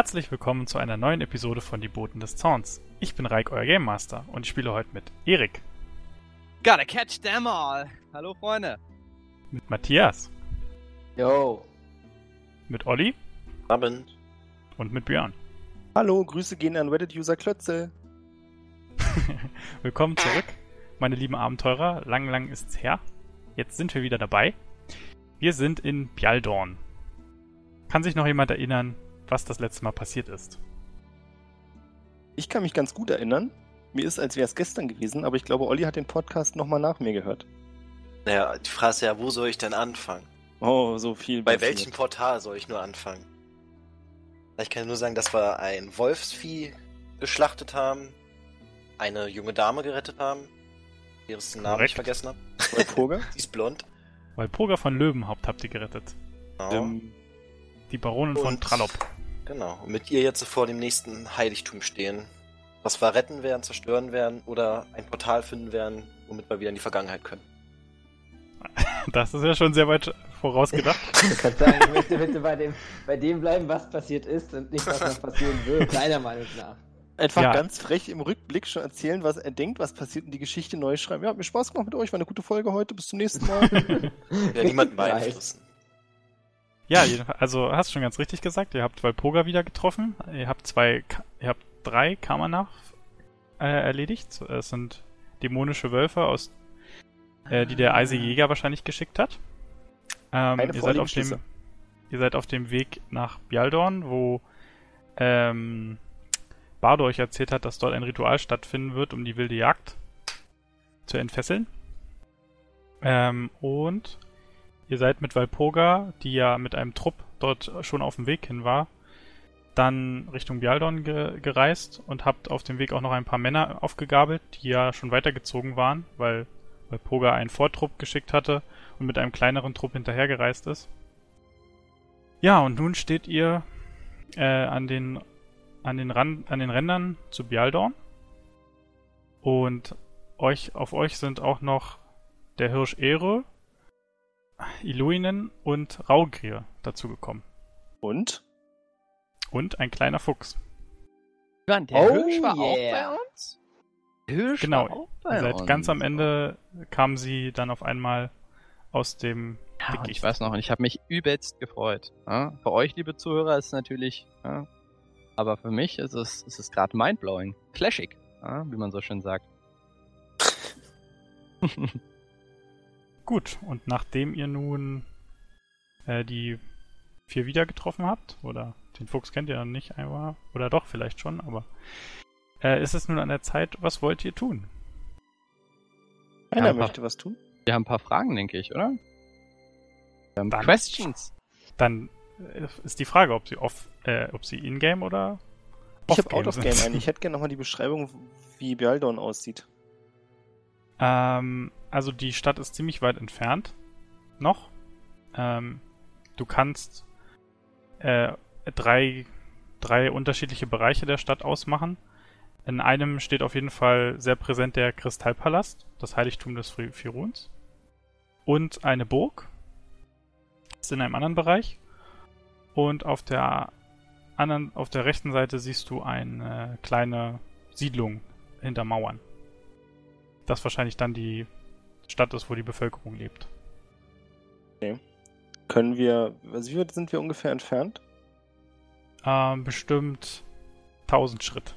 Herzlich willkommen zu einer neuen Episode von Die Boten des Zorns. Ich bin Raik, euer Game Master, und ich spiele heute mit Erik. Gotta catch them all. Hallo Freunde. Mit Matthias. Yo. Mit Olli. Abend. Und mit Björn. Hallo, Grüße gehen an Reddit-User Klötze. Willkommen zurück, meine lieben Abenteurer. Lang, lang ist's her. Jetzt sind wir wieder dabei. Wir sind in Bjaldorn. Kann sich noch jemand erinnern, was das letzte Mal passiert ist? Ich kann mich ganz gut erinnern. Mir ist, als wäre es gestern gewesen, aber ich glaube, Olli hat den Podcast nochmal nach mir gehört. Naja, die Frage ist ja, wo soll ich denn anfangen? Oh, so viel. Bei welchem Portal soll ich nur anfangen? Ich kann nur sagen, dass wir ein Wolfsvieh geschlachtet haben, eine junge Dame gerettet haben, deren Namen Korrekt. ich vergessen habe. Walpurga? Sie ist blond. Walpurga von Löwenhaupt habt ihr gerettet. Genau. ähm, Die Baronin von Trallop. Genau. Und mit ihr jetzt vor dem nächsten Heiligtum stehen. Was wir retten werden, zerstören werden oder ein Portal finden werden, womit wir wieder in die Vergangenheit können. Das ist ja schon sehr weit vorausgedacht. Ich kann sagen, ich möchte bitte bei dem, bei dem bleiben, was passiert ist und nicht, was noch passieren wird. Meiner Meinung nach. einfach Ja. ganz frech im Rückblick schon erzählen, was er denkt, was passiert und die Geschichte neu schreiben. Ja, hat mir Spaß gemacht mit euch, war eine gute Folge heute. Bis zum nächsten Mal. Ja, niemanden beeinflussen. Ja, also hast schon ganz richtig gesagt. Ihr habt Walpurga wieder getroffen. Ihr habt zwei, ihr habt drei Kamanach äh, erledigt. Es sind dämonische Wölfe, aus, äh, die der eisige Jäger wahrscheinlich geschickt hat. Ähm, ihr, seid auf dem, ihr seid auf dem Weg nach Bjaldorn, wo ähm, Bardo euch erzählt hat, dass dort ein Ritual stattfinden wird, um die wilde Jagd zu entfesseln. Ähm, und ihr seid mit Walpurga, die ja mit einem Trupp dort schon auf dem Weg hin war, dann Richtung Bjaldorn ge gereist und habt auf dem Weg auch noch ein paar Männer aufgegabelt, die ja schon weitergezogen waren, weil Walpurga einen Vortrupp geschickt hatte und mit einem kleineren Trupp hinterhergereist ist. Ja, und nun steht ihr äh, an den an den Rand, an den Rändern zu Bjaldorn. Und euch, auf euch sind auch noch der Hirsch Ere, Iluinen und Raugrier dazugekommen. Und? Und ein kleiner Fuchs. Mann, der Oh, Hirsch war yeah. auch bei uns? Der Hirsch Genau, war auch bei seid uns. ganz am Ende kamen sie dann auf einmal aus dem Ja, Dickicht. ich weiß noch, und ich habe mich übelst gefreut. Ja? Für euch, liebe Zuhörer, ist es natürlich, ja? aber für mich ist es, ist es gerade mindblowing. Flashig, ja? wie man so schön sagt. Gut, und nachdem ihr nun äh, die vier wieder getroffen habt, oder den Fuchs kennt ihr ja nicht einmal, oder doch vielleicht schon, aber äh, ist es nun an der Zeit, was wollt ihr tun? Einer möchte was tun. Wir haben ein paar Fragen, denke ich, oder? Wir haben Dann- Questions. Dann äh, ist die Frage, ob sie off, äh, ob sie in-game oder Ich habe off-game Out of Game ein. Ich hätte gerne nochmal die Beschreibung, wie Bjaldorn aussieht. Ähm, also die Stadt ist ziemlich weit entfernt. Noch. Ähm, du kannst äh, drei, drei unterschiedliche Bereiche der Stadt ausmachen. In einem steht auf jeden Fall sehr präsent der Kristallpalast, das Heiligtum des Firuns. Und eine Burg. Ist in einem anderen Bereich. Und auf der anderen, auf der rechten Seite siehst du eine kleine Siedlung hinter Mauern das wahrscheinlich dann die Stadt ist, wo die Bevölkerung lebt. Können wir, also wie weit sind wir ungefähr entfernt? Ähm, bestimmt 1000 Schritt.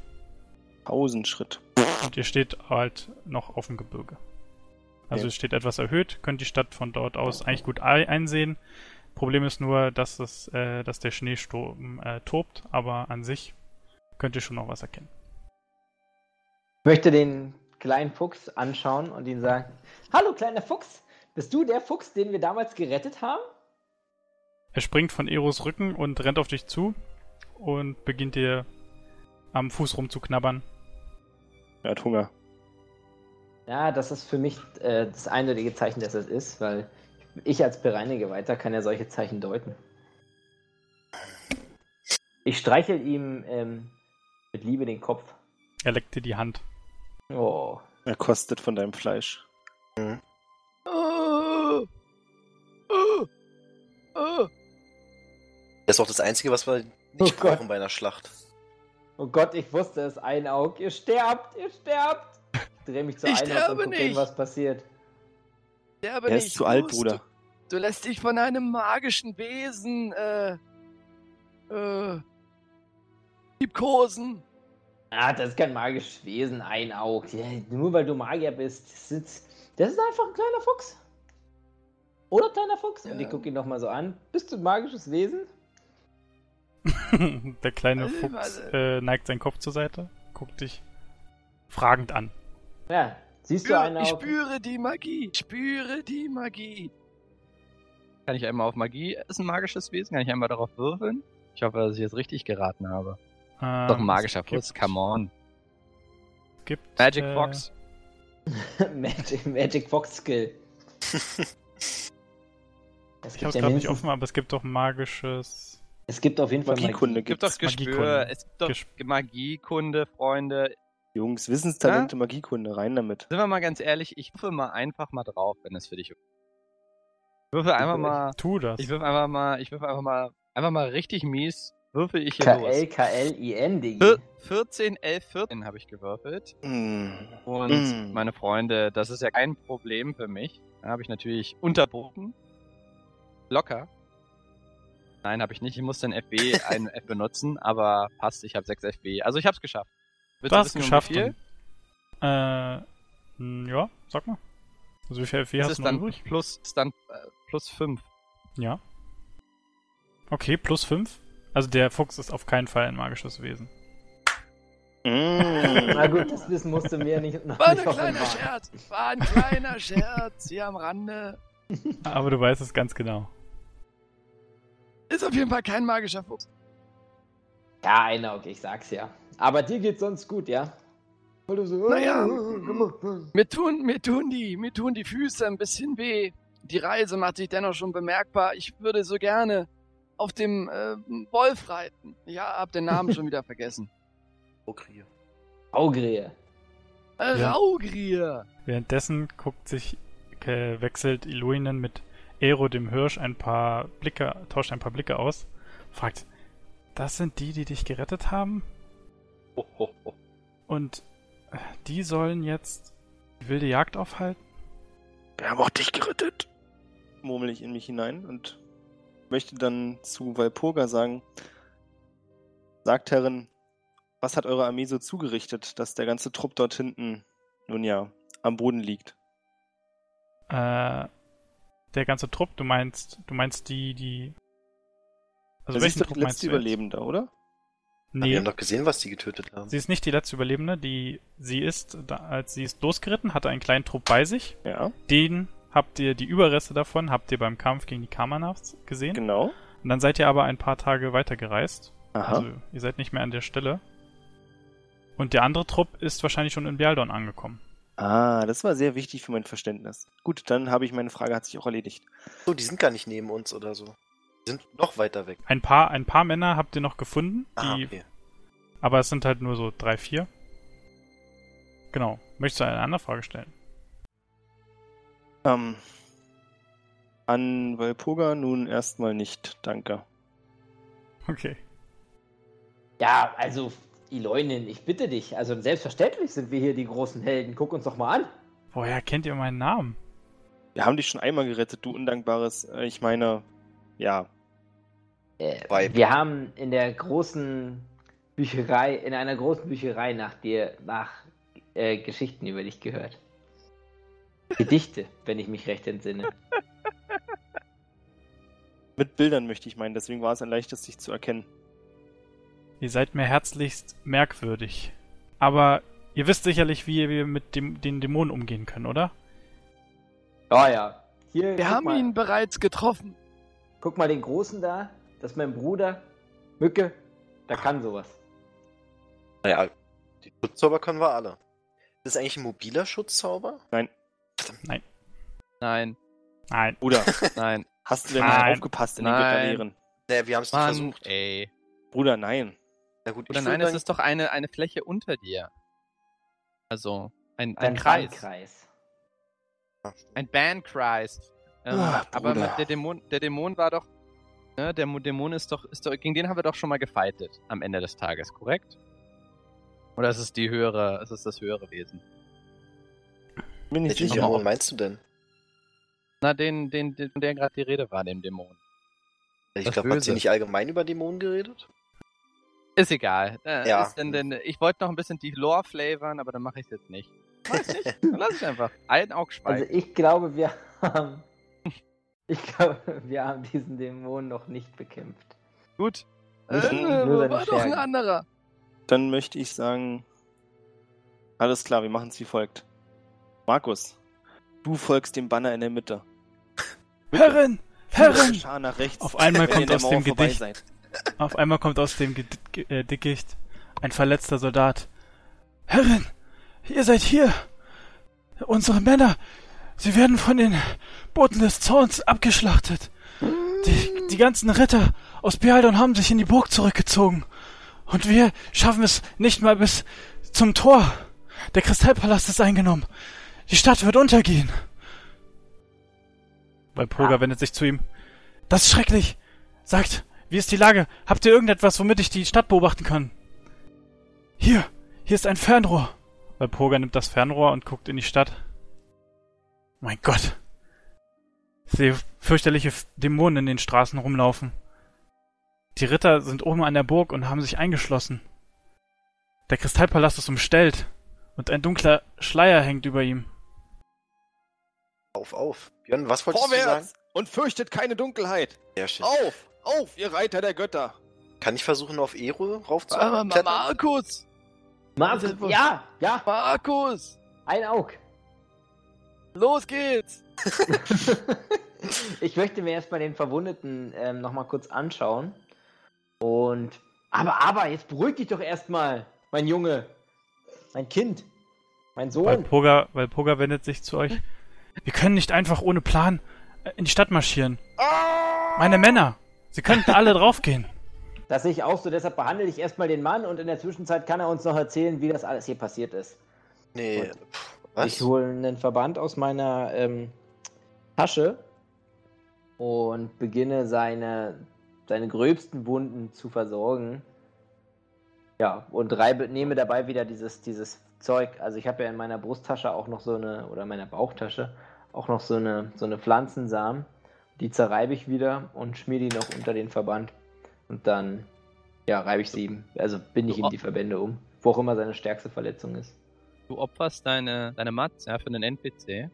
1000 Schritt. Und ihr steht halt noch auf dem Gebirge. Also Ja. es steht etwas erhöht, könnt die Stadt von dort aus eigentlich gut ei- einsehen. Problem ist nur, dass, es, äh, dass der Schneesturm äh, tobt, aber an sich könnt ihr schon noch was erkennen. Ich möchte den kleinen Fuchs anschauen und ihn sagen: Hallo, kleiner Fuchs. Bist du der Fuchs, den wir damals gerettet haben? Er springt von Eros Rücken und rennt auf dich zu und beginnt dir am Fuß rumzuknabbern. Er hat Hunger. Ja, das ist für mich äh, das eindeutige Zeichen, dass es ist, weil ich als Bereinigeweiter kann ja solche Zeichen deuten. Ich streichel ihm ähm, mit Liebe den Kopf. Er leckt dir die Hand. Oh. Er kostet von deinem Fleisch. Das ist auch das Einzige, was wir nicht Oh Gott. brauchen bei einer Schlacht. Oh Gott, ich wusste es, ein Aug. Ihr sterbt, ihr sterbt. Ich drehe mich zu Ich Einaug und sterbe gucke, nicht. was passiert. Der aber Er ist zu alt, Bruder. Du, du lässt dich von einem magischen Wesen, äh, äh, liebkosen. Ah, das ist kein magisches Wesen, ein Aug. Ja, nur weil du Magier bist. Das ist, das ist einfach ein kleiner Fuchs. Oder kleiner Fuchs? Und Ja. ich gucke ihn nochmal so an. Bist du ein magisches Wesen? Der kleine Also, Fuchs also- äh, neigt seinen Kopf zur Seite, guckt dich fragend an. Ja, siehst du einen ich Aug? spüre die Magie. Ich spüre die Magie. Kann ich einmal auf Magie, ist ein magisches Wesen? Kann ich einmal darauf würfeln? Ich hoffe, dass ich jetzt richtig geraten habe. Ähm, Doch ein magischer Fuchs, come on. Gibt, Magic äh, Fox. Magic, Magic Fox Skill. Es Ich hab's ja gerade nicht offen, aber es gibt doch ein magisches. es gibt auf jeden Fall Magiekunde Es gibt doch gibt's. Gespür, Magiekunde. es gibt doch Gesp- Magiekunde, Freunde. Jungs, Wissenstalente, Magiekunde, rein damit. Sind wir mal ganz ehrlich, ich würfel mal einfach mal drauf, wenn es für dich okay ist. Ich würfel einfach mal, Tu das. ich würfel einfach mal, ich würfel einfach mal, einfach mal richtig mies, würfel ich hier KL, los. Vier- 14, 11, 14 habe ich gewürfelt. Mm. Und Mm. meine Freunde, das ist ja kein Problem für mich. Da habe ich natürlich unterboten. Locker. Nein, habe ich nicht. Ich muss den FB einen F benutzen, aber passt, ich habe 6 FB. Also ich habe es geschafft. Willst du hast es um geschafft. Wie viel? Und, äh, mh, ja, sag mal. Also wie viel Das hast du noch dann übrig? plus, ist dann äh, plus 5. Ja. Okay, plus 5. Also der Fuchs ist auf keinen Fall ein magisches Wesen. Na Mm. gut, das Wissen musste mir nicht noch War ein nicht kleiner offenbaren. Scherz. War ein kleiner Scherz hier am Rande. Aber du weißt es ganz genau. Ist auf jeden Fall kein magischer Fuchs. Ja, einer, okay, ich sag's ja. Aber dir geht's sonst gut, ja? So, Naja. Mir tun, mir tun die, mir tun die Füße ein bisschen weh. Die Reise macht sich dennoch schon bemerkbar. Ich würde so gerne auf dem äh, Wolf reiten. Ja, hab den Namen schon wieder vergessen. Okrier. Augrie. Äh, Ja. Raugrier. Währenddessen guckt sich, äh, wechselt Iluinen mit Ero dem Hirsch ein paar Blicke, tauscht ein paar Blicke aus, fragt, das sind die, die dich gerettet haben? Ho, ho, ho. Und äh, die sollen jetzt die wilde Jagd aufhalten? Wir haben auch dich gerettet. Murmel ich in mich hinein und möchte dann zu Walpurga sagen: Sagt Herrin, was hat eure Armee so zugerichtet, dass der ganze Trupp dort hinten, nun ja, am Boden liegt? Äh, der ganze Trupp, du meinst, du meinst die, die. Also das ist welchen doch Trupp die meinst letzte du jetzt? Überlebende, oder? Aber Wir Nee, haben doch gesehen, was die getötet haben. sie ist nicht die letzte Überlebende, die sie ist, da, als sie ist losgeritten, hatte einen kleinen Trupp bei sich. Ja, Den habt ihr, die Überreste davon, habt ihr beim Kampf gegen die Kamanavs gesehen. genau. Und dann seid ihr aber ein paar Tage weitergereist. Aha. Also ihr seid nicht mehr an der Stelle. Und der andere Trupp ist wahrscheinlich schon in Bialdon angekommen. Ah, das war sehr wichtig für mein Verständnis. Gut, dann habe ich meine Frage, hat sich auch erledigt. So, die sind gar nicht neben uns oder so. Die sind noch weiter weg. Ein paar, ein paar Männer habt ihr noch gefunden, die, Ah, okay. aber es sind halt nur so drei, vier. Genau. Möchtest du eine andere Frage stellen? Ähm, an Walpurga nun erstmal nicht, danke. Okay. Ja, also, Iloinen, ich bitte dich. Also, selbstverständlich sind wir hier die großen Helden. Guck uns doch mal an. Woher kennt ihr meinen Namen? Wir haben dich schon einmal gerettet, du Undankbares. Äh, Ich meine, ja, Äh, wir haben in der großen Bücherei, in einer großen Bücherei nach dir, nach äh, Geschichten über dich gehört. Gedichte, wenn ich mich recht entsinne. mit Bildern möchte ich meinen, deswegen war es ein leichtes, dich zu erkennen. Ihr seid mir herzlichst merkwürdig. Aber ihr wisst sicherlich, wie wir mit dem, den Dämonen umgehen können, oder? Oh ja. Hier, Wir haben mal, ihn bereits getroffen. Guck mal den Großen da. Das ist mein Bruder. Mücke. Der kann sowas. Naja, die Schutzzauber können wir alle. Ist das eigentlich ein mobiler Schutzzauber? Nein, Nein, Nein. Bruder, nein. hast du denn Nein. nicht aufgepasst in den Nein. Götterlehren? Naja, wir haben es nicht versucht. ey. Bruder, nein. Na gut, Oder ich nein, es ist doch eine, eine Fläche unter dir. Also, ein, ein Ein Kreis. Bandkreis. Ein Bandkreis. Ähm, Ah, aber Bruder. mit der Dämon, der Dämon war doch. Ne, der Mo- Dämon ist doch, ist doch, gegen den haben wir doch schon mal gefightet am Ende des Tages, korrekt? Oder ist es die höhere, ist es das höhere Wesen? Bin ich Welchen sicher. Dämon meinst du denn? Na, den, den, den von der gerade die Rede war, dem Dämon. Ich glaube, hat sie nicht allgemein über Dämonen geredet? Ist egal. Äh, Ja. Ist denn, denn, ich wollte noch ein bisschen die Lore flavern, aber dann mache ich es jetzt nicht. Mach's nicht. Dann lass ich einfach. Ein Auge Also ich glaube, wir haben. Ich glaube, wir haben diesen Dämon noch nicht bekämpft. Gut. Nicht Äh, nur war doch ein anderer. Dann möchte ich sagen, alles klar, wir machen es wie folgt. Markus, du folgst dem Banner in der Mitte. Herrin! Herrin! Schar nach rechts. Auf einmal kommt aus dem Gedicht, seid. auf einmal kommt aus dem Ged äh, Dickicht ein verletzter Soldat. Herrin! Ihr seid hier! Unsere Männer! Sie werden von den Boten des Zorns abgeschlachtet! Die, die ganzen Ritter aus Bialdon haben sich in die Burg zurückgezogen. Und wir schaffen es nicht mal bis zum Tor. Der Kristallpalast ist eingenommen. Die Stadt wird untergehen. Walpurga Ah. wendet sich zu ihm. Das ist schrecklich. Sagt, wie ist die Lage? Habt ihr irgendetwas, womit ich die Stadt beobachten kann? Hier, hier ist ein Fernrohr. Walpurga nimmt das Fernrohr und guckt in die Stadt. Mein Gott. Ich sehe fürchterliche Dämonen in den Straßen rumlaufen. Die Ritter sind oben an der Burg und haben sich eingeschlossen. Der Kristallpalast ist umstellt und ein dunkler Schleier hängt über ihm. Auf, auf. Björn, was wolltest du sagen? Vorwärts und fürchtet keine Dunkelheit. Sehr schön. Auf, auf, ihr Reiter der Götter. Kann ich versuchen, auf Ero Aber raufzuklettern? Markus! Markus, ja, ja, Markus! ein Auge. Los geht's! ich möchte mir erstmal den Verwundeten ähm, nochmal kurz anschauen. Und. Aber, aber, jetzt beruhig dich doch erstmal, mein Junge. Mein Kind. Mein Sohn. Walpurga, Walpurga wendet sich zu euch. Wir können nicht einfach ohne Plan äh, in die Stadt marschieren. Meine Männer, sie könnten alle draufgehen. Das sehe ich auch so, deshalb behandle ich erstmal den Mann und in der Zwischenzeit kann er uns noch erzählen, wie das alles hier passiert ist. Nee. Was? Ich hole einen Verband aus meiner ähm, Tasche und beginne seine, seine gröbsten Wunden zu versorgen. Ja, und reibe, nehme dabei wieder dieses, dieses Zeug. Also ich habe ja in meiner Brusttasche auch noch so eine, oder meiner Bauchtasche, auch noch so eine, so eine Pflanzensamen. Die zerreibe ich wieder und schmier die noch unter den Verband. Und dann, ja, reibe ich sie ihm. Also binde ich ihm die Verbände um. Wo auch immer seine stärkste Verletzung ist. Du opferst deine, deine Mats, ja, für einen NPC.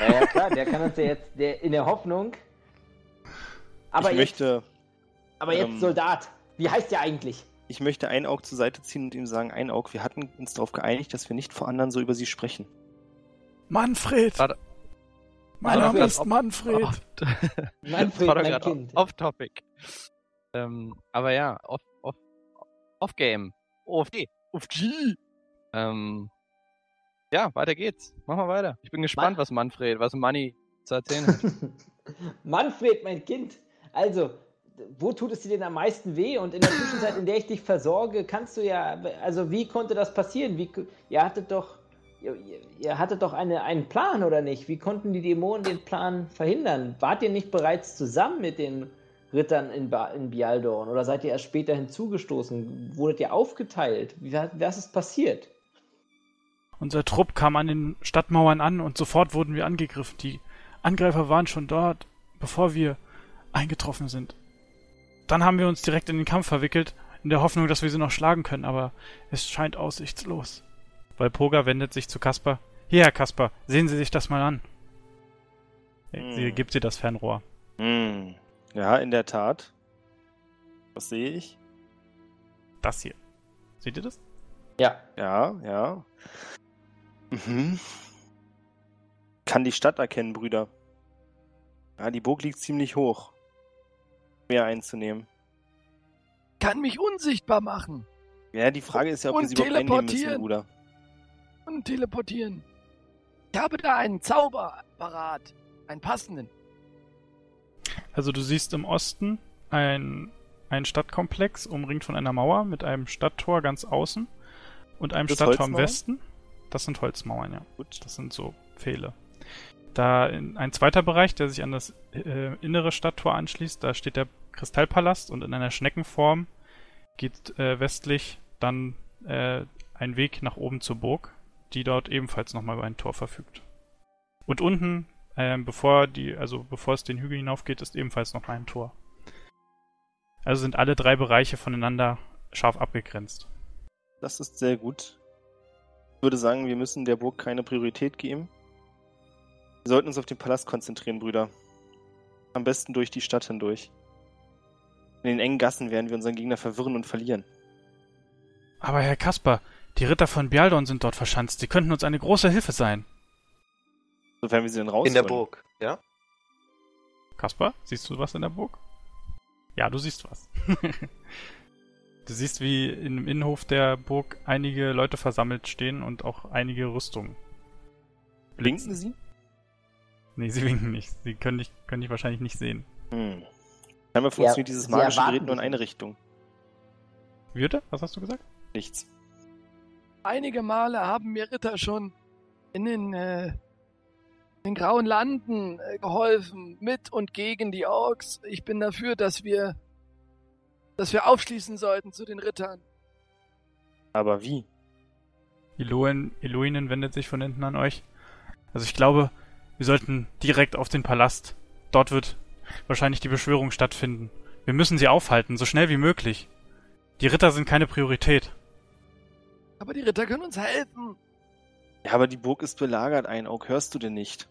Ja, ja, klar, der kann uns ja jetzt der, in der Hoffnung. Aber ich, jetzt, möchte, aber jetzt ähm, Soldat. Wie heißt der eigentlich? Ich möchte ein Auge zur Seite ziehen und ihm sagen, ein Auge, wir hatten uns darauf geeinigt, dass wir nicht vor anderen so über sie sprechen. Manfred! Warte. Mein Manfred. Name ist Manfred. Manfred, war mein Kind. Off topic. Ähm, aber ja, off, off, off game. Off G. Off G. Ähm, ja, weiter geht's. Machen wir weiter. Ich bin gespannt, Man- was Manfred, was Manni zu erzählen hat. Manfred, mein Kind. Also, wo tut es dir denn am meisten weh? Und in der Zwischenzeit, in der ich dich versorge, kannst du ja. Also, wie konnte das passieren? Wie, ihr hattet doch. Ihr, ihr- hattet doch eine, einen Plan, oder nicht? Wie konnten die Dämonen den Plan verhindern? Wart ihr nicht bereits zusammen mit den Rittern in, ba in Bialdorn? Oder seid ihr erst später hinzugestoßen? Wurdet ihr aufgeteilt? Was ist passiert? Unser Trupp kam an den Stadtmauern an und sofort wurden wir angegriffen. Die Angreifer waren schon dort, bevor wir eingetroffen sind. Dann haben wir uns direkt in den Kampf verwickelt, in der Hoffnung, dass wir sie noch schlagen können, aber es scheint aussichtslos. Walpurga wendet sich zu Kaspar. Hier, Herr Kaspar, sehen Sie sich das mal an. Sie Hm. gibt sie das Fernrohr. Hm. Ja, in der Tat. Was sehe ich? Das hier. Seht ihr das? Ja. Ja, ja. Mhm. Kann die Stadt erkennen, Brüder. Ja, die Burg liegt ziemlich hoch. Mehr einzunehmen. Kann mich unsichtbar machen Ja, die Frage ist ja, ob Und wir sie überhaupt einnehmen müssen, teleportieren. Bruder. und teleportieren. Ich habe da einen Zauber parat. Einen passenden. Also du siehst im Osten ein, ein Stadtkomplex, umringt von einer Mauer mit einem Stadttor ganz außen und einem Das Stadttor im? Westen. Das sind Holzmauern, ja. Gut. Das sind so Pfähle. da in ein zweiter Bereich, der sich an das äh, innere Stadttor anschließt. Da steht der Kristallpalast und in einer Schneckenform geht äh, westlich dann äh, ein Weg nach oben zur Burg, die dort ebenfalls nochmal über ein Tor verfügt. Und unten, ähm, bevor die, also bevor es den Hügel hinaufgeht, ist ebenfalls noch ein Tor. Also sind alle drei Bereiche voneinander scharf abgegrenzt. Das ist sehr gut. Ich würde sagen, wir müssen der Burg keine Priorität geben. Wir sollten uns auf den Palast konzentrieren, Brüder. Am besten durch die Stadt hindurch. In den engen Gassen werden wir unseren Gegner verwirren und verlieren. Aber Herr Kasper, die Ritter von Bialdon sind dort verschanzt. Sie könnten uns eine große Hilfe sein. Sofern wir sie denn raus. In der Burg, ja? Kasper, siehst du was in der Burg? Ja, du siehst was. du siehst, wie im Innenhof der Burg einige Leute versammelt stehen und auch einige Rüstungen. Blinken sie? Nee, sie winken nicht. Sie können dich, können dich wahrscheinlich nicht sehen. Hm. Scheinbar funktioniert Ja, dieses magische Gerät nur in eine. Richtung. Würde? Was hast du gesagt? Nichts. Einige Male haben mir Ritter schon in den, äh, in den grauen Landen äh, geholfen, mit und gegen die Orks. Ich bin dafür, dass wir, dass wir aufschließen sollten zu den Rittern. Aber wie? Eloin, Eloinen wendet sich von hinten an euch. Also ich glaube, wir sollten direkt auf den Palast. Dort wird wahrscheinlich die Beschwörung stattfinden. Wir müssen sie aufhalten, so schnell wie möglich. Die Ritter sind keine Priorität. Aber die Ritter können uns helfen. Ja, aber die Burg ist belagert, ein Auge hörst du denn nicht?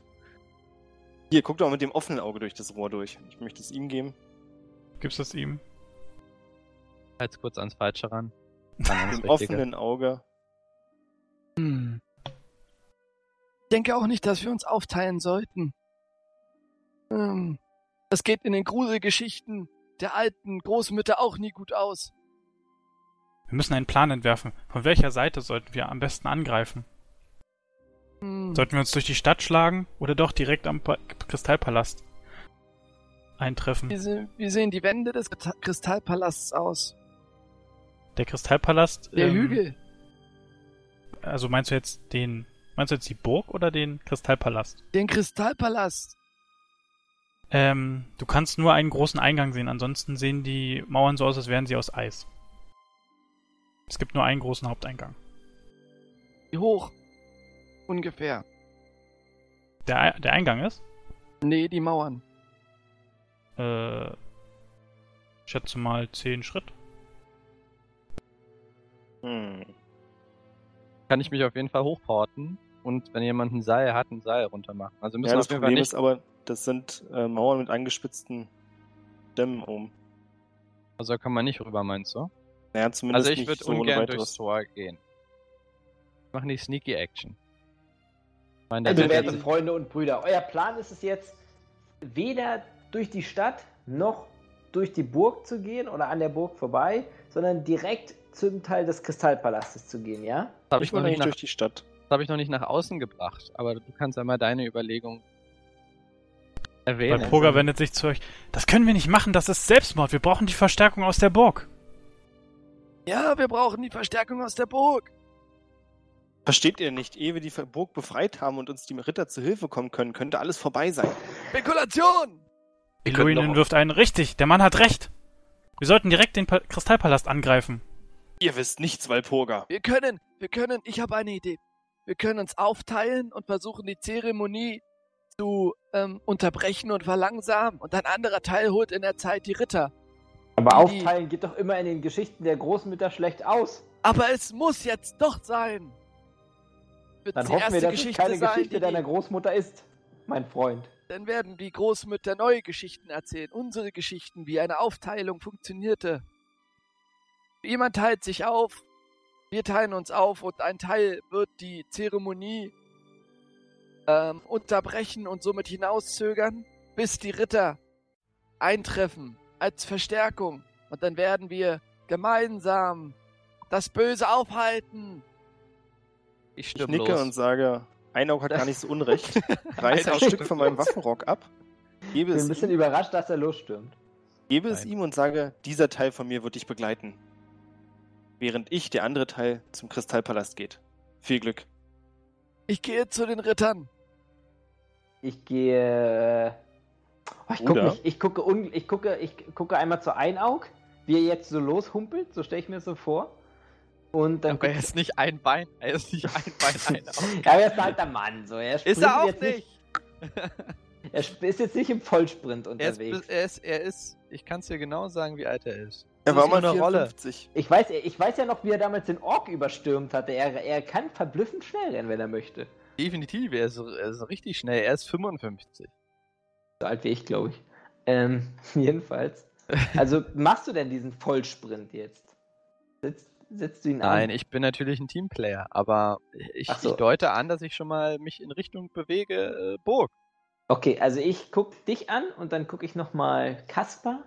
Hier, guck doch mit dem offenen Auge durch das Rohr durch. Ich möchte es ihm geben. Gibst es ihm? Halt's kurz ans Falsche ran. Mit dem offenen Auge. Hm. Ich denke auch nicht, dass wir uns aufteilen sollten. Ähm, das geht in den Gruselgeschichten der alten Großmütter auch nie gut aus. Wir müssen einen Plan entwerfen. Von welcher Seite sollten wir am besten angreifen? Hm. Sollten wir uns durch die Stadt schlagen oder doch direkt am pa Kristallpalast eintreffen? Wie, se wie sehen die Wände des Krista- Kristallpalasts aus? Der Kristallpalast. Der ähm, Hügel. Also meinst du jetzt den. Meinst du jetzt die Burg oder den Kristallpalast? Den Kristallpalast. Ähm, du kannst nur einen großen Eingang sehen, ansonsten sehen die Mauern so aus, als wären sie aus Eis. Es gibt nur einen großen Haupteingang. Wie hoch? Ungefähr. Der, der Eingang ist, Nee, die Mauern. äh, schätze mal 10 Schritt. Hm. Kann ich mich auf jeden Fall hochporten und wenn jemand ein Seil hat, ein Seil runter machen. Also wir müssen Ja, das auf jeden Fall nicht. ist aber, das sind äh, Mauern mit angespitzten Dämmen oben. Also kann man nicht rüber, meinst du? Naja, zumindest Also ich nicht würde so ohne ungern weiteres. durchs Tor gehen. Machen die Sneaky Action. Ich meine, Also, werte Freunde und Brüder, euer Plan ist es jetzt, weder durch die Stadt noch durch die Burg zu gehen oder an der Burg vorbei, sondern direkt zum Teil des Kristallpalastes zu gehen, ja? das habe Ich ich, noch nicht nach- durch die Stadt. das hab ich noch nicht nach außen gebracht, aber du kannst ja mal deine Überlegung Weil erwähnen. Poga wendet sich zu euch. Das können wir nicht machen, das ist Selbstmord. Wir brauchen die Verstärkung aus der Burg. Ja, wir brauchen die Verstärkung aus der Burg. Versteht ihr nicht, ehe wir die Burg befreit haben und uns die Ritter zu Hilfe kommen können, könnte alles vorbei sein. Spekulation! Eloinen wirft einen. Richtig, der Mann hat recht. Wir sollten direkt den pa Kristallpalast angreifen. Ihr wisst nichts, Walpurga. Wir können, wir können, ich habe eine Idee. Wir können uns aufteilen und versuchen, die Zeremonie zu ähm, unterbrechen und verlangsamen. Und ein anderer Teil holt in der Zeit die Ritter. Aber Die- aufteilen geht doch immer in den Geschichten der Großmütter schlecht aus. Aber es muss jetzt doch sein. Wird Dann die hoffen wir, dass es Geschichte keine sein, Geschichte deiner Großmutter ist, mein Freund. Dann werden die Großmütter neue Geschichten erzählen. Unsere Geschichten, wie eine Aufteilung funktionierte. Jemand teilt sich auf, wir teilen uns auf und ein Teil wird die Zeremonie ähm, unterbrechen und somit hinauszögern, bis die Ritter eintreffen als Verstärkung. Und dann werden wir gemeinsam das Böse aufhalten. ich Ich nicke los. und sage, Einaug hat gar nicht so unrecht. Reiße ein Stück von meinem Waffenrock ab, gebe Ich bin es, ein bisschen ihm, überrascht, dass er losstürmt. gebe es Nein. ihm und sage, dieser Teil von mir wird dich begleiten. Während ich, der andere Teil, zum Kristallpalast geht. Viel Glück. Ich gehe zu den Rittern. Ich gehe. Oh, ich, gucke mich, ich, gucke un, ich, gucke, ich gucke einmal zu Einaug, wie er jetzt so loshumpelt, so stelle ich mir das so vor. Und dann. Aber er ist nicht ein Bein, er ist nicht ein Bein, ein Auge. ja, aber er ist ein alter Mann. So. Er Ist er auch jetzt nicht! Er ist jetzt nicht im Vollsprint Er ist, unterwegs. er ist, er ist, ich kann es dir genau sagen, wie alt er ist. Er war mal nur eine Rolle. 54. Ich weiß, ich weiß ja noch, wie er damals den Ork überstürmt hatte. Er, er kann verblüffend schnell rennen, wenn er möchte. Definitiv, er ist, er ist richtig schnell, er ist 55. So alt wie ich, glaube ich. Ähm, jedenfalls. Also, machst du denn diesen Vollsprint jetzt? Setzt, setzt du ihn Nein, an? ich bin natürlich ein Teamplayer, aber ich, so. ich deute an, dass ich schon mal mich in Richtung bewege, äh, Burg. Okay, also ich guck dich an und dann gucke ich nochmal Kaspar.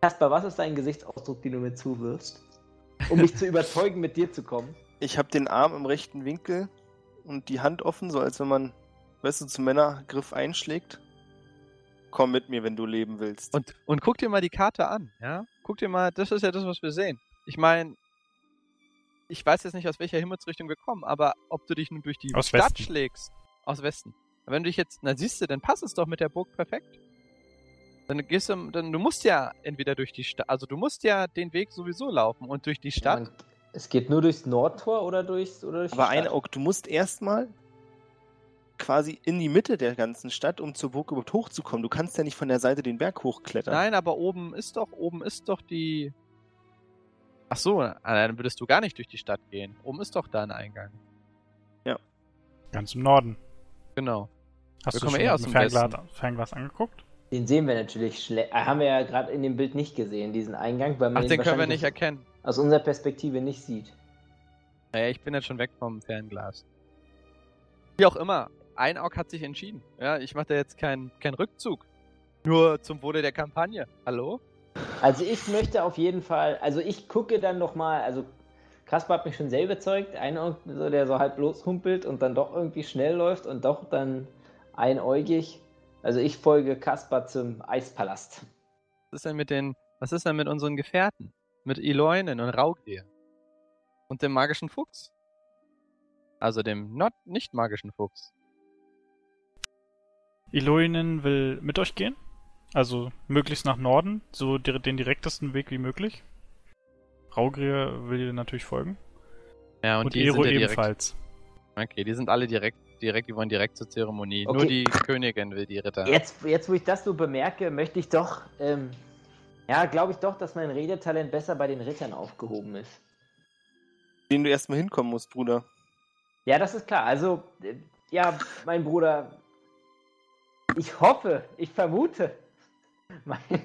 Kaspar, was ist dein Gesichtsausdruck, den du mir zuwirfst? Um mich zu überzeugen, mit dir zu kommen. Ich habe den Arm im rechten Winkel und die Hand offen, so als wenn man, weißt du, zum Männergriff einschlägt. Komm mit mir, wenn du leben willst. Und, und guck dir mal die Karte an, ja? Guck dir mal, das ist ja das, was wir sehen. Ich meine, ich weiß jetzt nicht, aus welcher Himmelsrichtung wir kommen, aber ob du dich nun durch die Aus Stadt Westen. schlägst, aus Westen. Wenn du dich jetzt, na siehst du, dann passt es doch mit der Burg perfekt. Dann gehst du, dann, du musst ja entweder durch die Stadt, also du musst ja den Weg sowieso laufen und durch die Stadt. Man, es geht nur durchs Nordtor oder durchs oder durch Aber eine du musst erstmal quasi in die Mitte der ganzen Stadt, um zur Burg überhaupt hochzukommen. Du kannst ja nicht von der Seite den Berg hochklettern. Nein, aber oben ist doch, oben ist doch die. Ach so, ah, dann würdest du gar nicht durch die Stadt gehen. Oben ist doch da ein Eingang. Ganz im Norden. Genau. Hast Wir du kommen schon eh aus dem Fernglas. Fernglas angeguckt? Den sehen wir natürlich schlecht. Haben wir ja gerade in dem Bild nicht gesehen, diesen Eingang, weil man Ach, den können wir wahrscheinlich nicht erkennen. Aus unserer Perspektive nicht sieht. Naja, ich bin jetzt schon weg vom Fernglas. Wie auch immer, ein Aug hat sich entschieden. Ja, ich mache da jetzt keinen keinen Rückzug. Nur zum Wohle der Kampagne. Hallo? Also ich möchte auf jeden Fall, also ich gucke dann noch mal, also Kaspar hat mich schon sehr überzeugt, einer, so, der so halb loshumpelt und dann doch irgendwie schnell läuft und doch dann einäugig. Also ich folge Kaspar zum Eispalast. Was ist denn mit den, was ist denn mit unseren Gefährten? Mit Eloinen und Raugir? Und dem magischen Fuchs? Also dem not nicht magischen Fuchs. Eloinen will mit euch gehen. Also möglichst nach Norden, so den direktesten Weg wie möglich. Raugrier will dir natürlich folgen. Ja, und, Und, die Ero sind ja direkt, ebenfalls. Okay, die sind alle direkt, direkt, die wollen direkt zur Zeremonie. Nur Okay. die Königin will die Ritter. Jetzt, jetzt, wo ich das so bemerke, möchte ich doch, ähm, ja, glaube ich doch, dass mein Redetalent besser bei den Rittern aufgehoben ist. Den du erstmal hinkommen musst, Bruder. Ja, das ist klar. Also, äh, ja, mein Bruder, ich hoffe, ich vermute, mein,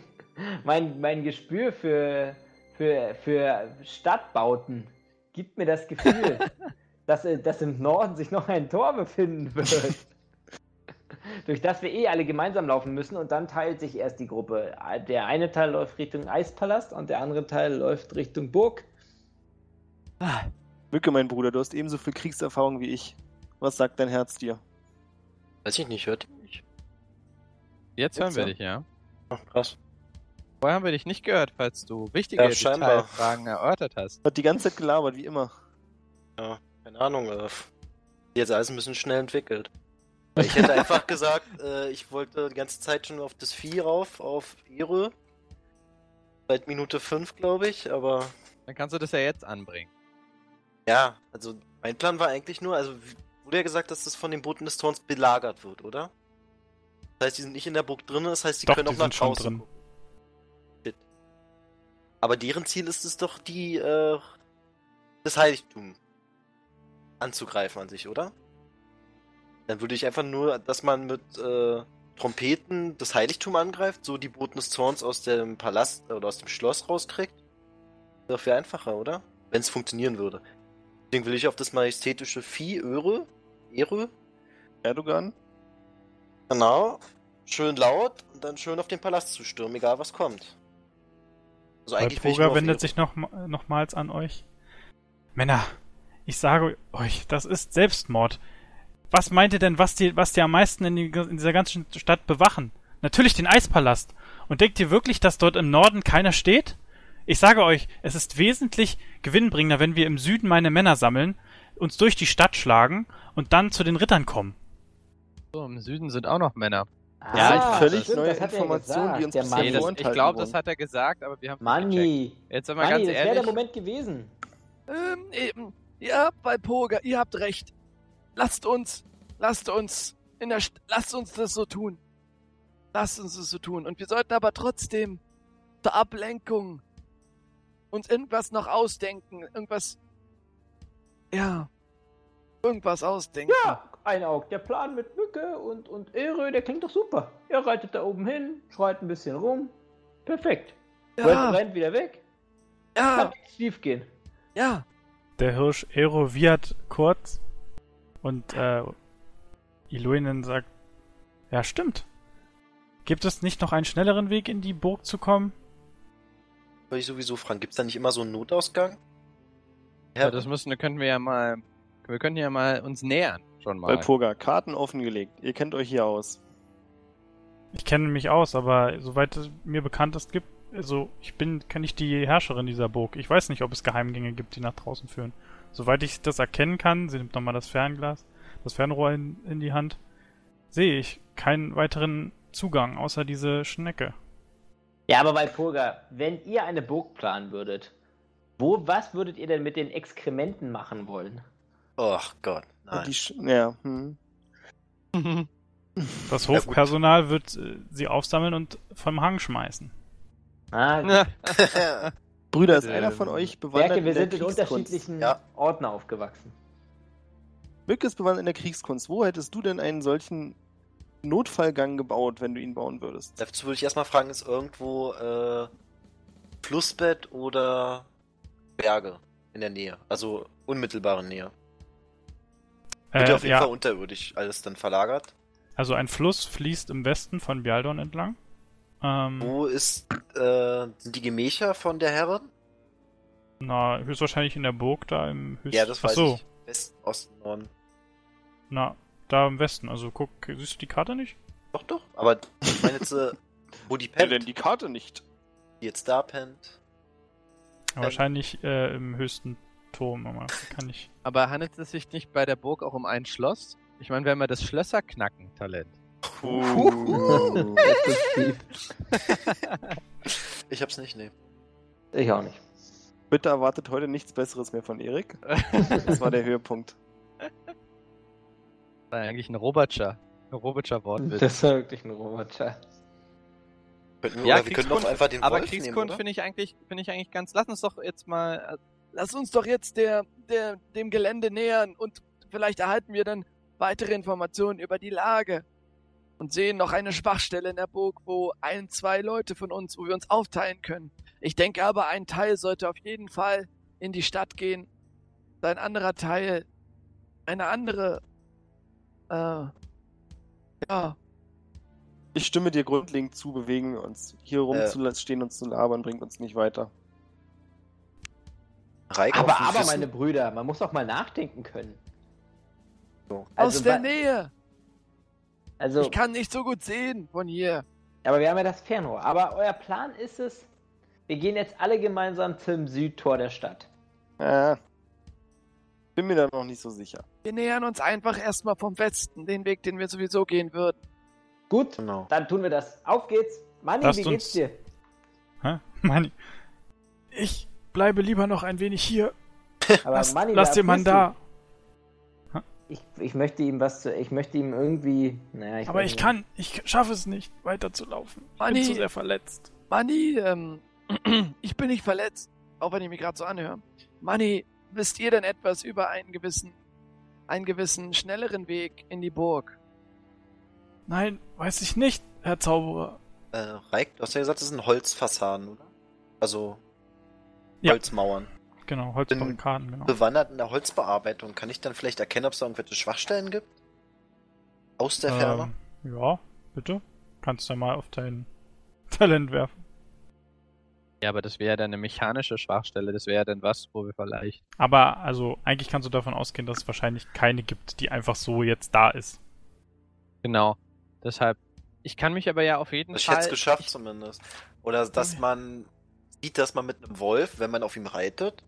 mein, mein Gespür für, für, für Stadtbauten gibt mir das Gefühl, dass, äh, dass im Norden sich noch ein Tor befinden wird. Durch das wir eh alle gemeinsam laufen müssen und dann teilt sich erst die Gruppe. Der eine Teil läuft Richtung Eispalast und der andere Teil läuft Richtung Burg. Mücke, mein Bruder, du hast ebenso viel Kriegserfahrung wie ich. Was sagt dein Herz dir? Weiß ich nicht, hört ihr mich? Jetzt hören wir so. dich, ja. Ach, krass. Vorher haben wir dich nicht gehört, falls du wichtige Ja. Detailfragen erörtert hast. Hat die ganze Zeit gelabert, wie immer. Keine Ahnung, äh, jetzt alles ein bisschen schnell entwickelt. Ich hätte einfach gesagt, äh, ich wollte die ganze Zeit schon auf das Vieh rauf, auf Ere. Seit Minute 5, glaube ich, aber Dann kannst du das ja jetzt anbringen. ja, also mein Plan war eigentlich nur, also wurde ja gesagt, dass das von den Booten des Zorns belagert wird, oder? Das heißt, die sind nicht in der Burg drin, das heißt, die Doch, können die auch nach draußen drin. gucken. Shit. Aber deren Ziel ist es doch, die, äh, das Heiligtum anzugreifen an sich, oder? Dann würde ich einfach nur, dass man mit äh, Trompeten das Heiligtum angreift, so die Boten des Zorns aus dem Palast oder aus dem Schloss rauskriegt. Wäre einfacher, oder? Wenn es funktionieren würde. Deswegen will ich auf das majestätische Vieh Öre, Ere, Erdogan? genau, schön laut und dann schön auf den Palast zu stürmen, egal was kommt. Also eigentlich will ich nur Walpurga auf wendet sich noch, nochmals an euch. Männer, ich sage euch, das ist Selbstmord. Was meint ihr denn, was die, was die am meisten in, die, in dieser ganzen Stadt bewachen? Natürlich den Eispalast. Und denkt ihr wirklich, dass dort im Norden keiner steht? Ich sage euch, es ist wesentlich gewinnbringender, wenn wir im Süden meine Männer sammeln, uns durch die Stadt schlagen und dann zu den Rittern kommen. So, im Süden sind auch noch Männer. Ja, völlig stimmt, neue das hat er Informationen, die uns gesagt, der bis Manni. Nee, das, ich glaube, das hat er gesagt, aber wir haben. Manni, Jetzt sind wir Manni, ganz das wäre der ehrlich. Moment gewesen. Ähm, eben. Ja, bei Poga, ihr habt recht. Lasst uns, lasst uns in der, St lasst uns das so tun. Lasst uns das so tun. Und wir sollten aber trotzdem zur Ablenkung uns irgendwas noch ausdenken. Irgendwas, ja, irgendwas ausdenken. Ja, ein Auge. Der Plan mit Mücke und, und Irre, der klingt doch super. Er reitet da oben hin, schreit ein bisschen rum. Perfekt. ja, Rennt, rennt wieder weg. ja, Kann schief gehen. ja. Der Hirsch eroviert kurz und äh, Iluinen sagt, ja stimmt. Gibt es nicht noch einen schnelleren Weg in die Burg zu kommen? Wollte ich sowieso fragen, gibt's da nicht immer so einen Notausgang? ja das müssen, könnten wir ja mal, wir könnten ja mal uns nähern. Schon mal. Walpurga, Karten offengelegt. Ihr kennt euch hier aus. Ich kenne mich aus, aber soweit es mir bekannt ist, gibt also ich bin kenne ich die Herrscherin dieser Burg. Ich weiß nicht, ob es Geheimgänge gibt, die nach draußen führen. Soweit ich das erkennen kann, sie nimmt nochmal das Fernglas, das Fernrohr in, in die Hand, sehe ich keinen weiteren Zugang außer diese Schnecke. Ja, aber bei Purga, wenn ihr eine Burg planen würdet, wo, was würdet ihr denn mit den Exkrementen machen wollen? Ach Gott, nein. die Sch ja, hm. Das Ja, gut. Hofpersonal wird äh, sie aufsammeln und vom Hang schmeißen. Ah, Brüder, ist Ähm, einer von euch bewandert Werke, wir in der sind in unterschiedlichen Ja. Orten aufgewachsen. Mücke ist bewandert in der Kriegskunst. Wo hättest du denn einen solchen Notfallgang gebaut, wenn du ihn bauen würdest? Dazu würde ich erstmal fragen, ist irgendwo äh, Flussbett oder Berge in der Nähe? Also unmittelbare Nähe. Wird ja Äh, auf jeden ja, Fall unterirdisch alles dann verlagert. also ein Fluss fließt im Westen von Bialdorn entlang. Ähm, Wo ist, äh, sind die Gemächer von der Herrin? na, höchstwahrscheinlich in der Burg da im Höchst... Ja, das weiß Ach so, ich. Westen, Osten, Norden. na, da im Westen. Also guck, siehst du die Karte nicht? Doch, doch. Aber ich meine jetzt, äh, wo die Ja, pennt, denn die Karte nicht. die jetzt da pennt. Ja, wahrscheinlich äh, im höchsten Turm, aber kann ich. Aber handelt es sich nicht bei der Burg auch um ein Schloss? Ich meine, wir haben ja das Schlösserknacken-Talent. Uh. Ich hab's nicht, nee. Ich auch nicht. Bitte erwartet heute nichts Besseres mehr von Erik. Das war der Höhepunkt. Das war eigentlich ein Robotscher. Ein Robotscher Wortwitz. Das war wirklich ein wir, Ja, wir können doch einfach den Aber Wolf Kriegskund finde ich eigentlich, finde ich eigentlich ganz. Lass uns doch jetzt mal, lass uns doch jetzt der, der, dem Gelände nähern und vielleicht erhalten wir dann weitere Informationen über die Lage und sehen noch eine Schwachstelle in der Burg, wo ein, zwei Leute von uns, wo wir uns aufteilen können. Ich denke aber, ein Teil sollte auf jeden Fall in die Stadt gehen, ein anderer Teil eine andere, äh, ja, Ich stimme dir grundlegend zu, bewegen wir uns. Hier Äh. rumzustehen und zu labern bringt uns nicht weiter. Reik Aber, aber, Füßen. meine Brüder, man muss auch mal nachdenken können. So. Also, aus der Nähe. Also, Ich kann nicht so gut sehen von hier. aber wir haben ja das Fernrohr. Aber euer Plan ist es, wir gehen jetzt alle gemeinsam zum Südtor der Stadt. Äh, bin mir da noch nicht so sicher. Wir nähern uns einfach erstmal vom Westen, den Weg, den wir sowieso gehen würden. Gut, Genau. dann tun wir das. Auf geht's. Manni, Lasst wie geht's uns- dir? Hä? Manni. Ich bleibe lieber noch ein wenig hier. Aber Lass, Manni, lass den Mann da. Ich, ich möchte ihm was zu. Ich möchte ihm irgendwie. Naja, ich Aber ich nicht. kann, ich schaffe es nicht, weiterzulaufen. Ich Manni. bin zu sehr verletzt. Manni, ähm, ich bin nicht verletzt, auch wenn ich mich gerade so anhöre. Manni, wisst ihr denn etwas über einen gewissen, einen gewissen schnelleren Weg in die Burg? Nein, weiß ich nicht, Herr Zauberer. Äh, Reik, du hast ja gesagt, das sind Holzfassaden, oder? Also Ja. Holzmauern. Genau, Holzbarrikaden, genau. Bewandert in der Holzbearbeitung, kann ich dann vielleicht erkennen, ob es da irgendwelche Schwachstellen gibt? Aus der Ferne? Ähm, ja, bitte. Kannst du mal auf dein Talent werfen. Ja, aber das wäre ja dann eine mechanische Schwachstelle. Das wäre ja dann was, wo wir vielleicht. Aber also eigentlich kannst du davon ausgehen, dass es wahrscheinlich keine gibt, die einfach so jetzt da ist. Genau. Deshalb. Ich kann mich aber ja auf jeden Ich Fall. hätte es geschafft ich, zumindest. Oder dass man sieht, dass man mit einem Wolf, wenn man auf ihm reitet,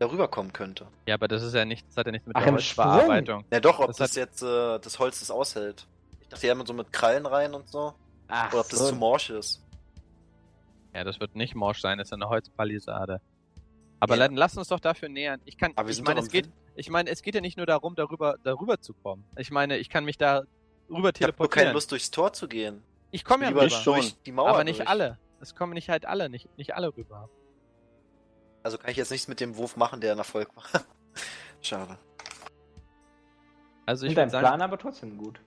darüber kommen könnte. Ja, aber das ist ja nicht, das hat ja nichts mit Ach, der Holzbearbeitung. Ja doch, ob Das das, hat- jetzt äh, das Holz das aushält. dachte ja immer so mit Krallen rein und so. Ach, Oder ob das so. zu morsch ist. Ja, das wird nicht morsch sein, das ist eine Holzpalisade. Aber Ja. dann lass uns doch dafür nähern. Ich kann, Aber ich meine, es geht, ich meine, es geht ja nicht nur darum, darüber, darüber zu kommen. Ich meine, ich kann mich da rüber Ich habe teleportieren. keine Lust, durchs Tor zu gehen. ich komme ja rüber, schon. durch die Mauer aber nicht durch. alle. Es kommen nicht halt alle, nicht, nicht alle rüber. Also kann ich jetzt nichts mit dem Wurf machen, der ein Erfolg war. Schade. Also Ich dein sagen, Plan aber trotzdem gut.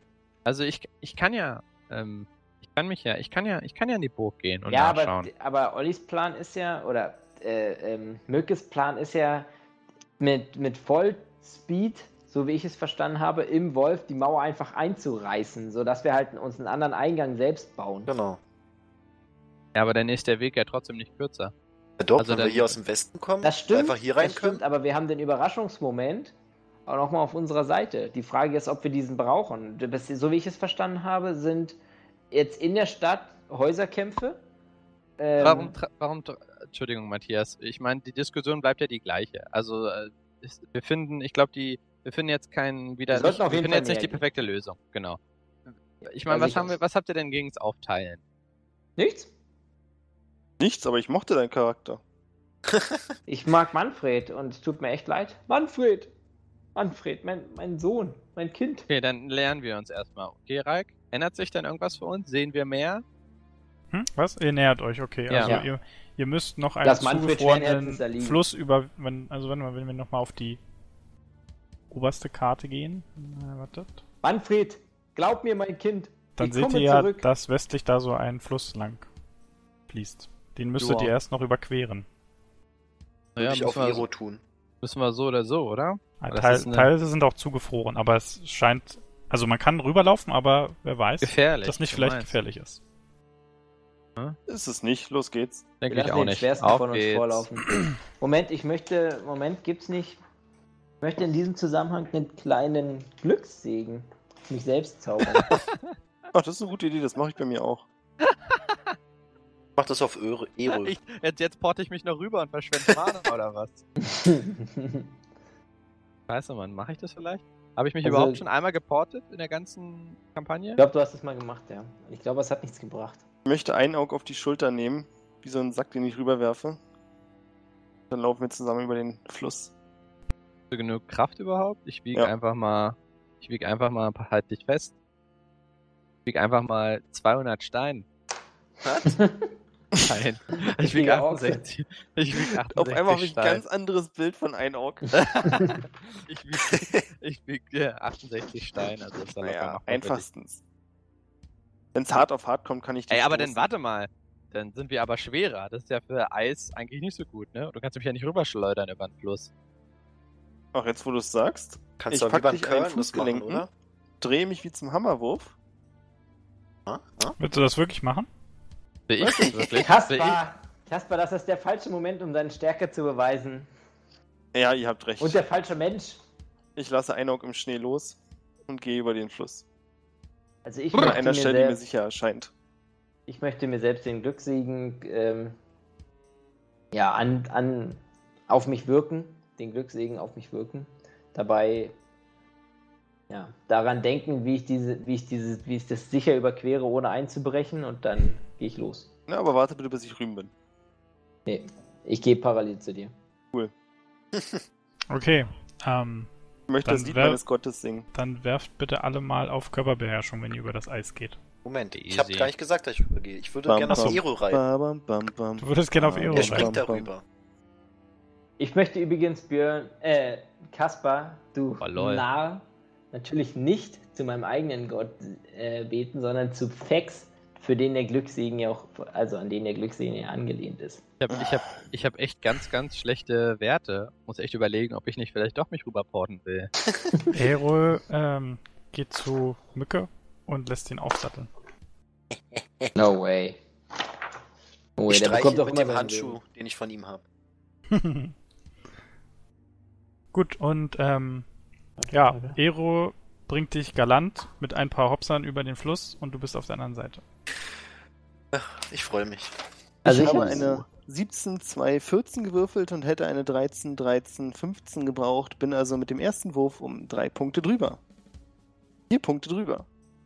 also ich, ich kann ja, ähm, ich kann mich ja, ich kann ja, ich kann ja in die Burg gehen und ja, aber, nachschauen. aber Ollis Plan ist ja, oder äh, ähm, Mückes Plan ist ja mit, mit Vollspeed, so wie ich es verstanden habe, im Wolf die Mauer einfach einzureißen, sodass wir halt uns einen anderen Eingang selbst bauen. Genau. Ja, aber dann ist der Weg ja trotzdem nicht kürzer. Ja, doch, Also wenn wir dann- hier aus dem Westen kommen, Das stimmt, einfach hier rein das können. stimmt, aber wir haben den Überraschungsmoment auch nochmal auf unserer Seite. Die Frage ist, ob wir diesen brauchen. Das- So wie ich es verstanden habe, sind jetzt in der Stadt Häuserkämpfe. Ähm, Warum, warum, Entschuldigung, Matthias, ich meine, die Diskussion bleibt ja die gleiche. Also, äh, wir finden, ich glaube, die, wir finden jetzt keinen wieder, Wir sollten nicht, auf wir jeden finden Fall jetzt nicht die perfekte Lösung, genau. Ich meine, Also was haben wir, was habt ihr denn gegens Aufteilen? Nichts? Nichts, aber ich mochte deinen Charakter. Ich mag Manfred und es tut mir echt leid. Manfred! Manfred, mein, mein Sohn, mein Kind. Okay, dann lernen wir uns erstmal. Okay, Raik, ändert sich denn irgendwas für uns? Sehen wir mehr? Hm? Was? Ihr nähert euch, okay. Ja. Also Ja. ihr, ihr müsst noch einen Herzens zugefrorenen. Fluss über... Wenn, also wenn wir, wenn wir nochmal auf die oberste Karte gehen. Wartet. Manfred, glaub mir, mein Kind. Dann ich seht komme ihr ja, dass westlich da so ein Fluss lang fließt. Den müsstet Joa. ihr erst noch überqueren. Würde Ja, ich auf müssen, wir, Ero tun. müssen wir so oder so, oder? Ein Das Teil, eine- Teile sind auch zugefroren, aber es scheint... Also man kann rüberlaufen, aber wer weiß, Gefährlich. dass nicht vielleicht meinst. gefährlich ist. Ist es nicht, los geht's. Denke ich auch den nicht. Schwersten Auf von uns geht's. vorlaufen. Moment, ich möchte. Moment, gibt's nicht. Ich möchte in diesem Zusammenhang einen kleinen Glückssegen mich selbst zaubern. Ach, das ist eine gute Idee, das mache ich bei mir auch. Mach das auf Ero. Ero. Ich, jetzt, jetzt porte ich mich noch rüber und verschwende Mana oder was? Scheiße, Mann, mache ich das vielleicht? Habe ich mich Also- überhaupt schon einmal geportet in der ganzen Kampagne? ich glaube, du hast es mal gemacht, ja. Ich glaube, es hat nichts gebracht. Ich möchte einen Auge auf die Schulter nehmen, wie so einen Sack, den ich rüberwerfe. Dann laufen wir zusammen über den Fluss. Hast du genug Kraft überhaupt? Ich wiege Ja. einfach mal, ich wiege einfach mal, halt dich fest. Ich wiege einfach mal 200 Stein. Nein, ich wiege wiege auch. 68. Ich wiege 68 Auf einmal habe ich ein ganz anderes Bild von Einaug. ich wiege ich wieg, ja, 68 Stein, also ist Naja, einfachstens. Wenn es hart auf hart kommt, kann ich Ey, aber dann warte mal. Dann sind wir aber schwerer. Das ist ja für Eis eigentlich nicht so gut, ne? Du kannst mich ja nicht rüberschleudern über den Fluss. Ach, jetzt wo du es sagst, Kannst Ich du pack dich machen, Fußgelenken. oder? drehe mich wie zum Hammerwurf. Ja? Ja? Willst du das wirklich machen? Will ich das wirklich? Will ich? Kaspar! Kaspar, das ist der falsche Moment, um deine Stärke zu beweisen. Ja, ihr habt recht. Und der falsche Mensch. Ich lasse Einaug im Schnee los und gehe über den Fluss. Also ich An möchte, einer mir Stelle, die mir selbst, sicher erscheint. ich möchte mir selbst den Glückssegen ähm, ja, an, an, auf mich wirken. Den Glückssegen auf mich wirken. Dabei ja, daran denken, wie ich diese, wie ich diese, wie ich das sicher überquere, ohne einzubrechen und dann gehe ich los. Na, aber warte bitte, bis ich rüben bin. Nee, ich gehe parallel zu dir. Okay. Ähm, Ich möchte Dann das Lied meines Gottes singen. dann werft bitte alle mal auf Körperbeherrschung, wenn ihr über das Eis geht. Moment, ich habe gar nicht gesagt, dass ich rübergehe. Ich würde gerne auf Ero reiten. Bam, bam, bam. Du würdest gerne auf Ero Ja, Er reiten. springt darüber. Ich möchte übrigens, Björn, äh, Kaspar, du Oh. Narr, natürlich nicht zu meinem eigenen Gott äh, beten, sondern zu Fex, für den der Glückssegen ja auch, also an den der Glückssegen ja angelehnt ist. Ich habe ich hab, ich hab echt ganz, ganz schlechte Werte. Muss echt überlegen, ob ich nicht vielleicht doch mich rüberporten will. Ero ähm, geht zu Mücke und lässt ihn aufsatteln. No way. Oh, Ich der streiche bekommt doch mit immer dem Handschuh, den ich von ihm habe. Gut, und ähm, ja, Ero bringt dich galant mit ein paar Hopsern über den Fluss und du bist auf der anderen Seite. Ich freue mich. Also ich ich habe eine 17, 2, 14 gewürfelt und hätte eine 13, 13, 15 gebraucht. Bin also mit dem ersten Wurf um drei Punkte drüber. Vier Punkte drüber.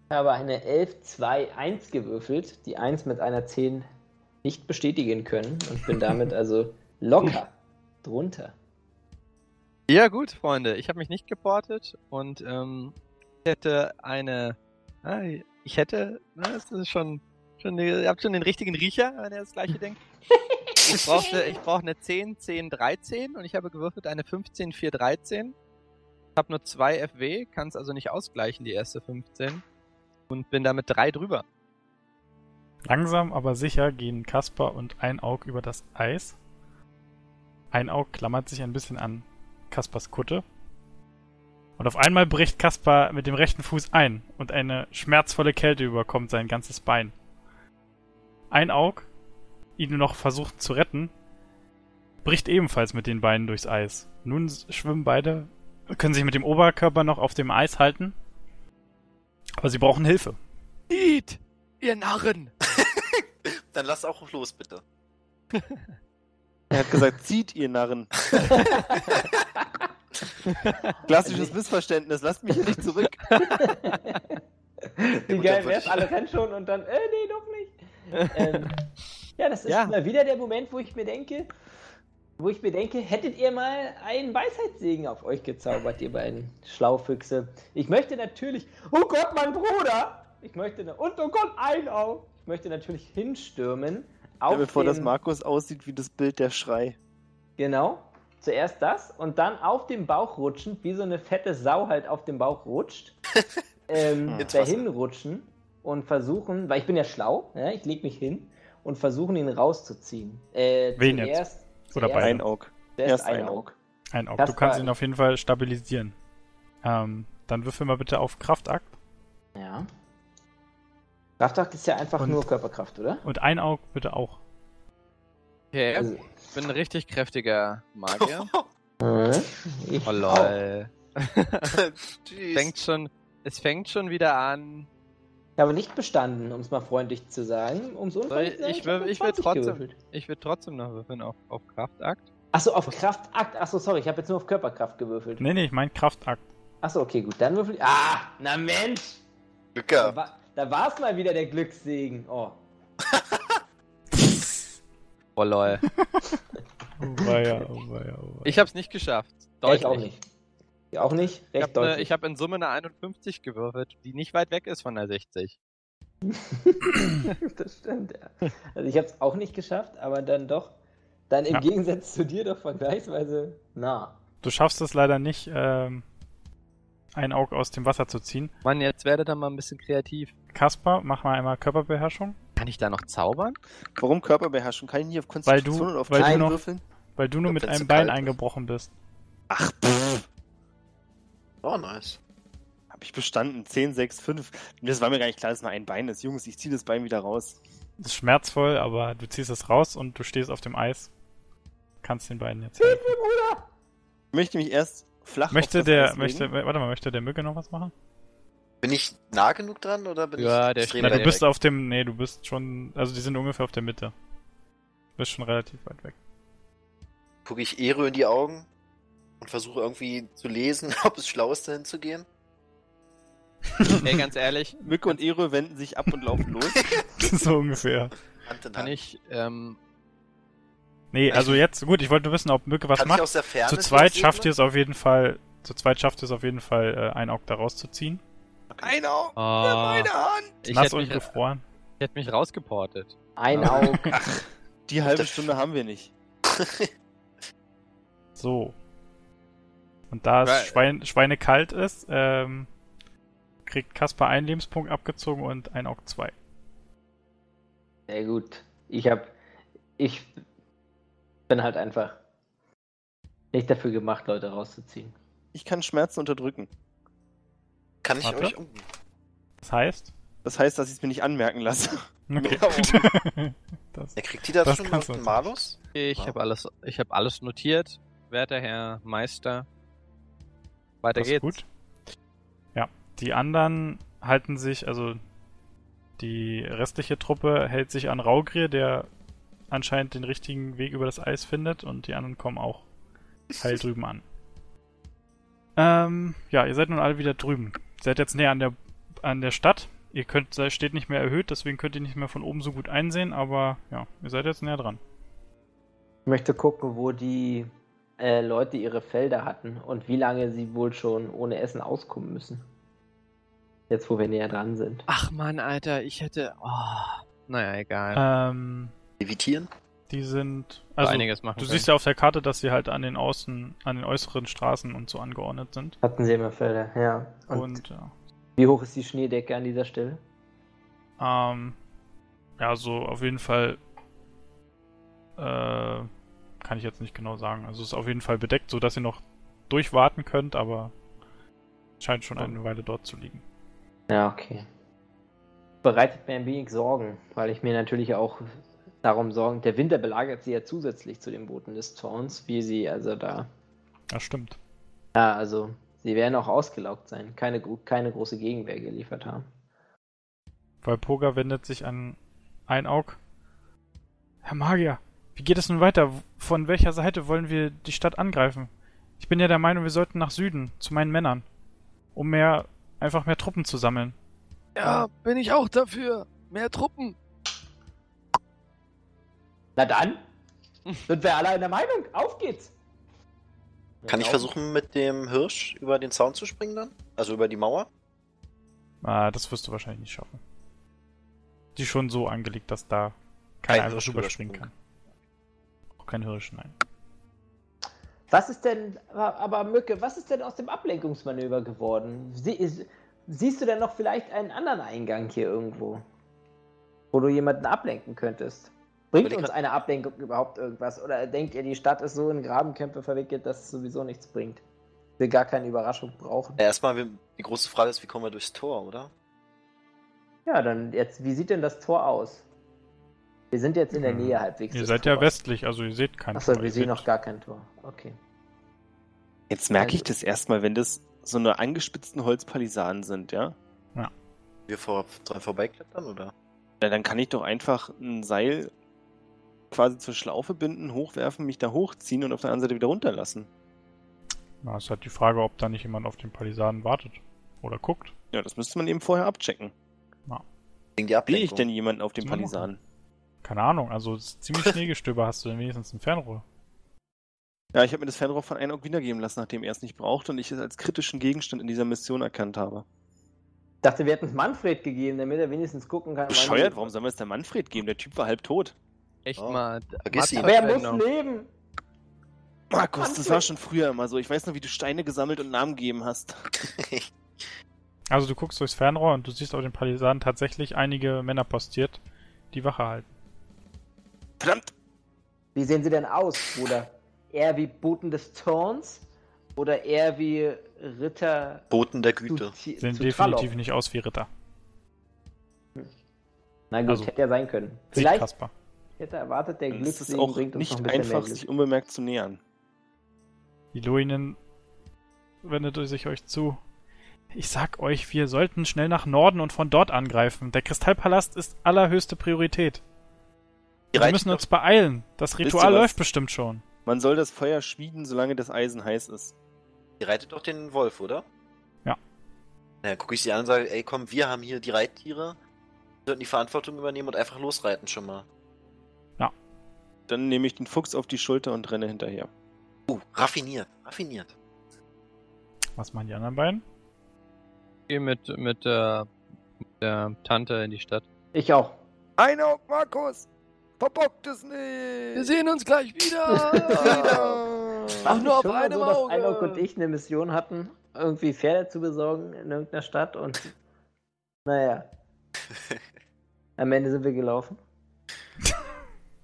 Ich habe eine 11, 2, 1 gewürfelt, die 1 mit einer 10 nicht bestätigen können und bin damit also locker drunter. Ja, gut, Freunde. Ich habe mich nicht geportet und ähm, ich hätte eine. Ah, ich hätte. Na, das ist schon. schon ihr habt schon den richtigen Riecher, wenn ihr das gleiche denkt. Ich brauchte, ich brauche eine 10, 10, 13 und ich habe gewürfelt eine 15, 4, 13. Ich habe nur zwei FW, kann es also nicht ausgleichen, die erste 15. Und bin damit drei drüber. Langsam, aber sicher gehen Kaspar und Einaug über das Eis. Einaug klammert sich ein bisschen an Kaspars Kutte. Und auf einmal bricht Kaspar mit dem rechten Fuß ein und eine schmerzvolle Kälte überkommt sein ganzes Bein. Einaug, ihn noch versucht zu retten, bricht ebenfalls mit den Beinen durchs Eis. Nun schwimmen beide, können sich mit dem Oberkörper noch auf dem Eis halten, aber sie brauchen Hilfe. Iet, ihr Narren! Dann lass auch los, bitte. Er hat gesagt, zieht ihr Narren. Klassisches Missverständnis, lasst mich hier nicht zurück. Wie gut, geil wär's, alle rennen schon und dann, äh, nee, doch nicht. ähm, ja, das ist Ja. mal wieder der Moment, wo ich mir denke, wo ich mir denke, hättet ihr mal einen Weisheitssegen auf euch gezaubert, ihr beiden Schlaufüchse. Ich möchte natürlich, oh Gott, mein Bruder! Ich möchte, und oh Gott, ein Auge! Ich möchte natürlich hinstürmen. Auf Ja, bevor das Markus aussieht wie das Bild der Schrei. Genau. Zuerst das und dann auf dem Bauch rutschen, wie so eine fette Sau halt auf dem Bauch rutscht. ähm, Jetzt was- dahin rutschen und versuchen, weil ich bin ja schlau, ja, ich leg mich hin und versuchen ihn rauszuziehen. Äh, Wen jetzt? zuerst, Oder zuerst, beide? Ein Aug. Erst ein ein Aug. Einaug, Das du kannst ihn auf jeden Fall stabilisieren. Ähm, dann würfel mal bitte auf Kraftakt. Ja. Kraftakt ist ja einfach Und- nur Körperkraft, oder? Und Einaug bitte auch. Okay, Also, ich bin ein richtig kräftiger Magier. äh, ich Oh lol. Fängt schon, es fängt schon wieder an. Ich habe nicht bestanden, um es mal freundlich zu sagen. Um es unfreundlich ich würf- eine ich will 20 trotzdem- gewürfelt. Ich würde trotzdem noch würfeln auf, auf Kraftakt. Achso, auf Kraftakt. Achso, sorry, ich habe jetzt nur auf Körperkraft gewürfelt. Nee, nee, ich meine Kraftakt. Achso, okay, gut. Dann würfel ich. Ah, na Mensch! Glück Da war, war's mal wieder der Glückssegen. Oh. Oh lol. Oh weia, oh weia, oh weia. Ich hab's nicht geschafft. Deutlich. ich auch nicht. Ich auch nicht. Ich Recht habe deutlich. ich hab in Summe eine 51 gewürfelt, die nicht weit weg ist von der 60. das stimmt, ja. Also ich habe es auch nicht geschafft, aber dann doch. Dann im Ja. Gegensatz zu dir doch vergleichsweise nah. Du schaffst es leider nicht, ähm, ein Auge aus dem Wasser zu ziehen. Mann, jetzt werde da mal ein bisschen kreativ. Kaspar, mach mal einmal Körperbeherrschung, Kann ich da noch zaubern? Warum Körperbeherrschung? Kann ich nicht auf Weil du- Konstitution und auf weil du Klein noch- würfeln? weil du nur mit einem Bein eingebrochen bist. Ach, pff. Oh, nice. Hab ich bestanden. 10, 6, 5. Das war mir gar nicht klar, dass nur ein Bein ist. Jungs, ich zieh das Bein wieder raus. Das ist schmerzvoll, aber du ziehst es raus und du stehst auf dem Eis. Kannst den beiden jetzt helfen. Ich möchte mich erst flach Möchte der, möchte, legen. warte mal, möchte der Mücke noch was machen? Bin ich nah genug dran oder bin Ja, ich der extrem Na, du weit bist weg? auf dem, nee, du bist schon, also die sind ungefähr auf der Mitte. Du bist schon relativ weit weg. Gucke ich Ero in die Augen und versuche irgendwie zu lesen, ob es schlau ist, dahin zu gehen. Ey, ganz ehrlich, Mücke und Ero wenden sich ab und laufen los. so ungefähr. Kann ich, ähm, Nee, also jetzt, gut, ich wollte nur wissen, ob Mücke was Kann ich macht. aus der Ferne Zu zweit schafft ihr es auf jeden Fall, zu zweit schafft ihr es auf jeden Fall, äh, ein Auge da rauszuziehen. Einer! oh, Meine Hand! ich, Nass hätte und mich, gefroren. ich hätte mich rausgeportet. Ein Ah. Auge. Die halbe Stunde haben wir nicht. So. Und da es Schwein, schweinekalt ist, ähm, kriegt Kaspar einen Lebenspunkt abgezogen und ein Auge zwei. Sehr gut. Ich hab. Ich bin halt einfach nicht dafür gemacht, Leute rauszuziehen. Ich kann Schmerzen unterdrücken. Kann ich Warte. euch. Das heißt? Das heißt, dass ich es mir nicht anmerken lasse. Okay. Ja. das, ja, kriegt die das, Das schon den natürlich. Malus? Ich Wow. habe alles, ich habe alles notiert. Werter Herr Meister. Weiter das ist geht's. gut. Ja, die anderen halten sich, also die restliche Truppe hält sich an Raugrier, der anscheinend den richtigen Weg über das Eis findet und die anderen kommen auch heil drüben an. Ähm, ja, ihr seid nun alle wieder drüben. Seid jetzt näher an der, an der Stadt. ihr könnt, steht nicht mehr erhöht, deswegen könnt ihr nicht mehr von oben so gut einsehen, aber ja, ihr seid jetzt näher dran. Ich möchte gucken, wo die äh, Leute ihre Felder hatten und wie lange sie wohl schon ohne Essen auskommen müssen. Jetzt, wo wir näher dran sind. Ach man, Alter, ich hätte. Oh, naja, egal. Ähm, Levitieren? die sind, Also, also einiges machen du können. siehst ja auf der Karte, dass sie halt an den Außen, an den äußeren Straßen und so angeordnet sind. Hatten sie immer Felder, ja. Und, Und, ja, wie hoch ist die Schneedecke an dieser Stelle? ähm, ja, so auf jeden Fall, äh, kann ich jetzt nicht genau sagen. Also es ist auf jeden Fall bedeckt, so dass ihr noch durchwarten könnt, aber scheint schon eine Weile dort zu liegen. Ja, okay. Bereitet mir ein wenig Sorgen, weil ich mir natürlich auch darum sorgen, der Winter belagert sie ja zusätzlich zu den Booten des Zorns, wie sie also da. Das stimmt. Ja, also sie werden auch ausgelaugt sein, keine, keine große Gegenwehr geliefert haben. Walpurga wendet sich an Einaug. Herr Magier, wie geht es nun weiter? Von welcher Seite wollen wir die Stadt angreifen? Ich bin ja der Meinung, wir sollten nach Süden, zu meinen Männern, um mehr, einfach mehr Truppen zu sammeln. Ja, bin ich auch dafür. Mehr Truppen. Na dann, sind wir alle einer Meinung. Auf geht's! Kann ich versuchen, mit dem Hirsch über den Zaun zu springen dann? Also über die Mauer? Ah, das wirst du wahrscheinlich nicht schaffen. Die ist schon so angelegt, dass da keiner Kein einfach Hirsch überspringen kann. Auch kein Hirsch, nein. Was ist denn, aber Mücke, was ist denn aus dem Ablenkungsmanöver geworden? Sie, ist, siehst du denn noch vielleicht einen anderen Eingang hier irgendwo? Wo du jemanden ablenken könntest? Bringt uns eine Ablenkung überhaupt irgendwas? Oder denkt ihr, die Stadt ist so in Grabenkämpfe verwickelt, dass es sowieso nichts bringt? Wir gar keine Überraschung brauchen. Ja, erstmal, wir- die große Frage ist, wie kommen wir durchs Tor, oder? Ja, dann jetzt, wie sieht denn das Tor aus? Wir sind jetzt in der Hm. Nähe halbwegs. Ihr seid ja Tors. westlich, also ihr seht kein Achso, Tor, wir ihr sehen noch gar kein Tor. Okay. Jetzt merke ich Also- das erstmal, wenn das so eine angespitzten Holzpalisaden sind, ja? Wir vor, dran vorbeiklettern, oder? Ja, dann kann ich doch einfach ein Seil quasi zur Schlaufe binden, hochwerfen, mich da hochziehen und auf der anderen Seite wieder runterlassen. Na, es ist halt die Frage, ob da nicht jemand auf den Palisaden wartet. Oder guckt. Ja, das müsste man eben vorher abchecken. Wegen Sehe Ablenkung. ich denn jemanden auf den machen. Palisaden? Keine Ahnung, also ziemlich Schneegestöber hast du denn wenigstens ein Fernrohr. Ja, ich habe mir das Fernrohr von Einok wiedergeben lassen, nachdem er es nicht brauchte und ich es als kritischen Gegenstand in dieser Mission erkannt habe. Ich dachte, wir hätten es Manfred gegeben, damit er wenigstens gucken kann. Bescheuert, warum sollen wir es der Manfred geben? Der Typ war halb tot. Echt Oh, mal. vergiss ihn. Aber er muss leben. Markus, das war schon früher immer so. Ich weiß noch, wie du Steine gesammelt und Namen gegeben hast. Also du guckst durchs Fernrohr und du siehst auf den Palisaden tatsächlich einige Männer postiert, die Wache halten. Verdammt! Wie sehen sie denn aus, Bruder? Eher wie Boten des Zorns oder eher wie Ritter Boten der zu, Güte. Ti- Sehen zu definitiv Trallop? nicht aus wie Ritter. Na gut, Also, hätte ja sein können. Sieht Vielleicht Kasper. Hätte er erwartet, der Dann ist es auch bringt uns nicht ein einfach, sich Glück. unbemerkt zu nähern. Die Luinen wendet sich euch zu. Ich sag euch, wir sollten schnell nach Norden und von dort angreifen. Der Kristallpalast ist allerhöchste Priorität. Die Wir müssen uns beeilen. Das ihr Ritual läuft bestimmt schon. Man soll das Feuer schmieden, solange das Eisen heiß ist. Die reitet doch den Wolf, oder? Ja. Na, gucke ich sie an und sage, ey komm, wir haben hier die Reittiere. Wir sollten die Verantwortung übernehmen und einfach losreiten schon mal. Dann nehme ich den Fuchs auf die Schulter und renne hinterher. Uh, raffiniert, raffiniert. Was machen die anderen beiden? Geh mit, mit, der, mit der Tante in die Stadt. Ich auch. Einok, Markus! Verbockt es nicht! Wir sehen uns gleich wieder! Ach, nur auf einem so, dass Auge. Einok und ich eine Mission hatten, irgendwie Pferde zu besorgen in irgendeiner Stadt und naja. Am Ende sind wir gelaufen.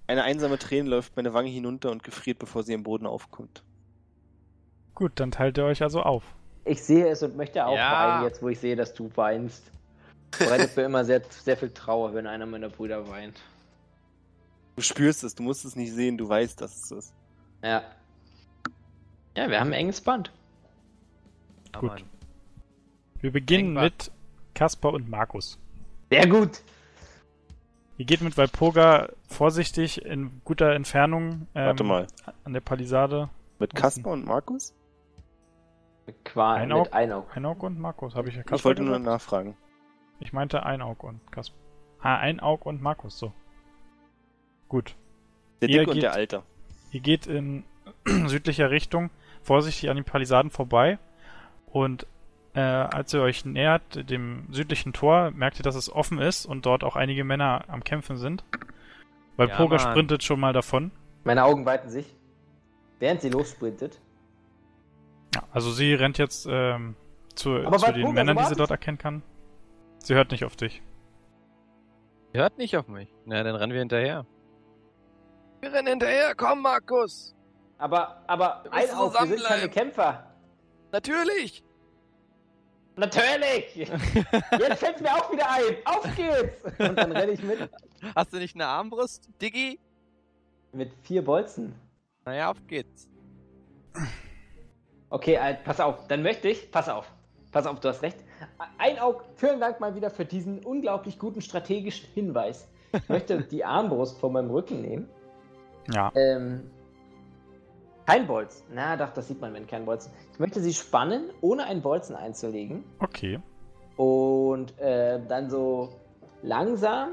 Eine einsame Träne läuft meine Wange hinunter und gefriert, bevor sie am Boden aufkommt. Gut, dann teilt ihr euch also auf. Ich sehe es und möchte auch Ja. weinen, jetzt wo ich sehe, dass du weinst. Bereitet mir immer sehr, sehr viel Trauer, wenn einer meiner Brüder weint. Du spürst es, du musst es nicht sehen, du weißt, dass es so ist. Ja. Ja, wir haben ein enges Band. Gut. Wir beginnen Denkbar. mit Kaspar und Markus. Sehr gut. Ihr geht mit Walpurga vorsichtig in guter Entfernung ähm, Warte mal, an der Palisade. mit Kasper und Markus? Mit Qua Einaug? mit Einaug. Einauk und Markus, habe ich ja Ich Kaspar wollte nur gesagt? nachfragen. Ich meinte Einaug und Kasper. Ah, Einaug und Markus, so. Gut. Der Dicke und der Alter. Ihr geht in südlicher Richtung vorsichtig an den Palisaden vorbei und äh, als ihr euch nähert dem südlichen Tor, merkt ihr, dass es offen ist und dort auch einige Männer am Kämpfen sind. Weil Ja, Poga Mann. sprintet schon mal davon. Meine Augen weiten sich, während sie lossprintet. Ja, also sie rennt jetzt ähm, zu, zu den Poga, Männern, die sie dort erkennen kann. Sie hört nicht auf dich. Ihr hört nicht auf mich. Na, dann rennen wir hinterher. Wir rennen hinterher, komm, Markus. Aber, aber, Wir ein auf, wir sind keine. Kämpfer. Natürlich. Natürlich! Jetzt fällt mir auch wieder ein. Auf geht's! Und dann renne ich mit. Hast du nicht eine Armbrust, Diggi? Mit vier Bolzen. Naja, auf geht's. Okay, äh, pass auf, dann möchte ich, pass auf, pass auf, du hast recht. Ein Auge, vielen Dank mal wieder für diesen unglaublich guten strategischen Hinweis. Ich möchte die Armbrust von meinem Rücken nehmen. Ja. Ähm, kein Bolzen. Na doch, das sieht man, wenn kein Bolzen. Ich möchte sie spannen, ohne einen Bolzen einzulegen. Okay. Und äh, dann so langsam,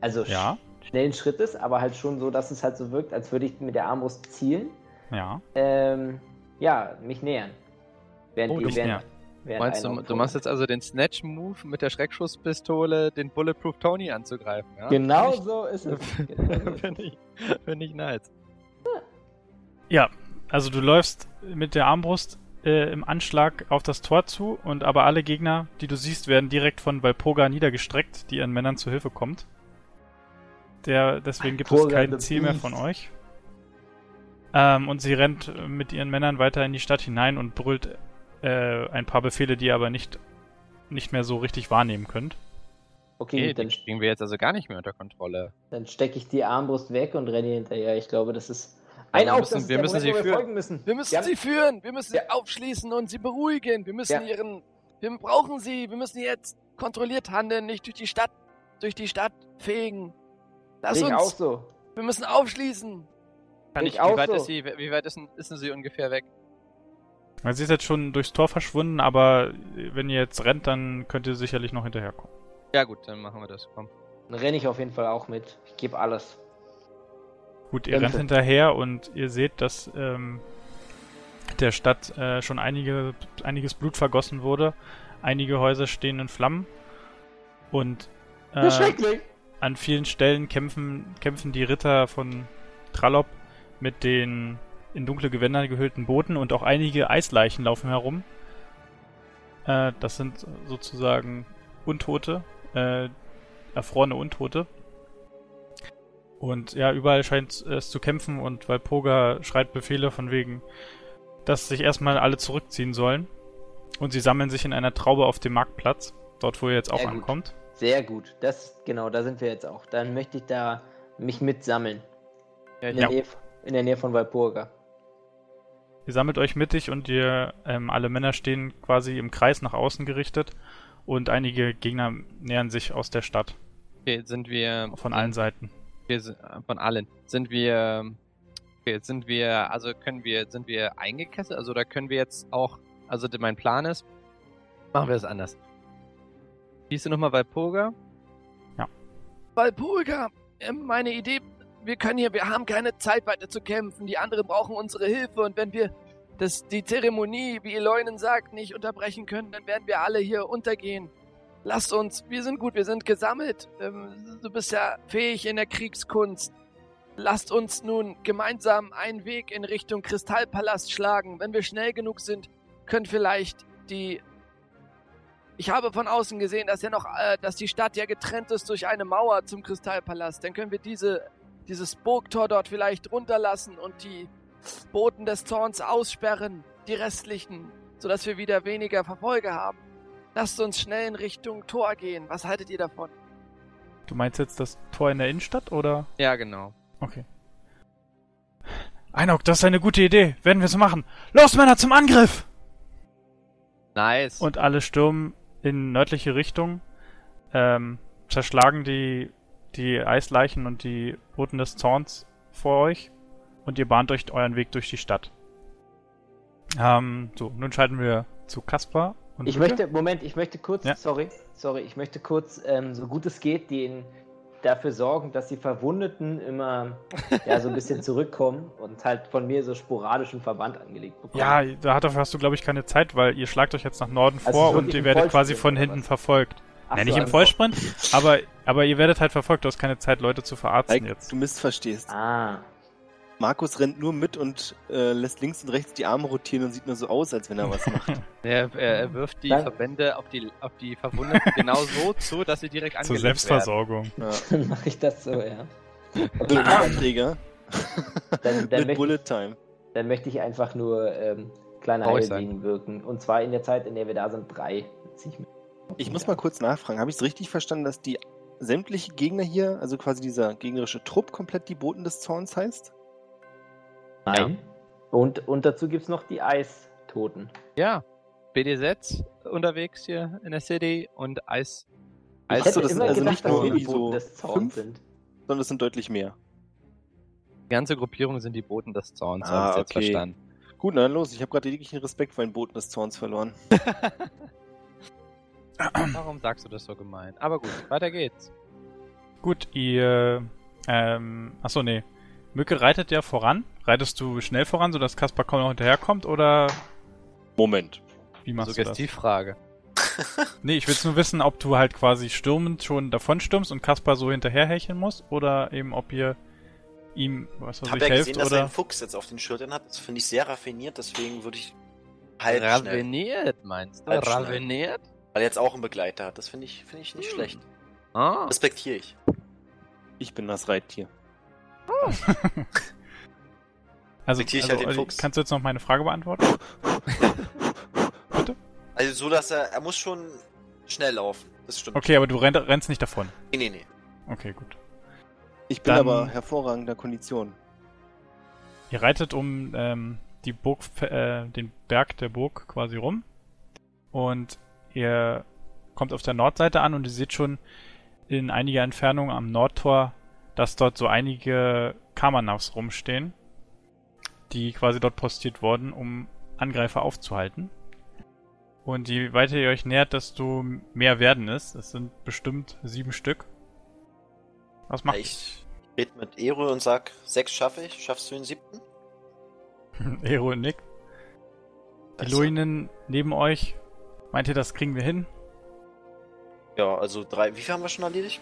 also Ja. sch schnellen Schrittes, aber halt schon so, dass es halt so wirkt, als würde ich mit der Armbrust zielen. Ja. Ähm, ja, mich nähern. Während Oh, die- während- während Meinst du, du machst jetzt also den Snatch-Move mit der Schreckschusspistole, den Bulletproof Tony anzugreifen, ja? Genau so ist es. Genau so ist es. Finde ich, find ich nice. Ja, also du läufst mit der Armbrust äh, im Anschlag auf das Tor zu und aber alle Gegner, die du siehst, werden direkt von Valpoga niedergestreckt, die ihren Männern zu Hilfe kommt. Der, deswegen gibt es Valpoga kein Ziel mehr von euch. Ähm, und sie rennt mit ihren Männern weiter in die Stadt hinein und brüllt äh, ein paar Befehle, die ihr aber nicht, nicht mehr so richtig wahrnehmen könnt. Okay, Okay, dann, kriegen wir jetzt also gar nicht mehr unter Kontrolle. dann stecke ich die Armbrust weg und renne hinterher. Ich glaube, das ist ein wir Auge, müssen- wir müssen Moment, sie wir führen. folgen müssen. Wir müssen Ja. sie führen. Wir müssen Ja. sie aufschließen und sie beruhigen. Wir müssen Ja. ihren. Wir brauchen sie. Wir müssen jetzt kontrolliert handeln, nicht durch die Stadt, durch die Stadt fegen. Lass ich auch uns. so. Wir müssen aufschließen. Kann Ich ich, auch wie weit, so. ist sie, wie weit ist, ist sie ungefähr weg? Also sie ist jetzt schon durchs Tor verschwunden, aber wenn ihr jetzt rennt, dann könnt ihr sicherlich noch hinterherkommen. Ja gut, dann machen wir das. Komm. Dann renne ich auf jeden Fall auch mit. Ich gebe alles. Gut, ihr rennt hinterher und ihr seht, dass ähm, der Stadt äh, schon einige, einiges Blut vergossen wurde. Einige Häuser stehen in Flammen. Und äh, an vielen Stellen kämpfen, kämpfen die Ritter von Trallop mit den in dunkle Gewänder gehüllten Booten und auch einige Eisleichen laufen herum. Äh, das sind sozusagen Untote, äh, erfrorene Untote. Und ja, überall scheint es zu kämpfen und Valpoga schreit Befehle von wegen, dass sich erstmal alle zurückziehen sollen. Und sie sammeln sich in einer Traube auf dem Marktplatz, dort wo ihr jetzt auch Sehr gut. ankommt. Sehr gut. Das, genau, da sind wir jetzt auch. Dann möchte ich da mich mitsammeln. In der, Ja. Nähe, in der Nähe von Walpurga. Ihr sammelt euch mittig und ihr, ähm, alle Männer stehen quasi im Kreis nach außen gerichtet und einige Gegner nähern sich aus der Stadt Okay, sind wir von allen Seiten. Wir sind, äh, von allen. Sind wir. Okay, sind wir. Also können wir. Sind wir eingekesselt? Also da können wir jetzt auch. Also mein Plan ist. Machen wir es anders. Hieß du nochmal Valpoga? Walpurga, ähm, meine Idee, wir können hier, wir haben keine Zeit weiter zu kämpfen. Die anderen brauchen unsere Hilfe und wenn wir das, die Zeremonie, wie Eloinen sagt, nicht unterbrechen können, dann werden wir alle hier untergehen. Lasst uns, wir sind gut, wir sind gesammelt. Ähm, du bist ja fähig in der Kriegskunst. Lasst uns nun gemeinsam einen Weg in Richtung Kristallpalast schlagen. Wenn wir schnell genug sind, können vielleicht die ich habe von außen gesehen, dass ja noch, äh, dass die Stadt ja getrennt ist durch eine Mauer zum Kristallpalast. Dann können wir diese, dieses Burgtor dort vielleicht runterlassen und die Boten des Zorns aussperren, die restlichen, sodass wir wieder weniger Verfolger haben. Lasst uns schnell in Richtung Tor gehen. Was haltet ihr davon? Du meinst jetzt das Tor in der Innenstadt oder? Ja, genau. Okay. Einaug, das ist eine gute Idee. Werden wir so machen. Los, Männer, zum Angriff! Nice. Und alle stürmen in nördliche Richtung, ähm, zerschlagen die, die Eisleichen und die Boten des Zorns vor euch und ihr bahnt euch euren Weg durch die Stadt. Ähm, so, nun schalten wir zu Kaspar Und Ich möchte, Moment, ich möchte kurz, Ja. sorry, sorry, ich möchte kurz, ähm, so gut es geht, den dafür sorgen, dass die Verwundeten immer ja, so ein bisschen zurückkommen und halt von mir so sporadischen Verband angelegt bekommen. Ja, dafür hast du, glaube ich, keine Zeit, weil ihr schlagt euch jetzt nach Norden Also vor und ihr werdet quasi von hinten verfolgt. Ach ja, so, nicht im also- Vollsprint, aber, aber ihr werdet halt verfolgt. Du hast keine Zeit, Leute zu verarzten Like, jetzt. du missverstehst. Ah, Markus rennt nur mit und äh, lässt links und rechts die Arme rotieren und sieht nur so aus, als wenn er was macht. Er, er, er wirft die Dann- Verbände auf die, auf die Verwundeten genau so zu, dass sie direkt Zur angelegt werden. Selbstversorgung. Ja. dann mache ich das so, ja. Bullet-Träger Dann, dann, mit möchte, Bullet ich, Time. dann möchte ich einfach nur ähm, kleine. Heilwegen wirken. Und zwar in der Zeit, in der wir da sind, drei. Ich Ich muss mal kurz nachfragen. Habe ich es richtig verstanden, dass die sämtliche Gegner hier, also quasi dieser gegnerische Trupp, komplett die Boten des Zorns heißt? Nein. Und, und dazu gibt es noch die Eistoten. Ja, BDZ unterwegs hier in der City und Eis. Ich Eis so, hätte das sind immer also gedacht, nicht dass nur Boten so des Zorns fünf? sind. Sondern es sind deutlich mehr. die ganze Gruppierung sind die Boten des Zorns, Ah, habe ich jetzt okay. verstanden. Gut, na dann los. Ich habe gerade jeglichen Respekt vor den Boten des Zorns verloren. Warum sagst du das so gemein? Aber gut, weiter geht's. Gut, ihr, ähm, achso, nee. Mücke reitet ja voran. Reitest du schnell voran, sodass Kaspar kaum noch hinterherkommt, oder Moment. wie machst du das? Suggestivfrage. Nee, ich will nur wissen, ob du halt quasi stürmend schon davon stürmst und Kaspar so hinterherhecheln muss, oder eben ob ihr ihm, was Ich weiß habe ich, ja helft, gesehen, dass er oder? einen Fuchs jetzt auf den Schultern hat. Das finde ich sehr raffiniert, deswegen würde ich halb schnell. Raveniert, meinst du? Halb schnell. Raveniert? Weil er jetzt auch einen Begleiter hat. Das finde ich, finde ich nicht Hm. schlecht. Ah, Respektiere ich. Ich bin das Reittier. Also, Diktiere ich also halt Fuchs. kannst du jetzt noch meine Frage beantworten? Also so, dass er, er muss schon schnell laufen. Das stimmt. Okay, aber du renn, rennst nicht davon. Nee, nee, nee. Okay, gut. Ich bin Dann- aber hervorragender Kondition. Ihr reitet um ähm, die Burg, äh, den Berg der Burg quasi rum und ihr kommt auf der Nordseite an und ihr seht schon in einiger Entfernung am Nordtor, dass dort so einige Kamanavs rumstehen, die quasi dort postiert wurden, um Angreifer aufzuhalten. Und je weiter ihr euch nähert, desto mehr werden es. Es sind bestimmt sieben Stück. Was macht Ich rede mit Ero und sag, sechs schaffe ich. Schaffst du den siebten? Ero und Nick? Die Also, Luinen neben euch. Meint ihr, das kriegen wir hin? Ja, also drei. Wie viel haben wir schon erledigt?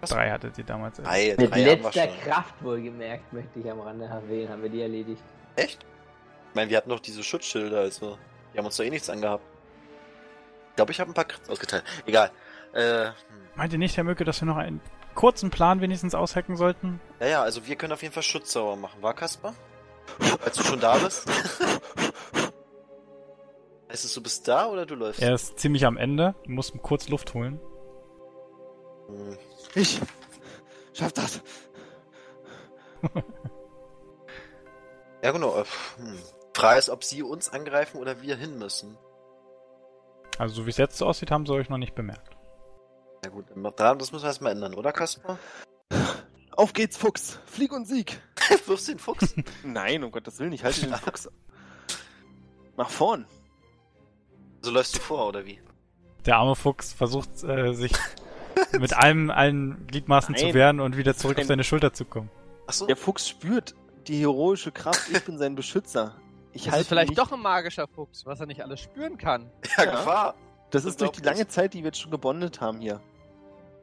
Was? Drei hattet ihr damals. erst. Drei, Mit drei letzter. Kraft wohlgemerkt, möchte ich am Rande erwähnen, haben wir die erledigt. Echt? Ich meine, wir hatten doch diese Schutzschilder, also. Die haben uns doch eh nichts angehabt. Ich glaube, ich habe ein paar Crits ausgeteilt. Egal. Äh, hm. Meint ihr nicht, Herr Mücke, dass wir noch einen kurzen Plan wenigstens aushacken sollten? Ja, ja, also wir können auf jeden Fall Schutzzauber machen, war Kasper? Als du schon da bist? heißt es, du bist da oder du läufst? Er ist ziemlich am Ende. Du musst kurz Luft holen. Hm. Ich schaff das. Ja, genau. äh, Hm. Frage ist, ob sie uns angreifen oder wir hin müssen. Also, so wie es jetzt so aussieht, haben sie euch noch nicht bemerkt. Ja gut, das müssen wir erstmal ändern, oder Kasper? Auf geht's, Fuchs. Flieg und Sieg. Wirfst den Fuchs? Nein, um Gottes Willen, ich halte den Fuchs. Nach vorn. So läufst du vor, oder wie? Der arme Fuchs versucht, äh, sich mit allem, allen Gliedmaßen zu Nein. wehren und wieder zurück auf Nein. seine Schulter zu kommen. Achso? Der Fuchs spürt die heroische Kraft. Ich bin sein Beschützer. Ich das halte ist vielleicht nicht- doch ein magischer Fuchs, was er nicht alles spüren kann. Ja, Ja. Gefahr. Das ist durch die lange Zeit, die wir jetzt schon gebondet haben hier.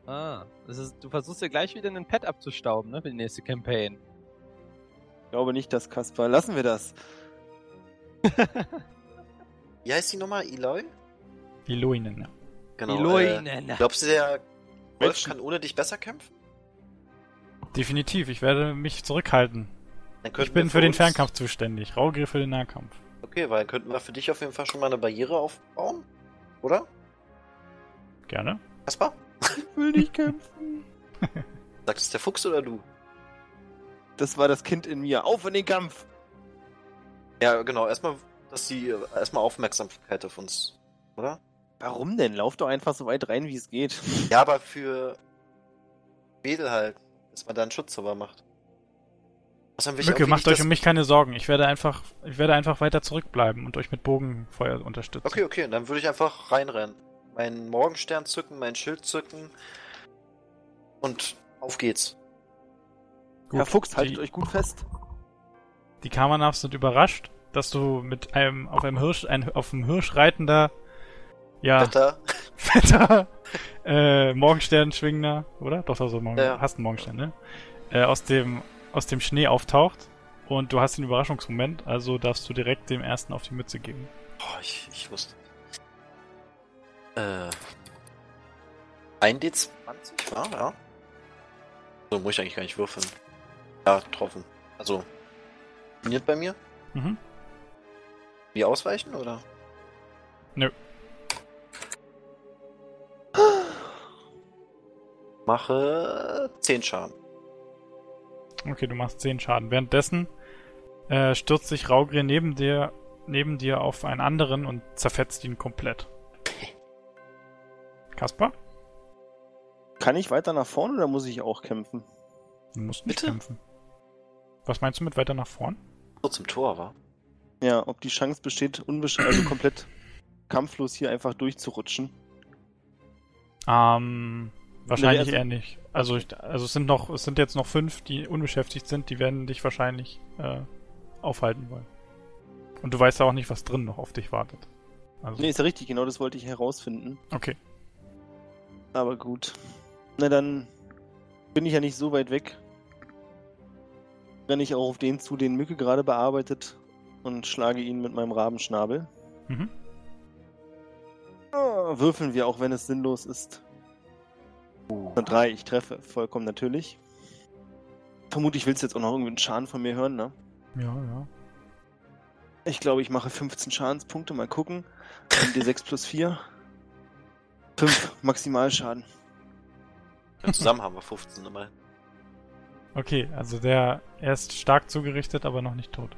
Ah, das ist, du versuchst ja gleich wieder einen Pet abzustauben, ne, für die nächste Campaign. Ich glaube nicht, dass Kaspar. Lassen wir das. Wie heißt die nochmal? Eloy? Die Luinen, ja. Genau. die Loinen. Äh, glaubst du, der Wolf Menschen. kann ohne dich besser kämpfen? Definitiv, ich werde mich zurückhalten. Dann Ich bin wir für den Fernkampf zuständig. Raugriff für den Nahkampf. Okay, weil könnten wir für dich auf jeden Fall schon mal eine Barriere aufbauen? Oder? Gerne. Kaspar? Ich will nicht kämpfen. Sagt es der Fuchs oder du? Das war das Kind in mir. Auf in den Kampf. Ja, genau. Erstmal, dass die äh, erstmal Aufmerksamkeit auf uns, oder? Warum denn? Lauf doch einfach so weit rein, wie es geht. Ja, aber für Wedel halt, dass man da einen Schutzzauber macht. Außerdem will ich Mücke, macht euch um mich keine Sorgen. Ich werde einfach, ich werde einfach weiter zurückbleiben und euch mit Bogenfeuer unterstützen. Okay, okay, dann würde ich einfach reinrennen. Meinen Morgenstern zücken, mein Schild zücken. Und auf geht's. Gut, Herr Fuchs, haltet die, euch gut fest. Die Kamanavs sind überrascht, dass du mit einem auf einem Hirsch, ein auf dem Hirsch reitender, ja, Wetter. fetter äh, Morgenstern schwingender, oder? Doch, doch, so Morgen, Ja. hast einen Morgenstern, ne? Äh, aus dem aus dem Schnee auftaucht und du hast den Überraschungsmoment, also darfst du direkt dem ersten auf die Mütze geben. Oh, ich, ich wusste. Äh. 1d20 war, ja. So muss ich eigentlich gar nicht würfeln. Ja, getroffen. Also. Funktioniert bei mir? Mhm. Wie ausweichen, oder? Nö. Mache 10 Schaden. Okay, du machst 10 Schaden. Währenddessen äh, stürzt sich Raugrir neben dir, neben dir auf einen anderen und zerfetzt ihn komplett. Kaspar? Kann ich weiter nach vorne oder muss ich auch kämpfen? Du musst nicht Bitte? kämpfen. Was meinst du mit weiter nach vorn? So zum Tor war. Ja, ob die Chance besteht, unbesch also komplett kampflos hier einfach durchzurutschen. Ähm, wahrscheinlich also- eher nicht. Also, ich, also es sind noch, es sind jetzt noch fünf, die unbeschäftigt sind, die werden dich wahrscheinlich äh, aufhalten wollen. Und du weißt ja auch nicht, was drin noch auf dich wartet. Also, Nee, ist ja richtig, genau das wollte ich herausfinden. okay. Aber gut. Na dann bin ich ja nicht so weit weg. Renne ich auch auf den zu, den Mücke gerade bearbeitet und schlage ihn mit meinem Rabenschnabel. Mhm. Ah, würfeln wir, auch wenn es sinnlos ist. Na, drei, ich treffe, vollkommen natürlich. Vermutlich willst du jetzt auch noch irgendwie einen Schaden von mir hören, ne? Ja, ja. Ich glaube, ich mache 15 Schadenspunkte, mal gucken. Ein D6 plus 4. 5 Maximalschaden. Ja, zusammen haben wir 15 immerhin. Okay, also der, er ist stark zugerichtet, aber noch nicht tot.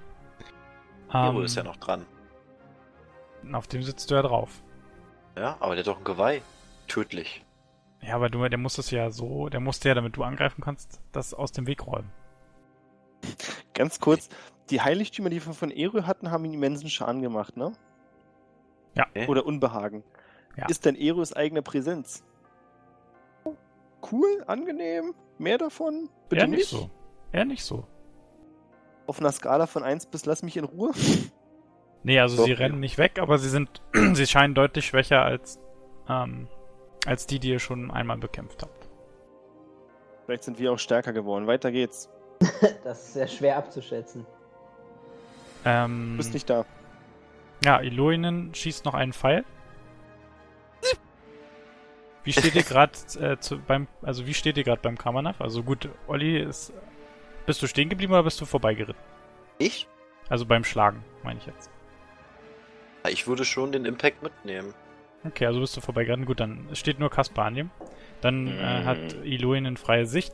Hero Ähm, ist ja noch dran. Auf dem sitzt du ja drauf. Ja, aber der hat doch ein Geweih. Tödlich. Ja, aber du, der muss es ja so, der musste ja, damit du angreifen kannst, das aus dem Weg räumen. Ganz kurz, die Heiligtümer, die wir von Eru hatten, haben ihm immensen Schaden gemacht, ne? Okay. Oder Unbehagen. Ja. Ist denn Erus eigene Präsenz? Cool, angenehm, mehr davon? Bitte Eher nicht so. Eher nicht so. Auf einer Skala von 1 bis lass mich in Ruhe. Nee, also Doch, sie ja. rennen nicht weg, aber sie sind, sie scheinen deutlich schwächer als, ähm, als die, die ihr schon einmal bekämpft habt. Vielleicht sind wir auch stärker geworden. Weiter geht's. Das ist sehr schwer abzuschätzen. Ähm, Du bist nicht da. ja, Iloinen schießt noch einen Pfeil. Wie steht ihr gerade äh, beim, also wie steht ihr gerade beim Kamanaf? Also gut, Olli ist, bist du stehen geblieben oder bist du vorbeigeritten? Ich? Also beim Schlagen, meine ich jetzt. Ich würde schon den Impact mitnehmen. Okay, also bist du vorbeigeritten. Gut, dann steht nur Kaspar an dem. Dann äh, hat Mm. Iloinen freie Sicht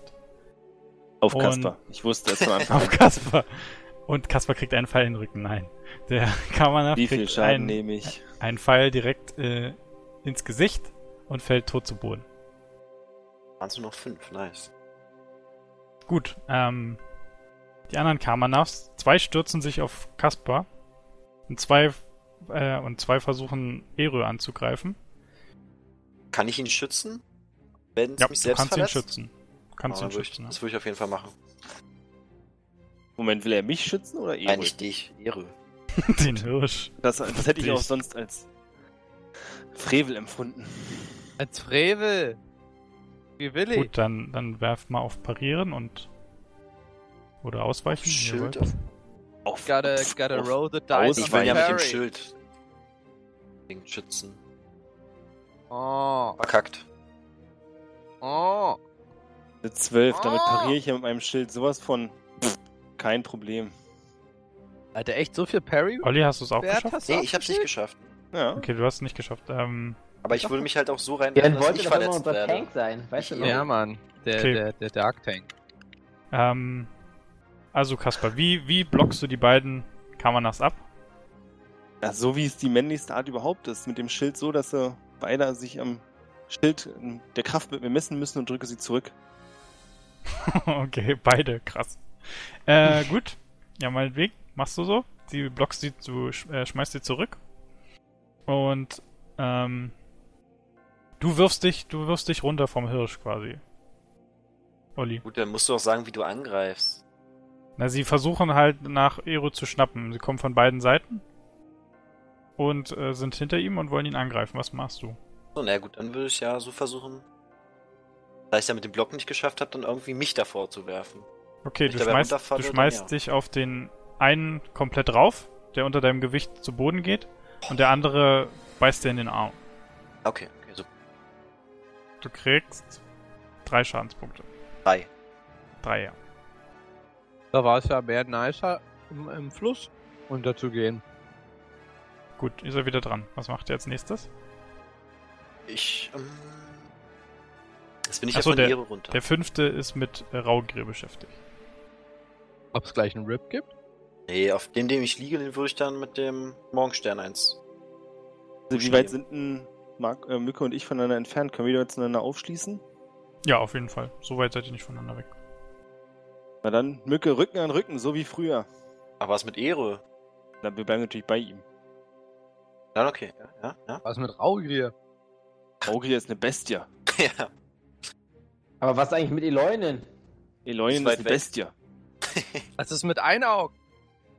Auf Kasper. Ich wusste es von Anfang auf Kaspar. Und Kaspar kriegt einen Pfeil in den Rücken. Nein. Der Kamanaf Wie viel kriegt Schaden einen, nehme ich? einen Pfeil direkt äh, ins Gesicht und fällt tot zu Boden. Waren es nur noch fünf, nice. Gut, ähm, die anderen Kamanafs, zwei stürzen sich auf Kaspar und zwei, äh, und zwei versuchen Erö anzugreifen. Kann ich ihn schützen? Wenn es Ja, mich du selbst kannst ihn verletzt? schützen. Du kannst Ah, ihn würde ich- schützen. Das würde ich auf jeden Fall machen. Moment, will er mich schützen oder? Nein, nicht dich. Ja. Den Hirsch. Das, das hätte ich auch sonst als Frevel empfunden. Als Frevel. Wie will ich? Gut, dann, dann werft mal auf Parieren und oder Ausweichen. Schild auf. Auf, Gotta, auf- gotta auf- roll the dice Ich will the ja mit dem. Schild den schützen. Oh, Verkackt. oh. Eine 12, damit Oh. pariere ich ja mit meinem Schild sowas von. Pff, kein Problem. Alter, echt so viel Parry? Olli, hast du es auch Wert geschafft? Nee, ich hab's nicht geschafft. Ja. Okay, du hast es nicht geschafft. Ähm, Aber ich würde mich halt auch so rein, Ja, dann dass wollte ich doch immer verletzt unser werde. Tank sein, weißt du? Ja, Mann. Der, Okay. der, der Dark Tank. ähm, also Kaspar, wie, wie blockst du die beiden Kamanafs ab? ja. So wie es die männlichste Art überhaupt ist. Mit dem Schild so, dass sie beide sich am Schild der Kraft mit mir messen müssen und drücke sie zurück. okay, beide, krass. Äh, gut. Ja, meinetwegen. Machst du so. Sie blockst sie, du sch- äh, schmeißt sie zurück. Und, ähm, du wirfst dich, du wirfst dich runter vom Hirsch quasi. Olli. Gut, dann musst du auch sagen, wie du angreifst. Na, sie versuchen halt nach Ero zu schnappen. Sie kommen von beiden Seiten. Und äh, sind hinter ihm und wollen ihn angreifen. Was machst du? So, na gut, dann würde ich ja so versuchen, da ich es ja mit dem Block nicht geschafft habe, dann irgendwie mich davor zu werfen. Okay, du schmeißt, du dann schmeißt ja. dich auf den einen komplett drauf, der unter deinem Gewicht zu Boden geht. Und der andere beißt dir in den Arm. Okay, okay, so Du kriegst drei Schadenspunkte. drei. Drei, ja. Da war es ja mehr nicer, im, im Fluss unterzugehen. Gut, ihr seid wieder dran. Was macht ihr als nächstes? Ich, ähm, Jetzt bin ich Ach ja von der- runter. Der fünfte ist mit äh, Raugrier beschäftigt. Ob es gleich einen Rip gibt? Nee, auf dem, dem ich liege, den würde ich dann mit dem Morgenstern eins. Also, wie weit sind denn Mark, äh, Mücke und ich voneinander entfernt? Können wir die jetzt zueinander aufschließen? Ja, auf jeden Fall. So weit seid ihr nicht voneinander weg. Na dann, Mücke, Rücken an Rücken, so wie früher. Aber was mit Ehre? Na, wir bleiben natürlich bei ihm. Dann okay, ja, ja, ja. Was mit Raugrier? Augria ist eine Bestie. ja. Aber was eigentlich mit Eloinen? Eloinen Ist ist, eine weg. Bestie. Was ist mit Einaug?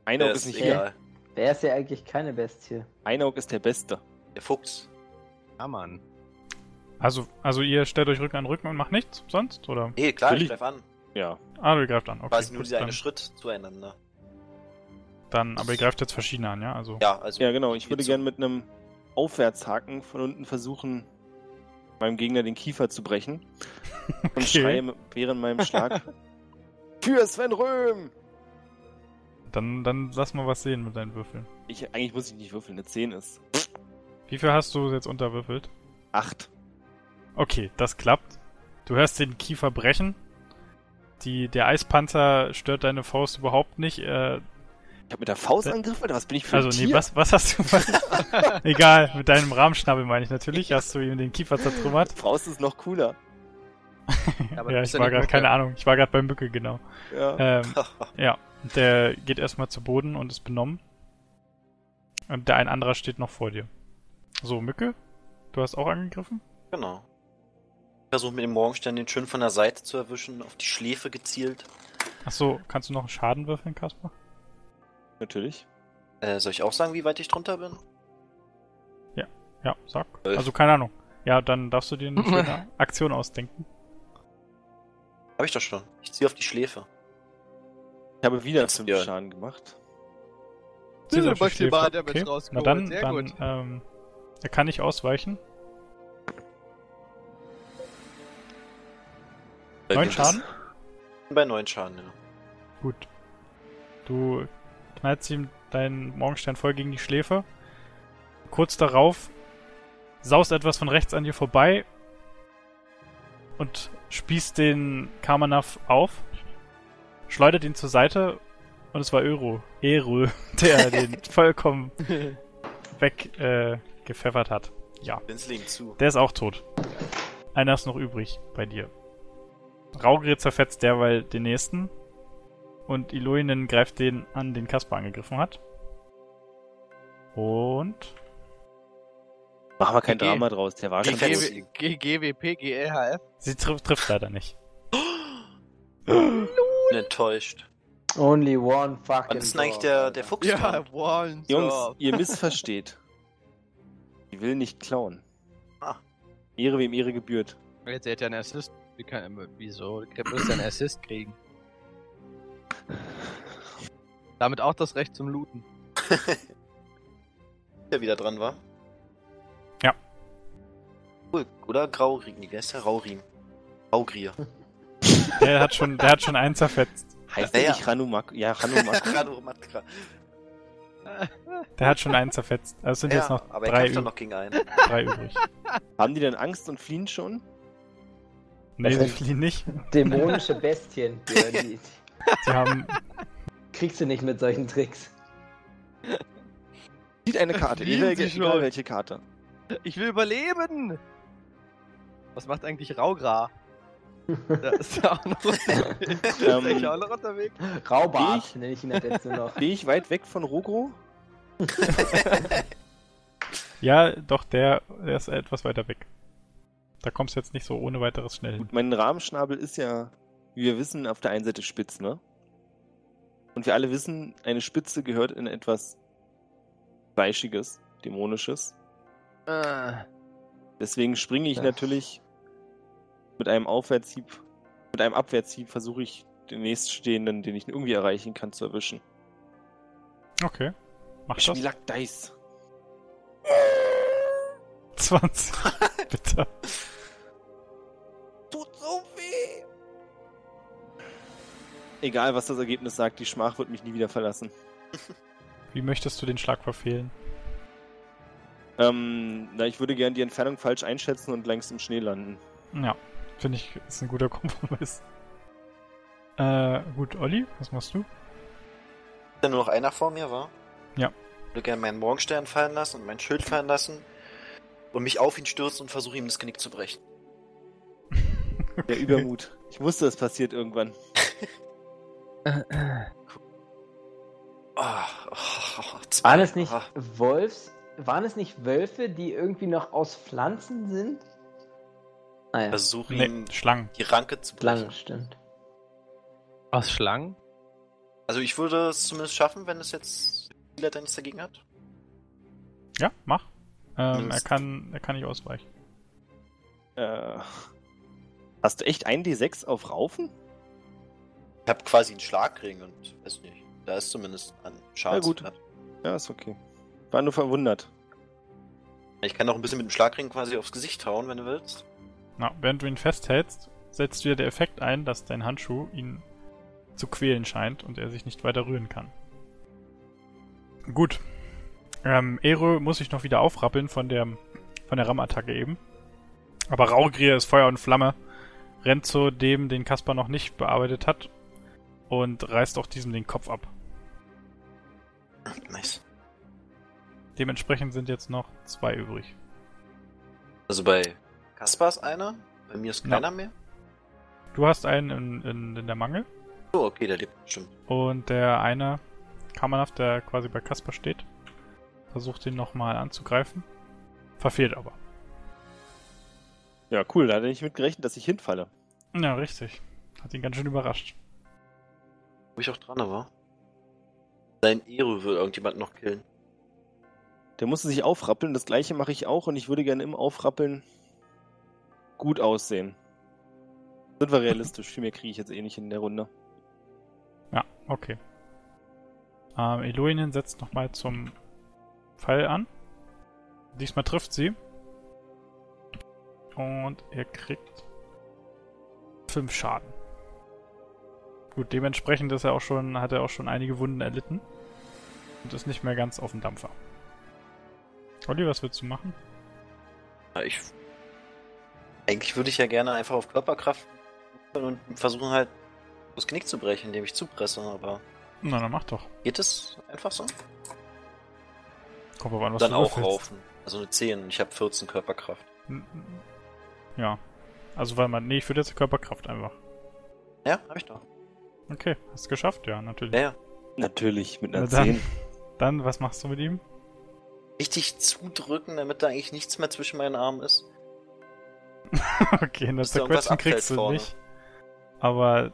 Einaug Der ist nicht egal. Wer ist ja eigentlich keine Bestie? Einaug ist der Beste. Der Fuchs. Ja, Mann. Also, also ihr stellt euch Rücken an Rücken und macht nichts sonst? Oder? Nee, klar, ich Natürlich. greif an. Ja. Ah, du greift an. Okay, Quasi nur dieser eine Schritt zueinander. dann, aber ihr greift jetzt verschiedene an, ja? Also, Ja, also. Ja, genau. Ich würde gerne mit einem Aufwärtshaken von unten versuchen, meinem Gegner den Kiefer zu brechen. Und Okay. schreie während meinem Schlag. Für Sven Röhm! dann, dann lass mal was sehen mit deinen Würfeln. Ich, eigentlich muss ich nicht würfeln, eine 10 ist. Wie viel hast du jetzt unterwürfelt? 8. Okay, das klappt. Du hörst den Kiefer brechen. Die, der Eispanzer stört deine Faust überhaupt nicht. Äh, Ich habe mit der Faust angegriffen, Alter, was bin ich für also, ein nee, Tier? was, was hast du? Egal, mit deinem Rahmenschnabel meine ich natürlich. Hast du ihm den Kiefer zertrümmert? Faust ist noch cooler. aber ja, ich war gerade, keine Ahnung. Ich war gerade beim Mücke, genau. Ja. Ähm, ja, der geht erstmal zu Boden und ist benommen. Und der ein anderer steht noch vor dir. So, Mücke, du hast auch angegriffen? Genau. Ich versuche mit dem Morgenstern den schön von der Seite zu erwischen, auf die Schläfe gezielt. Achso, kannst du noch einen Schaden würfeln, Kasper? Natürlich. Äh, soll ich auch sagen, wie weit ich drunter bin? Ja, sag. Elf. Also keine Ahnung. Ja, dann darfst du dir eine schöne Aktion ausdenken. Hab ich doch schon. Ich ziehe auf die Schläfe. Ich habe wieder Kannst du 5 dir- Schaden gemacht. Ziehst Ja, auf die Schläfe. Okay. Na dann, sehr dann gut. ähm, er kann nicht ausweichen. Neun Schaden? Bei neun Schaden, ja. Gut. Du knallst ihm deinen Morgenstern voll gegen die Schläfe. Kurz darauf saust etwas von rechts an dir vorbei und spießt den Karmanath auf, schleudert ihn zur Seite und es war Öro, Erö, der den vollkommen weg äh, hat. Ja, Winzling zu. der ist auch tot. Einer ist noch übrig bei dir. Raugrier zerfetzt derweil den nächsten. Und Iloinen greift den an, den Kasper angegriffen hat. Und. Machen wir kein GG. Drama draus, der war schon GG. tot. GW, GWP, GLHF. Sie trifft, trifft leider nicht. Enttäuscht. Only one fucking. Wann ist denn eigentlich der, der Fuchs Ja? Wallen. Jungs, ihr missversteht. Ich will nicht klauen. Ah. Ehre wem Ehre gebührt. Jetzt hätte er einen Assist. Wie kann, wieso? Der muss einen Assist kriegen. Damit auch das Recht zum Looten. Der wieder dran war. Ja. Cool. Oder Graurim. Nee, wer ist der Raurim? Raugrier. Der hat schon, der hat schon einen zerfetzt. Heißt Ja, der ja. nicht Ranumak? Ja, Ranumak. Ranumatka. Der hat schon einen zerfetzt. Also sind jetzt Ja, noch aber er drei, kämpft doch noch gegen einen. drei übrig. Haben die denn Angst und fliehen schon? Nee, Das sie sind- fliehen nicht. Dämonische Bestien. Die Sie haben. kriegst du nicht mit solchen Tricks. Zieht eine Karte, egal, egal welche Karte. Ich will überleben! Was macht eigentlich Raugra? Da ist er auch noch Ähm, auch noch unterwegs? Raubart Ich? nenne ich ihn jetzt nur noch. Stehe ich weit weg von Rogro? Ja, doch, der, der ist etwas weiter weg. Da kommst du jetzt nicht so ohne weiteres schnell hin. Gut, mein Rahmenschnabel ist ja, wie wir wissen, auf der einen Seite spitz, ne? Und wir alle wissen, eine Spitze gehört in etwas Fleischiges, Dämonisches. Äh, Deswegen springe ich Ja. natürlich mit einem Aufwärtshieb, mit einem Abwärtshieb versuche ich den nächststehenden, den ich irgendwie erreichen kann, zu erwischen. Okay. Mach Ich das. spiel Lack Dice. 20. Bitte. Egal, was das Ergebnis sagt, die Schmach wird mich nie wieder verlassen. Wie möchtest du den Schlag verfehlen? Ähm, na, ich würde gern die Entfernung falsch einschätzen und längst im Schnee landen. Ja, finde ich, ist ein guter Kompromiss. Äh, gut, Olli, was machst du? Ja nur noch einer vor mir, war? Ja. Ich würde gerne meinen Morgenstern fallen lassen und mein Schild fallen lassen und mich auf ihn stürzen und versuche ihm das Genick zu brechen. Der Übermut. Ich wusste, es passiert irgendwann. Ah, oh, oh, zwei. Waren es nicht Ah, Wolfs? Waren es nicht Wölfe, die irgendwie noch aus Pflanzen sind? Naja, Versuche Nee, Schlangen. Die Ranke zu brechen. Schlangen, stimmt. aus Schlangen? Also ich würde es zumindest schaffen, wenn es jetzt Spieler da nichts dagegen hat. Ja, mach. Ähm, er kann, er kann nicht ausweichen. Äh, hast du echt ein D6 auf Raufen? Ich habe quasi einen Schlagring und weiß nicht. Da ist zumindest ein Schadenswert. Ja, ist okay. War nur verwundert. Ich kann auch ein bisschen mit dem Schlagring quasi aufs Gesicht hauen, wenn du willst. Na, während du ihn festhältst, setzt wieder der Effekt ein, dass dein Handschuh ihn zu quälen scheint und er sich nicht weiter rühren kann. Gut. Ähm, Ero muss sich noch wieder aufrappeln von der, von der Rammattacke eben. Aber Raugrier ist Feuer und Flamme, rennt zu dem, den Kaspar noch nicht bearbeitet hat und reißt auch diesem den Kopf ab. Nice. Dementsprechend sind jetzt noch zwei übrig. Also bei Kaspar ist einer, bei mir ist Ja. keiner mehr. Du hast einen in, in, in der Mangel Oh, okay, der lebt bestimmt. und der eine Kamerhaft, der quasi bei Kaspar steht, versucht ihn nochmal anzugreifen. Verfehlt aber. Ja, cool. Da hatte ich mit gerechnet, dass ich hinfalle. Ja, richtig. Hat ihn ganz schön überrascht. Wo ich auch dran war. Sein Ero will irgendjemand noch killen. Der musste sich aufrappeln. Das gleiche mache ich auch und ich würde gerne im Aufrappeln gut aussehen. Sind wir realistisch? Viel mehr kriege ich jetzt eh nicht in der Runde. Ja, okay. Ähm, Eloinen setzt nochmal zum Pfeil an. Diesmal trifft sie. Und er kriegt 5 Schaden. Gut, dementsprechend ist er auch schon, hat er auch schon einige Wunden erlitten. Und ist nicht mehr ganz auf dem Dampfer. Olli, was willst du machen? Ich. Eigentlich würde ich ja gerne einfach auf Körperkraft und versuchen halt das Knick zu brechen, indem ich zupresse, aber Na, dann mach doch. geht es einfach so? Kommt aber an, was Dann du auch raufen. Also eine 10, ich habe 14 Körperkraft. Ja. Also, weil man. Nee, ich würde jetzt Körperkraft einfach. Ja, hab ich doch. Okay, hast du geschafft? Ja, natürlich. Ja, ja. Natürlich, mit einer Na dann. 10. Dann, was machst du mit ihm? Richtig zudrücken, damit da eigentlich nichts mehr zwischen meinen Armen ist. okay, das Zerquetschen kriegst du vorne. nicht. Aber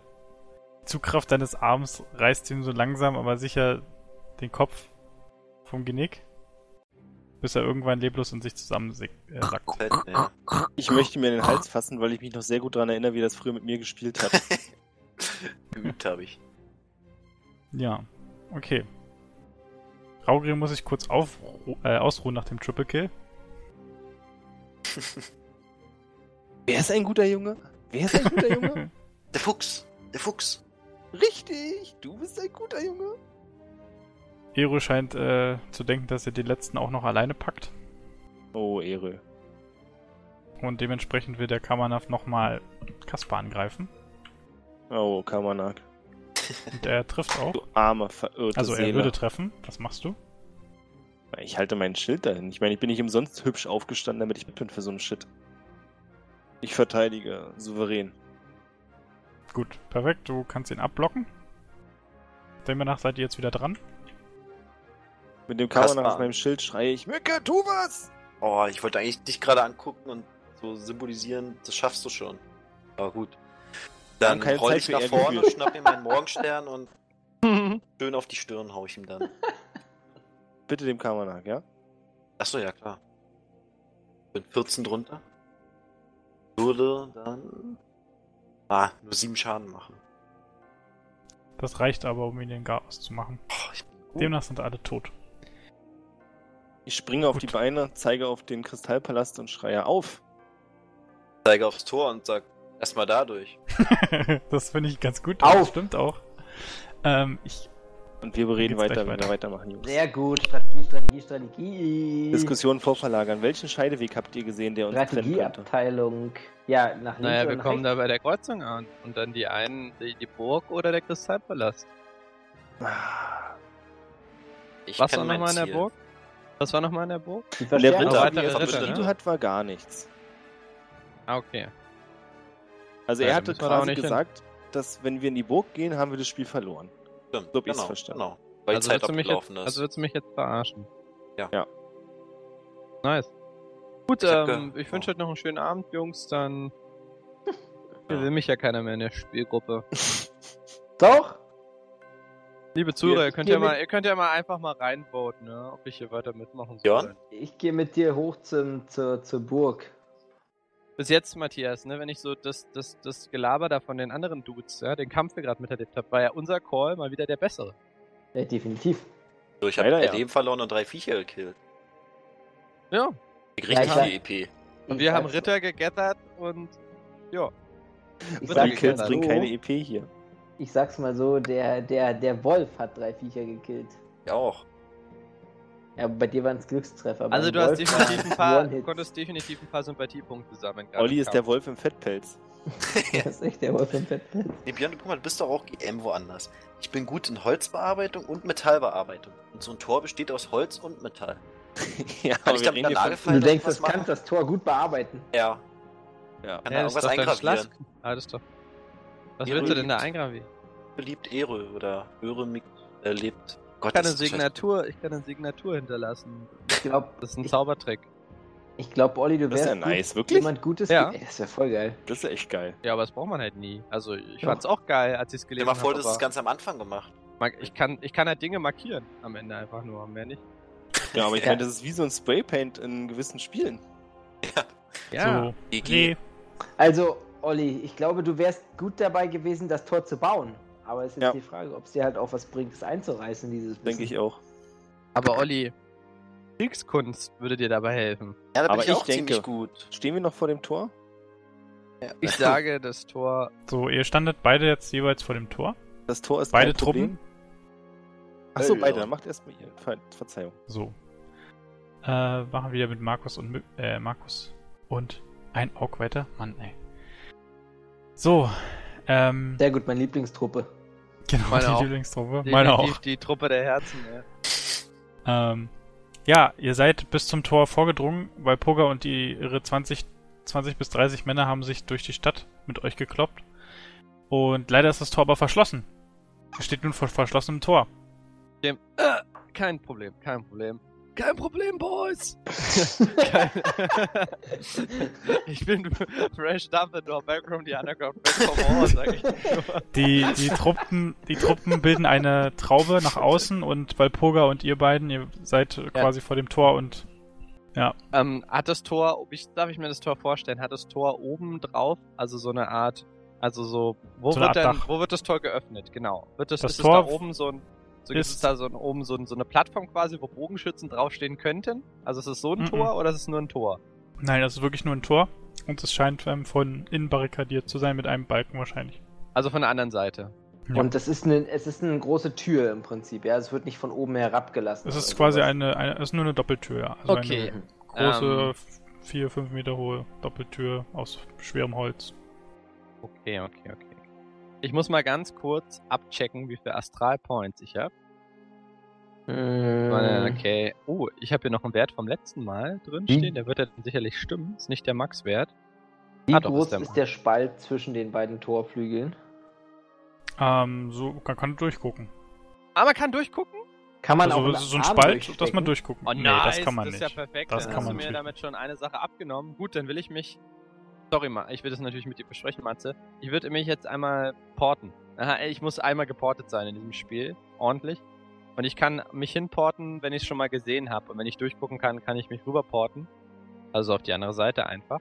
die Zugkraft deines Arms reißt ihm so langsam, aber sicher den Kopf vom Genick, bis er irgendwann leblos in sich zusammensackt. Äh. Ich möchte mir in den Hals fassen, weil ich mich noch sehr gut daran erinnere, wie das früher mit mir gespielt hat. Geübt habe ich. ja, okay. Raugrier muss sich kurz aufru äh, ausruhen nach dem Triple Kill. Wer ist ein guter Junge? Wer ist ein guter Junge? Der Fuchs! Der Fuchs! Richtig, du bist ein guter Junge. Ero scheint äh, zu denken, dass er den letzten auch noch alleine packt. Oh, Ehre. Und dementsprechend will der Kamanaf nochmal Kaspar angreifen. Oh, Kamanak. Und er trifft auch. Du arme, verirrte Also er Seele. würde treffen. Was machst du? Ich halte mein Schild dahin. Ich meine, ich bin nicht umsonst hübsch aufgestanden, damit ich mit bin für so einen Shit. Ich verteidige souverän. Gut, perfekt. Du kannst ihn abblocken. Demnach seid ihr jetzt wieder dran. Mit dem Kamera Kaspar. auf meinem Schild schreie ich, Mücke, tu was! Oh, ich wollte eigentlich dich gerade angucken und so symbolisieren, das schaffst du schon. Aber gut. Dann roll Zeit ich nach vorne, schnapp mir meinen Morgenstern und schön auf die Stirn hau ich ihm dann. Bitte dem Kamera nach, ja? Achso, ja klar. Bin 14 drunter. Würde dann. Ah, nur 7 Schaden machen. Das reicht aber, um ihn den Chaos zu machen. Oh, ich bin gut. Demnach sind alle tot. Ich springe auf Gut. die Beine, zeige auf den Kristallpalast und schreie auf. zeige aufs Tor und sag erstmal dadurch. das finde ich ganz gut. Auf! Das stimmt auch. Ähm, ich, Und wir bereden Geht's weiter, gleich wenn wir weiter. weitermachen, Jungs. Sehr gut. Strategie, Strategie, Strategie. Diskussion vorverlagern. Welchen Scheideweg habt ihr gesehen, der uns trennen könnte? Strategieabteilung. Ja, nach links Naja, wir nach kommen da rechts? bei der Kreuzung an. Und dann die einen, die, die Burg oder der Kristallpalast. Ich Was war nochmal in der. Burg? Was war nochmal in der Burg? Die In der. Ritter, er Ritter, Ritter, ne? hat, war gar nichts. Ah, okay. Also Ja, er da hatte müssen wir da auch quasi nicht hin. gesagt, dass wenn wir in die Burg gehen, haben wir das Spiel verloren. Stimmt, So genau, verstanden. Genau. Weil also die Zeit willst du mich abgelaufen jetzt, ist. Also willst du mich jetzt verarschen? Ja. Ja. Nice. Gut, Ich ähm, ich wünsche oh. euch noch einen schönen Abend, Jungs. Dann Ja. will mich ja keiner mehr in der Spielgruppe. Doch? Liebe Zuhörer, ihr könnt ja mal, ihr könnt ja mal einfach mal reinvoten, ne, ob ich hier weiter mitmachen soll. Björn? Ich gehe mit dir hoch zum, zur, zur Burg. Bis jetzt, Matthias, ne, wenn ich so das, das, das Gelaber da von den anderen Dudes, ja, den Kampf wir gerade miterlebt habe, war ja unser Call mal wieder der bessere. Ja, definitiv. So, ich habe drei ja. Leben verloren und drei Viecher gekillt. Ja. Ich Ja, richtig ich sag- viel EP. Und Ich wir haben Ritter gegattert und ja. Ich Ritter Kills bringen so, keine EP hier. ich sag's mal so, der, der, der Wolf hat drei Viecher gekillt. Ja auch. Ja, bei dir waren es Glückstreffer. Also du hast definitiv ein paar, konntest definitiv ein paar Sympathiepunkte sammeln. gerade Olli ist der. Wolf im Fettpelz. Das ist echt der Wolf im Fettpelz. Nee, Björn, guck mal, du bist doch auch GM woanders. Ich bin gut in Holzbearbeitung und Metallbearbeitung. Und so ein Tor besteht aus Holz und Metall. ja, Kann ich wir damit Lage von... Du denkst, das kann machen? das Tor gut bearbeiten. Ja, Ja. kann Ja, da das ist irgendwas eingravieren. Ah, das doch. Was Ihre willst du denn da eingravieren? Beliebt Ehre oder Ehre mit äh, lebt. Gott, Ich kann eine. Signatur, ich kann eine Signatur hinterlassen. Ich glaube, Das ist ein Ich- Zaubertrick. ich glaub, Olli, du Das ist wärst ja gut, nice, wirklich? jemand Gutes. Ja. Ey, das wäre voll geil. Das ist ja echt geil. Ja, aber das braucht man halt nie. Also ich Doch. fand's auch geil, als ich es Stell gelesen dir mal vor, habe. das ist ganz am Anfang gemacht. ich kann, ich kann halt Dinge markieren am Ende einfach nur, mehr nicht. Ja, aber ich Ja. meine, das ist wie so ein Spraypaint in gewissen Spielen. Ja. So, GG. nee, Also, Olli, ich glaube, du wärst gut dabei gewesen, das Tor zu bauen. Aber es ist jetzt Ja. die Frage, ob es dir halt auch was bringt, es einzureißen, dieses Wissen. Denke ich auch. Aber Olli, Kriegskunst würde dir dabei helfen. Ja, da bin Aber ich ich auch denke- ziemlich gut. Stehen wir noch vor dem Tor? Ich sage, das Tor. so, ihr standet beide jetzt jeweils vor dem Tor. Das Tor ist Beide Problem. Achso, Äh, beide. ja. Dann macht erstmal ihr. Ver Verzeihung. So. Äh, machen wir wieder mit Markus und äh, Markus und ein Aug weiter. Mann, ey. So, ähm, Sehr gut, meine Lieblingstruppe. genau, Meine die auch. Lieblingstruppe. Meine definitiv auch. Die Truppe der Herzen, ja. Ähm, ja, ihr seid bis zum Tor vorgedrungen, weil Poga und die, ihre 20, 20 bis 30 Männer haben sich durch die Stadt mit euch gekloppt. Und leider ist das Tor aber verschlossen. Ihr steht nun vor verschlossenem Tor. Dem, äh, kein Problem, kein Problem. Kein Problem, Boys! ich bin Fresh Dumbledore, Background, die Underground, Fresh from War, sag ich. Die, die Truppen, die Truppen bilden eine Traube nach außen und Walpurga und ihr beiden, ihr seid quasi vor dem Tor und Ähm, hat das Tor, wie darf ich mir das Tor vorstellen? Hat das Tor oben drauf, also so eine Art, also so, wo So wird denn, wo wird das Tor geöffnet? Genau. Wird das, Das ist Tor es da oben so ein, so gibt ist- es da so ein, oben so, ein, so eine Plattform quasi, wo Bogenschützen draufstehen könnten? Also ist es so ein Mhm. Tor oder ist es nur ein Tor? nein, das ist wirklich nur ein Tor und es scheint ähm, von innen barrikadiert zu sein mit einem Balken wahrscheinlich. Also von der anderen Seite. Ja. Und das ist eine, es ist eine große Tür im Prinzip, ja. Es wird nicht von oben herabgelassen. Es ist quasi eine, eine, es ist nur eine Doppeltür, ja. Also Okay. eine große, Ähm. vier, fünf Meter hohe Doppeltür aus schwerem Holz. Okay, okay, okay. Ich muss mal ganz kurz abchecken, wie viele Astral Points ich habe. Mm, Okay. Oh, ich habe hier noch einen Wert vom letzten Mal drin Wie? stehen. Der wird ja dann sicherlich stimmen. Ist nicht der Max-Wert. Wie Ah, doch, groß ist der ist der Spalt zwischen den beiden Torflügeln? Ähm, so, man kann durchgucken. Aber man kann durchgucken? Kann man also auch so ein Spalt, dass man durchgucken. Oh nee, nice, das kann man das nicht. ist ja perfekt. Das dann kann hast man du mir nicht. damit schon eine Sache abgenommen. Gut, dann will ich mich. Sorry, Ma, ich will das natürlich mit dir besprechen, Matze. Ich würde mich jetzt einmal porten. Aha, ich muss einmal geportet sein in diesem Spiel. Ordentlich. Und ich kann mich hinporten, wenn ich es schon mal gesehen habe. Und wenn ich durchgucken kann, kann ich mich rüberporten. Also auf die andere Seite einfach.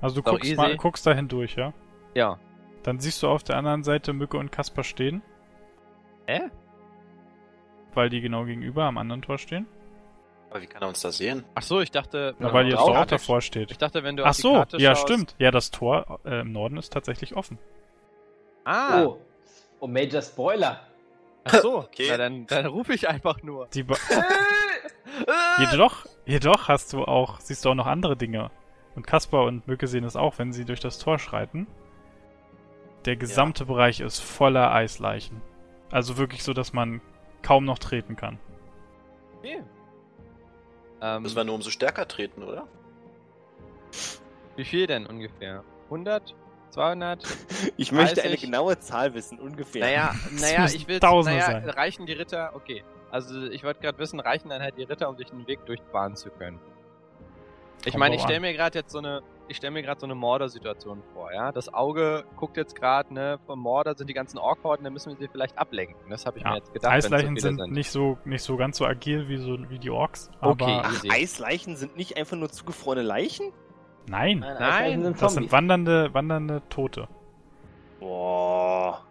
Also du guckst, mal, guckst da hindurch, ja? Ja. Dann siehst du auf der anderen Seite Mücke und Kasper stehen, Hä? weil die genau gegenüber am anderen Tor stehen. Aber wie kann er uns da sehen? Ach so, ich dachte. Na, wenn weil die auch Karte- davor steht. Ich dachte, wenn du Ach auf die so, Karte ja schaust- stimmt. Ja, das Tor äh, im Norden ist tatsächlich offen. Ah, Oh. oh, Major Spoiler. ach so. Okay. Na, dann, dann rufe ich einfach nur. Die ba jedoch, jedoch hast du auch, siehst du auch noch andere Dinge. Und Kasper und Mücke sehen es auch, wenn sie durch das Tor schreiten. Der gesamte Bereich ist voller Eisleichen. Also wirklich so, dass man kaum noch treten kann. Okay. Ähm, Müssen wir nur umso stärker treten, oder? wie viel denn ungefähr? 100? 200? Ich möchte 30. eine genaue Zahl wissen, ungefähr. Naja, naja, ich will. Tausende Naja, sein. reichen die Ritter? Okay. Also ich wollte gerade wissen, reichen dann halt die Ritter, um sich einen Weg durchbahnen zu können? Ich meine, ich stelle mir gerade jetzt so eine, ich stelle mir gerade so eine Mörder-Situation vor, ja. Das Auge guckt jetzt gerade, ne, vom Mörder sind die ganzen Ork-Horden, dann müssen wir sie vielleicht ablenken. Das habe ich Ja, mir jetzt gedacht. wenn's so Eisleichen viele sind, nicht so nicht so ganz so agil wie so wie die Orks. Okay. Aber Ach. Eisleichen sind nicht einfach nur zugefrorene Leichen? nein, Nein, Nein, Eisleichen sind das sind wandernde, wandernde Tote. Boah.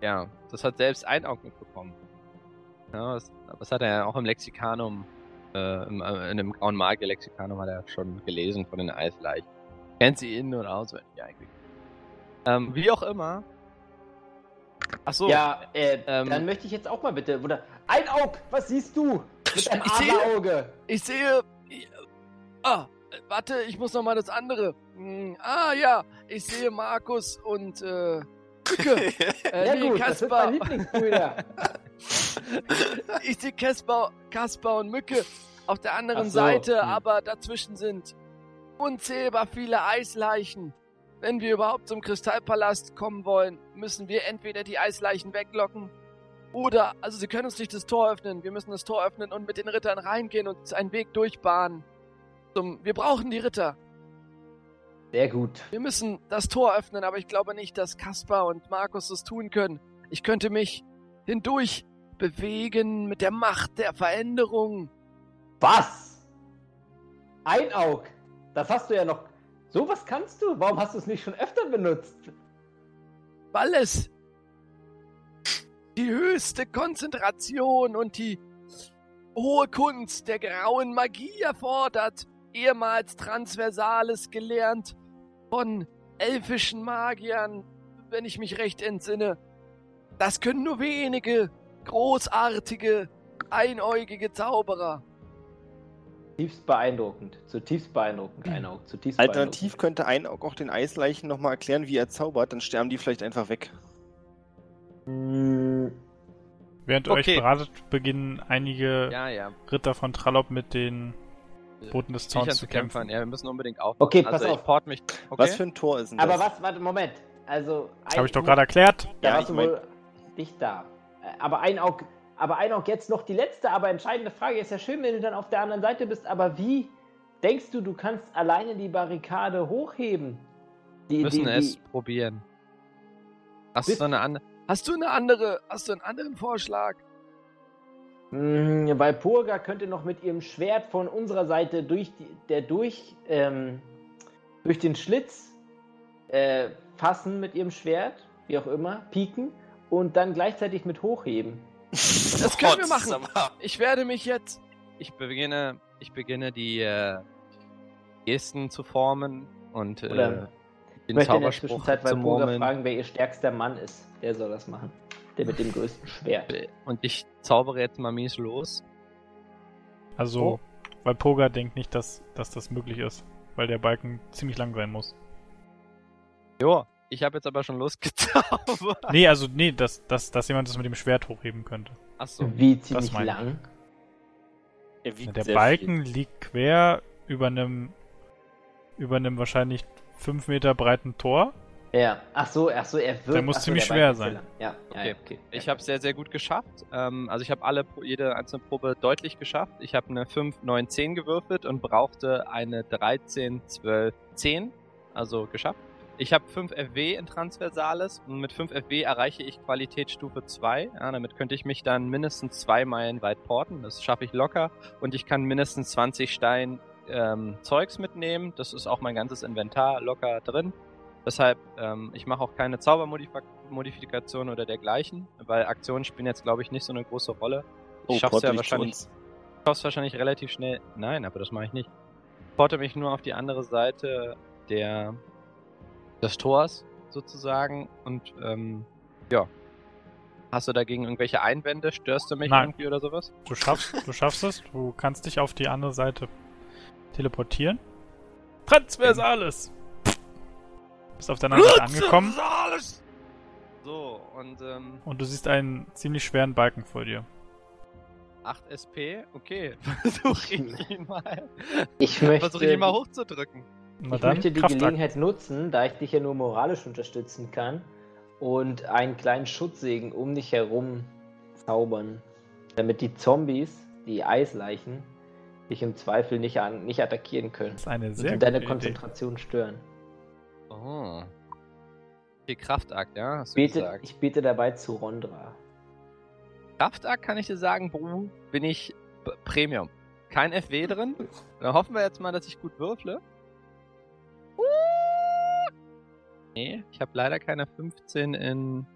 Ja, das hat selbst ein Auge mitbekommen. Ja, das, das hat er ja auch im Lexikanum, äh, im, äh, in dem grauen Magier-Lexikanum hat er schon gelesen von den Eisleichen. Kennt sie innen und auswendig eigentlich. Ähm, wie auch immer. Ach so. Ja, äh, Ähm. dann möchte ich jetzt auch mal bitte, oder ein Aug, was siehst du? Mit einem Ich sehe- Adlerauge. Ich sehe. ich- Ah, äh, warte, ich muss noch mal das andere. Hm, ah ja, ich sehe Markus und äh, Mücke. Äh, Ja nee, gut, das Kaspar. Lieblingsbrüder. Ich sehe Kaspar, Kaspar und Mücke auf der anderen so, Seite, hm. aber dazwischen sind unzählbar viele Eisleichen. Wenn wir überhaupt zum Kristallpalast kommen wollen, müssen wir entweder die Eisleichen weglocken oder, also sie können uns nicht das Tor öffnen. Wir müssen das Tor öffnen und mit den Rittern reingehen und einen Weg durchbahnen. Zum, wir brauchen die Ritter. Sehr gut. Wir müssen das Tor öffnen, aber ich glaube nicht, dass Kaspar und Markus das tun können. Ich könnte mich hindurch bewegen mit der Macht der Veränderung. Was? Ein Aug. Das hast du ja noch. Sowas kannst du? Warum hast du es nicht schon öfter benutzt? weil es die höchste Konzentration und die hohe Kunst der grauen Magie erfordert, ehemals Transversales gelernt von elfischen Magiern, wenn ich mich recht entsinne. Das können nur wenige großartige, einäugige Zauberer. Zutiefst beeindruckend. Zutiefst beeindruckend. Ein Aug. Zutiefst Alternativ könnte ein Aug auch den Eisleichen nochmal erklären, wie er zaubert, dann sterben die vielleicht einfach weg. beeindruckend. Hm, Während Okay. euch beratet, beginnen einige Ja, ja. Ritter von Trallop mit den Boten des Zauns zu kämpfen. kämpfen. Ja, wir müssen unbedingt auf. Okay, pass also auf. Port mich. Okay. Was für ein Tor ist denn das? Aber was, warte, Moment. Also. Das habe ich doch gerade erklärt. Da Ja, warst ich du mein- wohl nicht da. Äh, Aber ein Aug, aber ein Aug jetzt noch die letzte, aber entscheidende Frage. Ist ja schön, wenn du dann auf der anderen Seite bist, aber wie denkst du, du kannst alleine die Barrikade hochheben? Die, Wir müssen die, es die, probieren. Hast du eine andere. Hast du eine andere, hast du einen anderen Vorschlag? Mh, weil Purga könnte noch mit ihrem Schwert von unserer Seite durch die, der durch, ähm, durch den Schlitz äh, fassen mit ihrem Schwert, wie auch immer, pieken und dann gleichzeitig mit hochheben. Das können wir machen. Ich werde mich jetzt. Ich beginne, ich beginne die äh, Gesten zu formen und äh, Oder Ich den möchte in der Zauberspruch Zwischenzeit zu bei murmeln. fragen, wer ihr stärkster Mann ist. Der soll das machen. Der mit dem größten Schwert. Und ich zaubere jetzt mal mies los. Also, Oh. weil Poga denkt nicht, dass, dass das möglich ist. Weil der Balken ziemlich lang sein muss. Jo, ich habe jetzt aber schon losgezaubert. Nee, also, nee, dass, dass, dass jemand das mit dem Schwert hochheben könnte. Achso. Wie ziemlich lang? Er wiegt Der Balken liegt quer über einem, über einem wahrscheinlich 5 Meter breiten Tor. Ja, ach so, ach so, er wird. Der muss so, ziemlich der schwer sein. Ja, Okay. ja, ja, okay. Ich habe sehr, sehr gut geschafft. Ähm, also ich habe alle jede einzelne Probe deutlich geschafft. Ich habe eine 5, 9, 10 gewürfelt und brauchte eine 13, 12, 10. Also geschafft. Ich habe 5 FW in Transversales und mit 5 FW erreiche ich Qualitätsstufe 2. Ja, damit könnte ich mich dann mindestens zwei Meilen weit porten. Das schaffe ich locker. Und ich kann mindestens 20 Stein ähm, Zeugs mitnehmen. Das ist auch mein ganzes Inventar locker drin. Deshalb, ähm, ich mache auch keine Zaubermodifikation oder dergleichen, weil Aktionen spielen jetzt, glaube ich, nicht so eine große Rolle. Ich schaff's porte ja wahrscheinlich, schaff's wahrscheinlich relativ schnell. Nein, aber das mache ich nicht. Ich porte mich nur auf die andere Seite der des Tors sozusagen und ähm, ja. Hast du dagegen irgendwelche Einwände? Störst du mich Nein. irgendwie oder sowas? Du schaffst, du schaffst es. Du kannst dich auf die andere Seite teleportieren. Transversales! Bist auf der anderen Seite angekommen So, und ähm, und du siehst einen ziemlich schweren Balken vor dir. 8 SP, okay. Versuch ich ihn mal. Ich möchte, Versuch ich ihn mal hochzudrücken. Na ich dann, möchte die Kraftakt. Gelegenheit nutzen, da ich dich ja nur moralisch unterstützen kann, und einen kleinen Schutzsegen um dich herum zaubern, damit die Zombies, die Eisleichen, dich im Zweifel nicht, an, nicht attackieren können Das ist eine und sehr gute deine Idee. Konzentration stören. Oh. Okay, Kraftakt, ja, hast du Bete, gesagt. ich bete dabei zu Rondra. Kraftakt kann ich dir sagen, Bru, bin ich B Premium. Kein FW drin. Dann hoffen wir jetzt mal, dass ich gut würfle. Nee, ich habe leider keine 15 in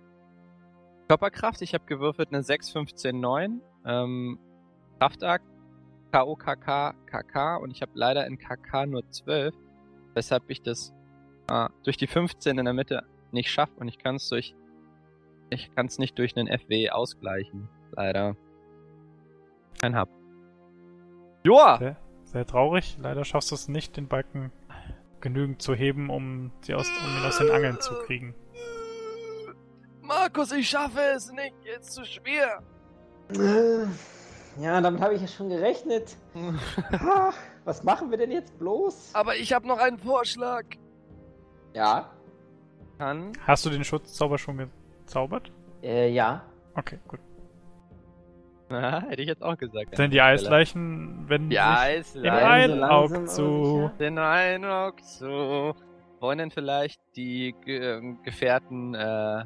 Körperkraft. Ich habe gewürfelt eine 6, 15, 9. Ähm, Kraftakt, KOKK, KK und ich habe leider in KK nur 12. Weshalb ich das ah, durch die 15 in der Mitte nicht schaffe und ich kann es durch ich kann es nicht durch einen FW ausgleichen. Leider. Kein Hub. Joa! Sehr, sehr traurig. Leider schaffst du es nicht, den Balken genügend zu heben, um, sie aus, um ihn aus den Angeln zu kriegen. Markus, ich schaffe es nicht. Ist zu schwer. Äh, Ja, damit habe ich ja schon gerechnet. Was machen wir denn jetzt bloß? Aber ich habe noch einen Vorschlag. Ja. Kann. Hast du den Schutzzauber schon gezaubert? Äh, ja. Okay, gut. Na, hätte ich jetzt auch gesagt. Denn die Eisleichen wenden Die sich Eisleichen. in Bleiben einen so Auge zu. Den Eindruck so. Wollen denn vielleicht die Ge ähm, Gefährten, äh,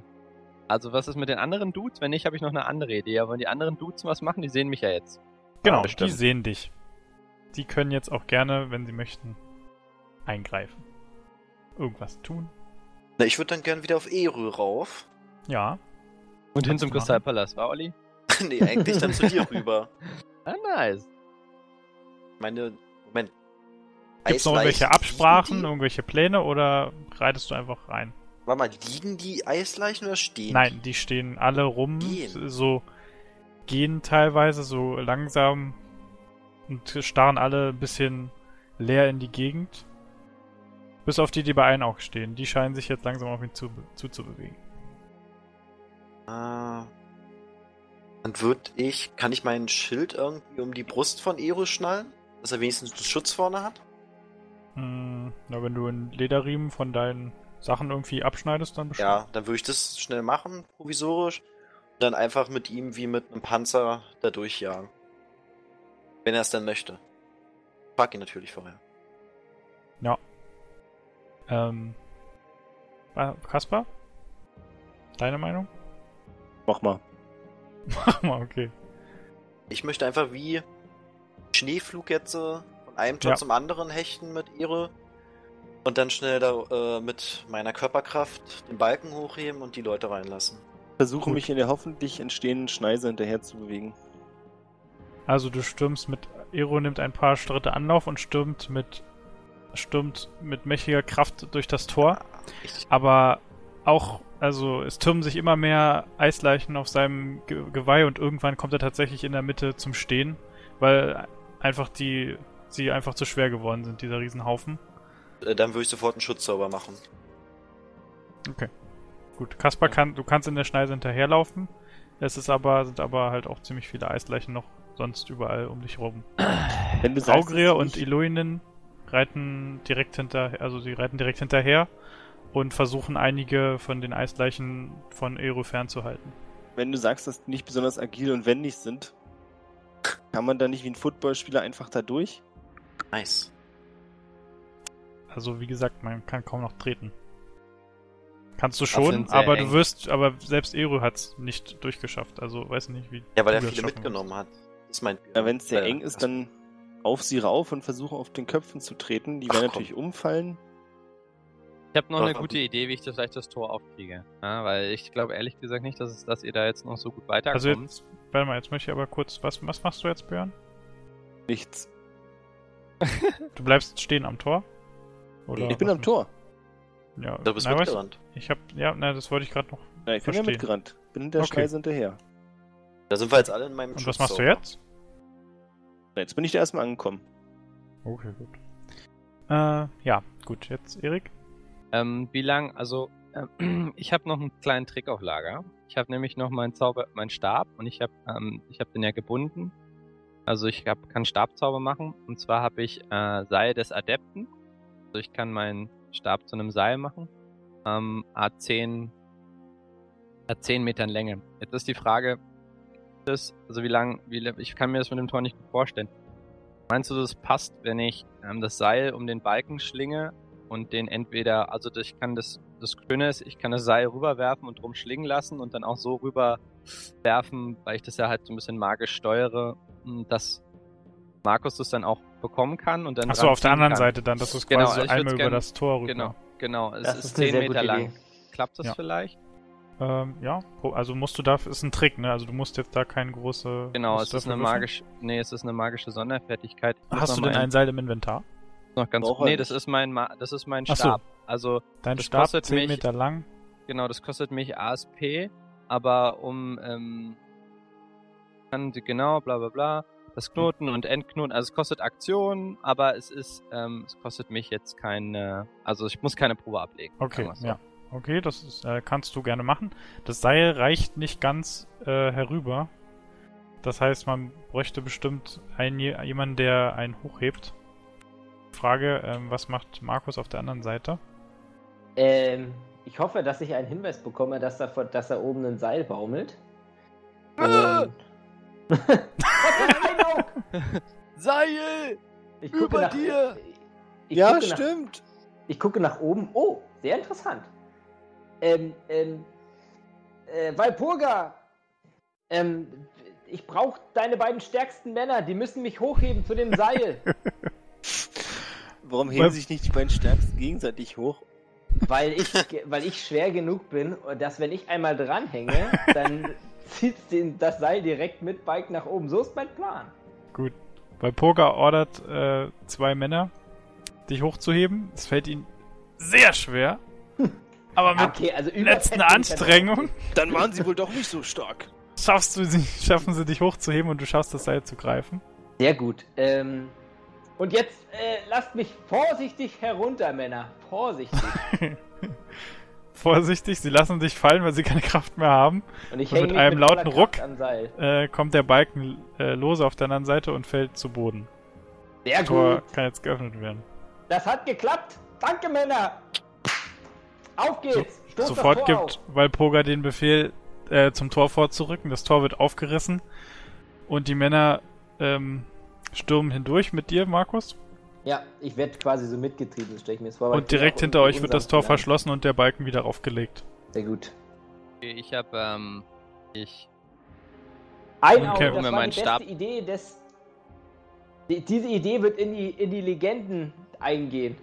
also was ist mit den anderen Dudes? Wenn nicht, habe ich noch eine andere Idee. Aber wenn die anderen Dudes was machen, die sehen mich ja jetzt. Genau, die sehen dich. Die können jetzt auch gerne, wenn sie möchten, eingreifen. Irgendwas tun. Na, ich würde dann gern wieder auf Eru rauf. Ja. Und hin zum. Kristallpalast, war Olli? nee, eigentlich dann zu dir rüber. Ah, nice. Meine, Moment. Gibt es noch irgendwelche Absprachen, irgendwelche Pläne oder reitest du einfach rein? Warte mal, liegen die Eisleichen oder stehen? Nein, die stehen alle rum, Gehen. so gehen teilweise so langsam und starren alle ein bisschen leer in die Gegend. Bis auf die, die bei einem auch stehen. Die scheinen sich jetzt langsam auf ihn zu, zuzubewegen. Ah. Dann würde ich. Kann ich meinen Schild irgendwie um die Brust von Eru schnallen? Dass er wenigstens Schutz vorne hat? Hm, na, wenn du einen Lederriemen von deinen Sachen irgendwie abschneidest, dann bestimmt. Ja, dann würde ich das schnell machen, provisorisch. Und dann einfach mit ihm wie mit einem Panzer da durchjagen. Wenn er es dann möchte. Frag ihn natürlich vorher. Ähm, äh, Kaspar? Deine Meinung? Mach mal. Mach mal, okay. Ich möchte einfach wie Schneeflug jetzt äh, von einem Tor Ja. zum anderen hechten mit Ehre. Und dann schnell da äh, mit meiner Körperkraft den Balken hochheben und die Leute reinlassen. Versuche Gut. mich in der hoffentlich entstehenden Schneise hinterher zu bewegen. Also du stürmst mit. Ero nimmt ein paar Schritte Anlauf und stürmt mit. stürmt mit mächtiger Kraft durch das Tor. Aber auch, also es türmen sich immer mehr Eisleichen auf seinem Ge Geweih und irgendwann kommt er tatsächlich in der Mitte zum Stehen, weil einfach die sie einfach zu schwer geworden sind, dieser Riesenhaufen. Äh, dann würde ich sofort einen Schutzzauber machen. Gut, Kaspar kann, du kannst in der Schneise hinterherlaufen. Es ist aber, sind aber halt auch ziemlich viele Eisleichen noch sonst überall um dich rum. Wenn dass und Iluinen reiten direkt hinter, also sie reiten direkt hinterher und versuchen einige von den Eisleichen von Eru fernzuhalten. Wenn du sagst, dass die nicht besonders agil und wendig sind, kann man da nicht wie ein Footballspieler einfach da durch? Nice. Also wie gesagt, man kann kaum noch treten. Kannst du schon, aber eng. du wirst, aber selbst Eru hat's nicht durchgeschafft. Also weiß nicht, wie. Ja, weil du er viele mitgenommen hat. Das meint Ja, wenn es sehr Äh, eng ist, dann auf sie rauf und versuchen auf den Köpfen zu treten. Die Ach, werden komm. natürlich umfallen. Ich habe noch eine Doch, gute Idee, wie ich das vielleicht das Tor aufkriege. Ja, weil ich glaube ehrlich gesagt nicht, dass, es, dass ihr da jetzt noch so gut weiterkommt. Also jetzt, warte mal, jetzt möchte ich aber kurz, was, was machst du jetzt, Björn? Nichts. Du bleibst stehen am Tor? Oder ich bin was am Tor. Ja, Du bist na, weißt mitgerannt. Ich hab, ja, na, das wollte ich gerade noch. Ja, ich bin ja mitgerannt. Bin der Okay. Schneise hinterher. Da sind wir jetzt alle in meinem Und was machst du jetzt? Na, Jetzt bin ich da erstmal angekommen. Okay, gut. Äh, ja, gut, jetzt Erik. Ähm, wie lang, also ähm, ich habe noch einen kleinen Trick auf Lager. Ich habe nämlich noch meinen Zauber, meinen Stab und ich habe ähm, ich habe den ja gebunden. Also ich hab, kann Stabzauber machen und zwar habe ich äh, Seil des Adepten. Also ich kann meinen Stab zu einem Seil machen. Ähm, A10 A10 Metern Länge. Jetzt ist die Frage, das, also wie lang, wie, ich kann mir das mit dem Tor nicht gut vorstellen. Meinst du, das passt, wenn ich ähm, das Seil um den Balken schlinge und den entweder, also ich kann das, das Schöne ist, ich kann das Seil rüberwerfen und drum schlingen lassen und dann auch so rüberwerfen, weil ich das ja halt so ein bisschen magisch steuere, m, dass Markus das dann auch bekommen kann und dann Achso, auf der anderen kann. Seite dann, dass du es Genau, quasi also so ich einmal über gern- das Tor rüber. Genau, genau. Es Das ist, ist eine 10 sehr Meter lang. Idee. Klappt das Ja. vielleicht? Ähm, ja, also musst du da, ist ein Trick, ne? Also du musst jetzt da keine große. Genau, es ist eine magische, nee, es ist eine magische Sonderfertigkeit. Hast du denn ein Seil im Inventar? Noch ganz Braucht er Nee, das ist mein Ma das ist mein Ach so. Stab. Also Dein Das Stab kostet 10 mich- Meter lang. Genau, das kostet mich ASP, aber um, ähm, genau, bla bla bla, das Knoten und Endknoten, also es kostet Aktionen, aber es ist, ähm, es kostet mich jetzt keine, also ich muss keine Probe ablegen. Okay, so. ja. Okay, das ist, äh, kannst du gerne machen. Das Seil reicht nicht ganz äh, herüber. Das heißt, man bräuchte bestimmt einen, jemanden, der einen hochhebt. Frage, ähm, was macht Markus auf der anderen Seite? Ähm, ich hoffe, dass ich einen Hinweis bekomme, dass da, vor- dass da oben ein Seil baumelt. Ah! Und-! Seil! Ich Über nach, dir! Ich ja, gucke nach, stimmt. Ich gucke nach oben. Oh, sehr interessant. Ähm, ähm, äh, Walpurga, ähm, ich brauche deine beiden stärksten Männer. Die müssen mich hochheben zu dem Seil. Warum heben Weil- sich nicht die beiden Stärksten gegenseitig hoch? weil, ich, weil ich schwer genug bin, dass wenn ich einmal dranhänge, dann zieht das Seil direkt mit Bike nach oben. So ist mein Plan. Gut. Weil Poga ordert äh, zwei Männer, dich hochzuheben. Es fällt ihnen sehr schwer. Aber mit Okay, also letzten Anstrengung Dann waren sie wohl doch nicht so stark. schaffst du sie, schaffen sie dich hochzuheben und du schaffst das Seil zu greifen. Sehr gut. Ähm, und jetzt äh, lasst mich vorsichtig herunter, Männer. Vorsichtig. Vorsichtig, sie lassen dich fallen, weil sie keine Kraft mehr haben. Und ich Und mit einem voller lauten Ruck-. Äh, kommt der Balken äh, lose auf der anderen Seite und fällt zu Boden. Sehr Das Tor gut. kann jetzt geöffnet werden. Das hat geklappt. Danke, Männer. Auf geht's. Das Sofort Tor gibt auf. Walpurga den Befehl, äh, zum Tor vorzurücken. Das Tor wird aufgerissen und die Männer ähm, stürmen hindurch mit dir, Markus. Ja, ich werde quasi so mitgetrieben, stelle ich mir das vor. Und direkt hinter euch wird das Tor gelandet. verschlossen und der Balken wieder aufgelegt. Sehr gut. Okay, Ich habe, ähm, ich, Ein Okay. Auge, Um das war die beste Stab- Idee des... Die, diese Idee wird in die, in die Legenden eingehen.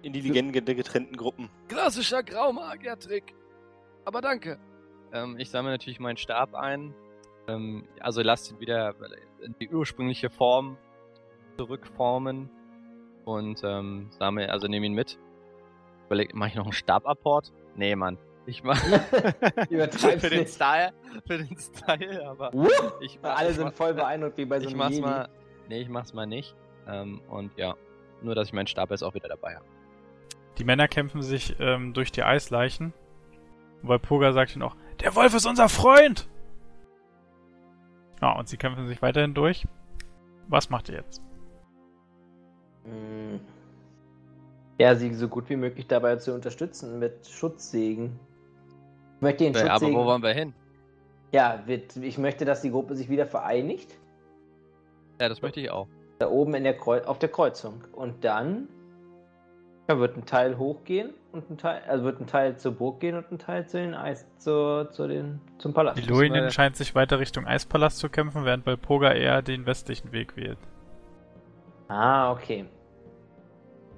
In die Legenden der getrennten Gruppen. Klassischer Graumagier-Trick. Aber danke. ähm, ich sammle natürlich meinen Stab ein, ähm, also lasst ihn wieder in die ursprüngliche Form zurückformen und ähm, sammle, also nehme ihn mit. Überleg, mache ich noch einen Stabapport? Nee, Mann. Ich mach für den nicht. Style, für den Style, aber Wupp! ich mach, Alle ich sind mach- voll beeindruckt wie bei so Ich einem mach's Jedi. mal. Nee, ich mach's mal nicht. Ähm, und ja, nur dass ich meinen Stab jetzt auch wieder dabei habe. Die Männer kämpfen sich ähm, durch die Eisleichen. Und Walpurga sagt ihnen auch, der Wolf ist unser Freund! Ja, und sie kämpfen sich weiterhin durch. Was macht ihr jetzt? Mm. Ja, sie so gut wie möglich dabei zu unterstützen mit Schutzsegen. Ich möchte den Ja, aber Schutzsegen. wo wollen wir hin? ja, ich möchte, dass die Gruppe sich wieder vereinigt. Ja, das möchte ich auch. Da oben in der Kreu auf der Kreuzung. Und dann ja, wird ein Teil hochgehen und ein Teil, also wird ein Teil zur Burg gehen und ein Teil zu den Eis, zu, zu den, zum Palast. Iluinen wir- scheint sich weiter Richtung Eispalast zu kämpfen, während Walpurga eher den westlichen Weg wählt. Ah, okay.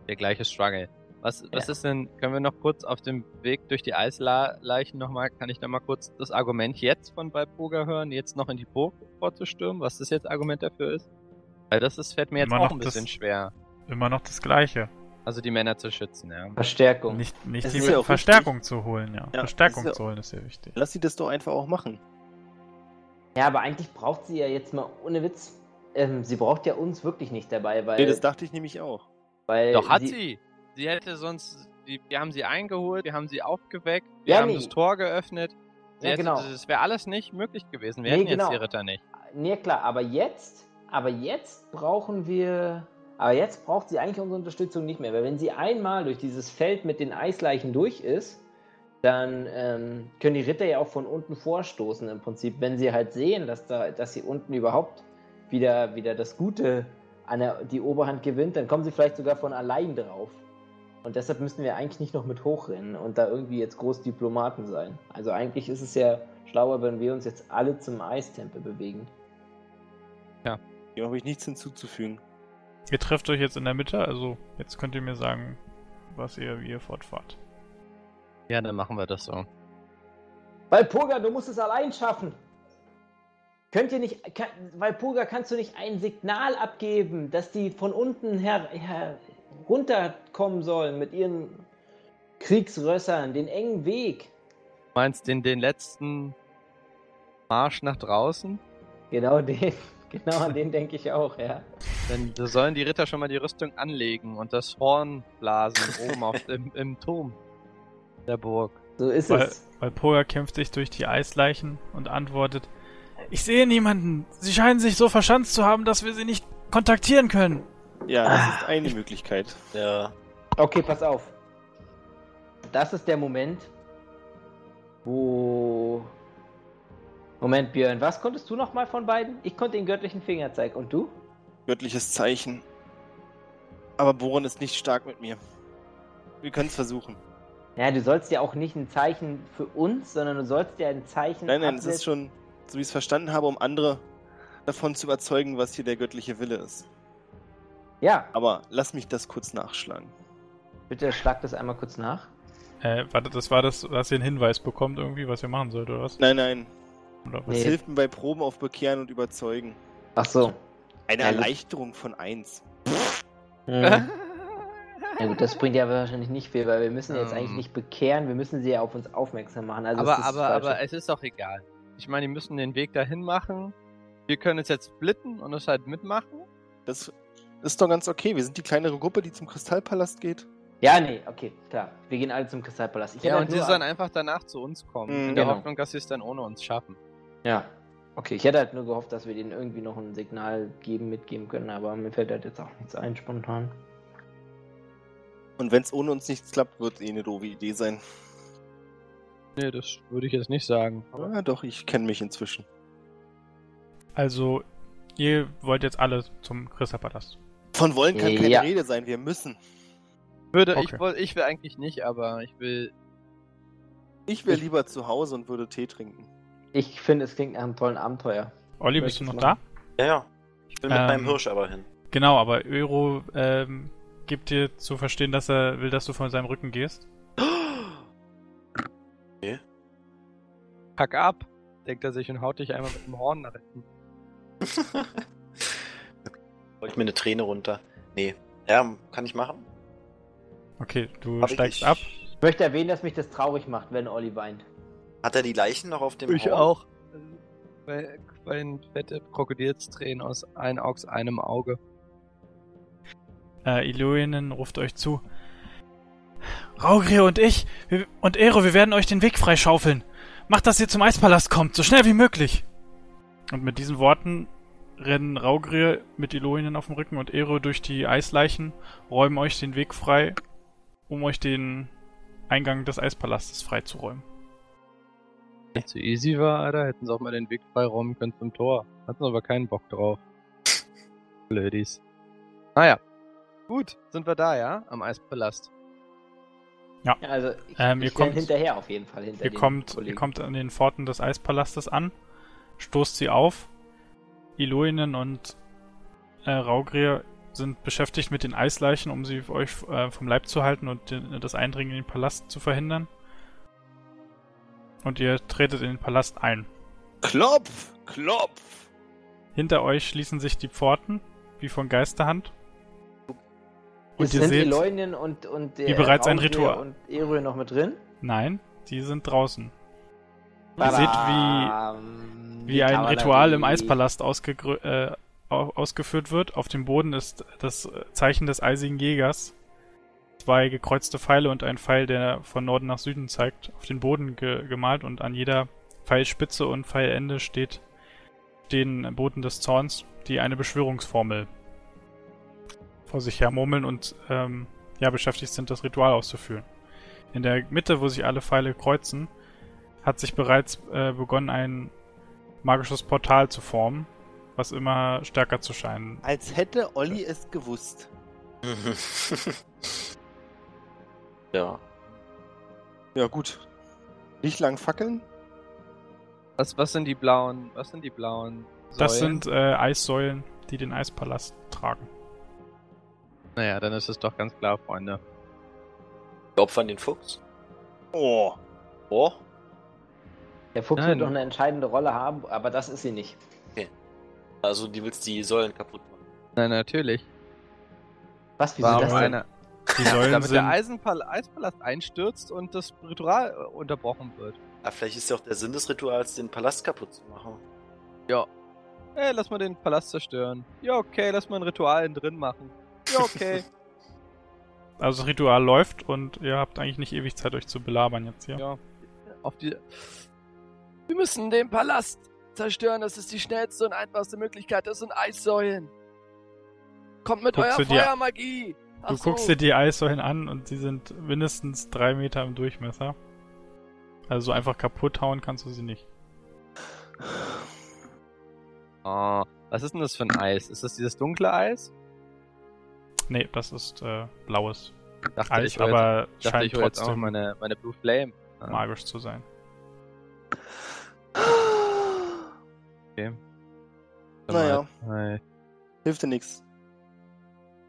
Der gleiche Struggle. Was, was Ja. ist denn, können wir noch kurz auf dem Weg durch die Eisleichen nochmal, kann ich da mal kurz das Argument jetzt von Walpurga hören, jetzt noch in die Burg vorzustürmen, was das jetzt Argument dafür ist? Weil das ist, fällt mir jetzt Immer auch noch ein bisschen das- schwer. Immer noch das Gleiche. Also die Männer zu schützen, ja. Verstärkung. Nicht, nicht die ja Verstärkung zu holen, ja. Ja, Verstärkung ja- zu holen ist sehr wichtig. Lass sie das doch einfach auch machen. Ja, aber eigentlich braucht sie ja jetzt mal ohne Witz. Ähm, sie braucht ja uns wirklich nicht dabei, weil. Nee, das dachte ich nämlich auch. weil Doch, hat sie. Sie hätte sonst, die, wir haben sie eingeholt, wir haben sie aufgeweckt, wir Ja, haben nee. das Tor geöffnet. Sie Ja, hätte, genau. Das wäre alles nicht möglich gewesen. Wir Nee, hätten genau. jetzt die Ritter nicht. Nee, klar, aber jetzt, aber jetzt brauchen wir. Aber jetzt braucht sie eigentlich unsere Unterstützung nicht mehr, weil wenn sie einmal durch dieses Feld mit den Eisleichen durch ist, dann ähm, können die Ritter ja auch von unten vorstoßen im Prinzip. Wenn sie halt sehen, dass, da, dass sie unten überhaupt wieder, wieder das Gute an der, die Oberhand gewinnt, dann kommen sie vielleicht sogar von allein drauf. Und deshalb müssen wir eigentlich nicht noch mit hochrennen und da irgendwie jetzt groß Diplomaten sein. Also eigentlich ist es ja schlauer, wenn wir uns jetzt alle zum Eistempel bewegen. Dem habe ich nichts hinzuzufügen. Ihr trefft euch jetzt in der Mitte, also jetzt könnt ihr mir sagen, was ihr, wie ihr fortfahrt. Ja, dann machen wir das so. Walpurga, du musst es allein schaffen. Könnt ihr nicht, kann, Walpurga, kannst du nicht ein Signal abgeben, dass die von unten her, her runterkommen sollen mit ihren Kriegsrössern, den engen Weg? Meinst den, den letzten Marsch nach draußen? Genau den, genau an den denke ich auch, ja. Dann da sollen die Ritter schon mal die Rüstung anlegen und das Horn blasen oben auf, im, im Turm der Burg. So ist Weil, es. Walpurga kämpft sich durch die Eisleichen und antwortet: Ich sehe niemanden. Sie scheinen sich so verschanzt zu haben, dass wir sie nicht kontaktieren können. Ja, das ist eine Möglichkeit. Ja. Okay, pass auf. Das ist der Moment, wo. Moment, Björn, was konntest du nochmal von beiden? Ich konnte den göttlichen Fingerzeig. Und du? Göttliches Zeichen. Aber Boron ist nicht stark mit mir. Wir können es versuchen. Ja, du sollst ja auch nicht ein Zeichen für uns, sondern du sollst ja ein Zeichen. Nein, nein, es ist schon, so wie ich es verstanden habe, um andere davon zu überzeugen, was hier der göttliche Wille ist. Ja, Aber lass mich das kurz nachschlagen. bitte schlag das einmal kurz nach. Äh, warte, das war das, dass ihr einen Hinweis bekommt irgendwie, was ihr machen sollt, oder was? Nein, nein. Oder was? Es Nee. hilft mir bei Proben auf Bekehren und Überzeugen. Ach so. Eine Ja, gut. Erleichterung von 1. Hm. Ja gut, das bringt ja wahrscheinlich nicht viel, weil wir müssen jetzt Ähm. eigentlich nicht bekehren, wir müssen sie ja auf uns aufmerksam machen. Also aber, es ist aber, aber es ist doch egal. Ich meine, die müssen den Weg dahin machen. Wir können es jetzt splitten und es halt mitmachen. Das ist doch ganz okay. Wir sind die kleinere Gruppe, die zum Kristallpalast geht. Ja, nee, okay, klar. Wir gehen alle zum Kristallpalast. Ich Ja, hätte und halt sie sollen einfach danach zu uns kommen. Mhm, in der genau. Hoffnung, dass sie es dann ohne uns schaffen. Ja. Okay, ich hätte halt nur gehofft, dass wir denen irgendwie noch ein Signal geben, mitgeben können, aber mir fällt halt jetzt auch nichts ein spontan. Und wenn es ohne uns nichts klappt, wird es eh eine doofe Idee sein. Nee, das würde ich jetzt nicht sagen. Ja, doch, ich kenne mich inzwischen. Also, ihr wollt jetzt alle zum Christapalast. Von wollen kann keine Ja. Rede sein. Wir müssen. Würde, Okay. ich, woll- ich will eigentlich nicht, aber ich will. Ich wäre lieber zu Hause und würde Tee trinken. Ich finde, es klingt nach einem tollen Abenteuer. Olli, bist du noch du da? machen? Ja, ja. Ich will mit Ähm, meinem Hirsch aber hin. Genau, aber Euro ähm, gibt dir zu verstehen, dass er will, dass du von seinem Rücken gehst. Pack ab, denkt er sich und haut dich einmal mit dem Horn nach hinten. Wollte ich mir eine Träne runter. Nee. Ja, kann ich machen? Okay, du Hab ich steigst nicht. ab. Ich möchte erwähnen, dass mich das traurig macht, wenn Olli weint. Hat er die Leichen noch auf dem Ich Horn? auch. Weil, weil fette Krokodilstränen aus ein aus einem Auge. Äh, Iluinen ruft euch zu. Raugrir und ich wir, und Ero, wir werden euch den Weg freischaufeln. Macht, dass ihr zum Eispalast kommt, so schnell wie möglich. Und mit diesen Worten rennen Raugrir mit Iluinen auf dem Rücken und Ero durch die Eisleichen, räumen euch den Weg frei um euch den Eingang des Eispalastes freizuräumen. Nicht so easy war, Alter, hätten sie auch mal den Weg freiräumen können zum Tor. Hatten aber keinen Bock drauf. Blödis. Naja. Gut, sind wir da, ja? Am Eispalast. Ja, also ich, Ähm, ihr ich renn kommt- hinterher auf jeden Fall hinter Ihr kommt, ihr kommt an den Pforten des Eispalastes an, stoßt sie auf. Iluinen und äh, Raugrier sind beschäftigt mit den Eisleichen, um sie euch äh, vom Leib zu halten und den, das Eindringen in den Palast zu verhindern. Und ihr tretet in den Palast ein. Klopf! Klopf! Hinter euch schließen sich die Pforten, wie von Geisterhand. Und Ist- ihr sind seht, Eloinien und, und der wie bereits ein Ritual. und Erö noch mit drin? nein, die sind draußen. Ihr seht, wie wie ein. Ritual im Eispalast ausgegrö- äh, au- ausgeführt wird. Auf dem Boden ist das Zeichen des eisigen Jägers. Zwei gekreuzte Pfeile und ein Pfeil, der von Norden nach Süden zeigt, auf den Boden ge gemalt und an jeder Pfeilspitze und Pfeilende steht den Boten des Zorns, die eine Beschwörungsformel vor sich her murmeln und ähm, ja beschäftigt sind, das Ritual auszuführen. In der Mitte, wo sich alle Pfeile kreuzen, hat sich bereits äh, begonnen, ein magisches Portal zu formen, was immer stärker zu scheinen. Als hätte Olli es gewusst. ja. Ja, gut. Nicht lang fackeln. Was, was sind die blauen, was sind die blauen Das Säulen? sind äh, Eissäulen, die den Eispalast tragen. Naja, dann ist es doch ganz klar, Freunde. Wir opfern den Fuchs. Oh. Oh. Der Fuchs Nein. wird noch eine entscheidende Rolle haben, aber das ist sie nicht. Also, die willst die Säulen kaputt machen. Nein, natürlich. Was, wieso Warum das denn? einer, Die Säulen damit der sind, Eisenpal Eispalast einstürzt und das Ritual äh, unterbrochen wird. Aber vielleicht ist ja auch der Sinn des Rituals, den Palast kaputt zu machen. Ey, lass mal den Palast zerstören. Ja, okay, lass mal ein Ritual drin machen. Ja, okay. also das Ritual läuft und ihr habt eigentlich nicht ewig Zeit, euch zu belabern jetzt hier. ja. Auf die. Wir müssen den Palast zerstören. Das ist die schnellste und einfachste Möglichkeit. Das sind Eissäulen. Kommt mit Guckst eurer Feuermagie. Du so. guckst dir die Eissäulen an und sie sind mindestens drei Meter im Durchmesser. Also so einfach kaputt hauen kannst du sie nicht. Oh, was ist denn das für ein Eis? Ist das dieses dunkle Eis? Nee, das ist äh, blaues Dachte Eis, ich aber dachte, scheint ich jetzt auch trotzdem meine, meine Blue Flame. Ah, magisch zu sein. Naja, Hi. hilft dir nichts.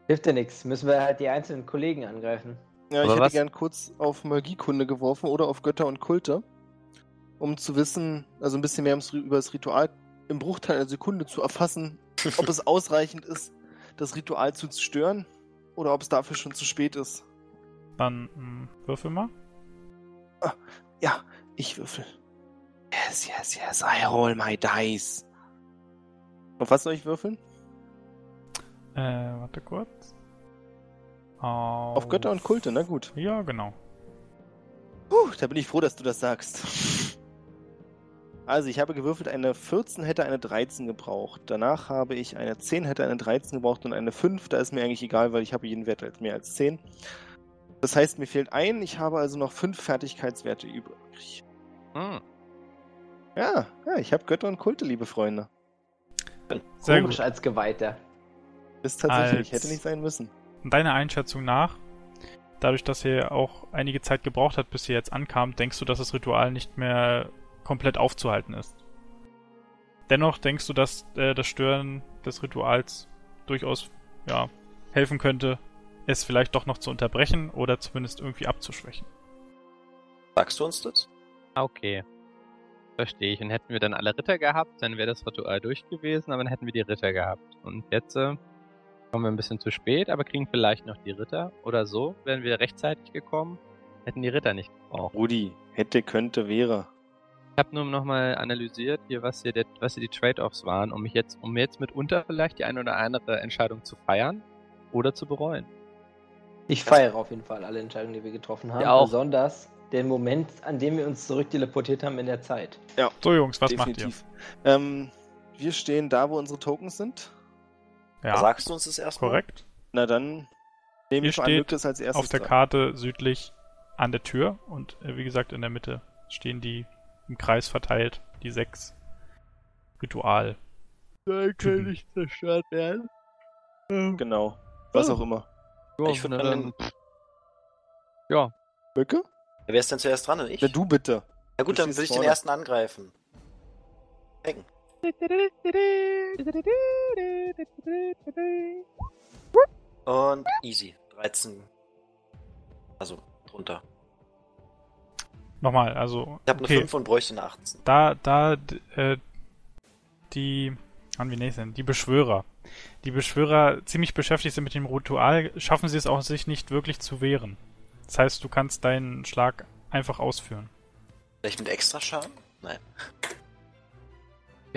Hilft ja nichts. Müssen wir halt die einzelnen Kollegen angreifen. Ja, ich Aber hätte was- gern kurz auf Magiekunde geworfen oder auf Götter und Kulte, um zu wissen, also ein bisschen mehr ums- über das Ritual im Bruchteil einer Sekunde zu erfassen, ob es ausreichend ist, das Ritual zu zerstören oder ob es dafür schon zu spät ist. Dann mh, würfel mal. Ja, ich würfel. Yes, yes, yes, I roll my dice. Auf was soll ich würfeln? Äh, warte kurz. Auf, Auf Götter und Kulte, na gut. Ja, genau. Puh, da bin ich froh, dass du das sagst. Also, ich habe gewürfelt, eine 14 hätte eine 13 gebraucht. Danach habe ich eine 10 hätte eine 13 gebraucht und eine 5. Da ist mir eigentlich egal, weil ich habe jeden Wert als mehr als 10. Das heißt, mir fehlt ein. Ich habe also noch 5 Fertigkeitswerte übrig. Hm. Ja, ja, ich habe Götter und Kulte, liebe Freunde. Sehr Komisch gut. als Geweihter. Das tatsächlich hätte nicht sein müssen. Deiner Einschätzung nach, dadurch, dass ihr auch einige Zeit gebraucht habt, bis ihr jetzt ankam, denkst du, dass das Ritual nicht mehr komplett aufzuhalten ist. Dennoch denkst du, dass äh, das Stören des Rituals durchaus ja, helfen könnte, es vielleicht doch noch zu unterbrechen oder zumindest irgendwie abzuschwächen. Sagst du uns das? Ah, Okay. Verstehe ich. Und hätten wir dann alle Ritter gehabt, dann wäre das Ritual durch gewesen, aber dann hätten wir die Ritter gehabt. Und jetzt äh, kommen wir ein bisschen zu spät, aber kriegen vielleicht noch die Ritter. Oder so, wären wir rechtzeitig gekommen, hätten die Ritter nicht gebraucht. Rudi, hätte, könnte, wäre. Ich habe nur nochmal analysiert, hier, was hier, der, was hier die Trade-offs waren, um mich jetzt, um jetzt mitunter vielleicht die eine oder andere Entscheidung zu feiern oder zu bereuen. Ich feiere auf jeden Fall alle Entscheidungen, die wir getroffen haben. Ja, auch. Besonders den Moment, an dem wir uns zurückteleportiert haben in der Zeit. So, Jungs, was Definitiv. Ähm, wir stehen da, wo unsere Tokens sind. Ja, Sagst du uns das erstmal? korrekt. Na dann Nehme ich mal an, steht ist als erstes auf der dran. Karte südlich an der Tür und äh, wie gesagt in der Mitte stehen die im Kreis verteilt, die sechs Ritual. Dann kann ich zerstört werden. Genau. Was Oh. auch immer. Ja, Ich na würde dann. ja. Mücke? Wer ist denn zuerst dran? Ich? Na, du bitte. Ja gut, du dann will ich den ersten angreifen. Hacken. Und easy. 13. Also, drunter. Nochmal, also Ich habe eine okay. 5 und bräuchte eine 18. da, da, äh, die, Mann, wie denn? Die Beschwörer. Die Beschwörer ziemlich beschäftigt sind mit dem Ritual, schaffen sie es auch, sich nicht wirklich zu wehren. Das heißt, du kannst deinen Schlag einfach ausführen. Vielleicht mit extra Schaden? Nein.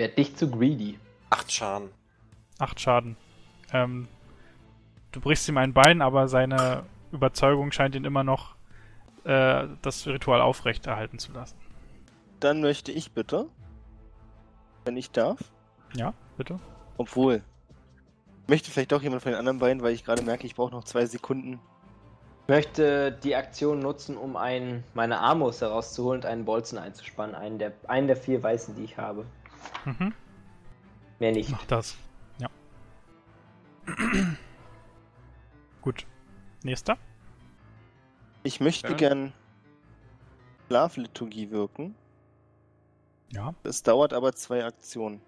Werd nicht zu greedy. 8 Schaden. Acht Schaden. Ähm, du brichst ihm ein Bein, aber seine Überzeugung scheint ihn immer noch, äh, das Ritual aufrechterhalten zu lassen. Dann möchte ich bitte, wenn ich darf, Ja, bitte? obwohl, möchte vielleicht doch jemand von den anderen beiden, weil ich gerade merke, ich brauche noch zwei Sekunden. Ich möchte die Aktion nutzen, um einen, meine Amos herauszuholen und einen Bolzen einzuspannen. Einen der, einen der vier weißen, die ich habe. Mhm. Mehr nicht. Mach das. Ja. Gut. Nächster? Ich möchte Ja. gern Schlafliturgie wirken. Ja. Es dauert aber zwei Aktionen.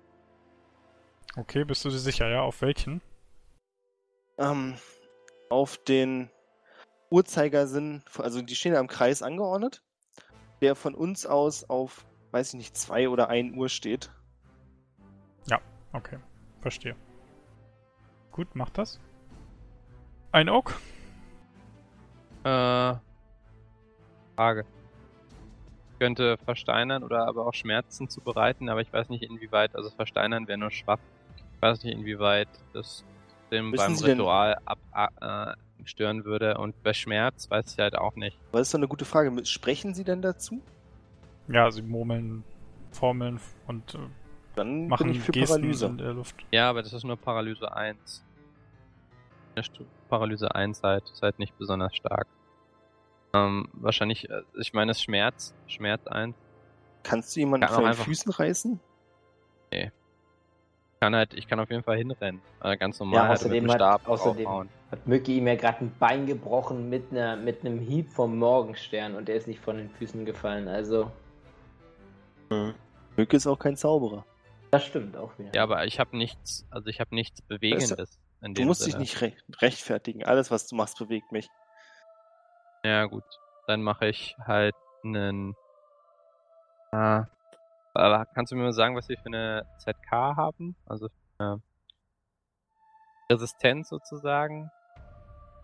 Okay, bist du dir sicher, ja? Auf welchen? Ähm, auf den Uhrzeigersinn, also die stehen da im Kreis angeordnet, der von uns aus auf, weiß ich nicht, zwei oder ein Uhr steht. Okay, verstehe. Gut, mach das. Ein Oak? Äh, Frage. Ich könnte versteinern oder aber auch Schmerzen zubereiten, aber ich weiß nicht inwieweit, also versteinern wäre nur schwach. Ich weiß nicht inwieweit das dem Wissen beim Sie Ritual ab, äh, stören würde und bei Schmerz weiß ich halt auch nicht. Aber das ist doch eine gute Frage. Sprechen Sie denn dazu? Ja, sie murmeln Formeln und äh, Dann machen bin ich für Gesten Paralyse. in der Luft. Ja, aber das ist nur Paralyse 1. Ja, Stu- Paralyse 1 halt, ist halt nicht besonders stark. Ähm, wahrscheinlich, äh, ich meine, es ist Schmerz, Schmerz 1. Kannst du jemanden von den Füßen reißen? Kann halt, ich kann auf jeden Fall hinrennen. Äh, ganz normal Ja, halt mit außerdem dem hat- außerdem- draufhauen. Hat Mücke ihm ja gerade ein Bein gebrochen mit, einer, mit einem Hieb vom Morgenstern und der ist nicht von den Füßen gefallen. Also, Mhm. Mücke ist auch kein Zauberer. Das stimmt auch wieder. Ja, aber ich habe nichts, also ich habe nichts Bewegendes. In Du musst dich Sinne. nicht re rechtfertigen. Alles, was du machst, bewegt mich. Ja, gut. Dann mache ich halt einen. Ah, aber kannst du mir mal sagen, was wir für eine ZK haben? Also für eine Resistenz sozusagen.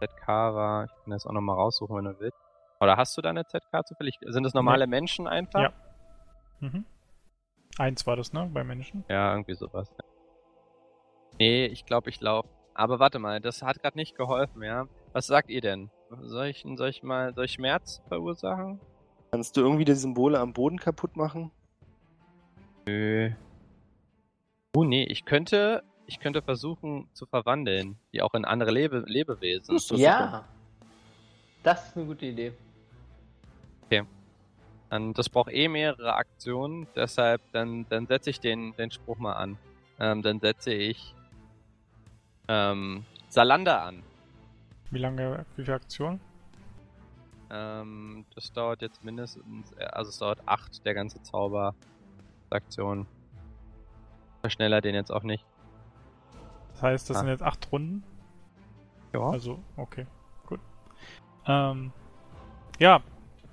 ZK war, ich kann das auch nochmal raussuchen, wenn du willst. Oder hast du da eine ZK zufällig? Sind das normale Menschen einfach? Ja. Mhm. Eins war das, ne? Bei Menschen. Ja, irgendwie sowas. Ja. Nee, ich glaube, ich laufe. Aber warte mal, das hat gerade nicht geholfen, ja? Was sagt ihr denn? Soll ich, soll ich mal, soll ich Schmerz verursachen? Kannst du irgendwie die Symbole am Boden kaputt machen? Nö. Oh nee, ich könnte, ich könnte versuchen zu verwandeln, die auch in andere Lebe Lebewesen. Das ist doch super. ja. Das ist eine gute Idee. Dann, das braucht eh mehrere Aktionen, deshalb dann, dann setze ich den, den Spruch mal an. Ähm, dann setze ich ähm, Salander an. Wie lange, wie viele Aktionen? Ähm, das dauert jetzt mindestens, äh, also es dauert acht, der ganze Zauber Aktion. Verschneller den jetzt auch nicht. Das heißt, das Ah. sind jetzt acht Runden. Ja. Also, okay, gut. Ähm, ja,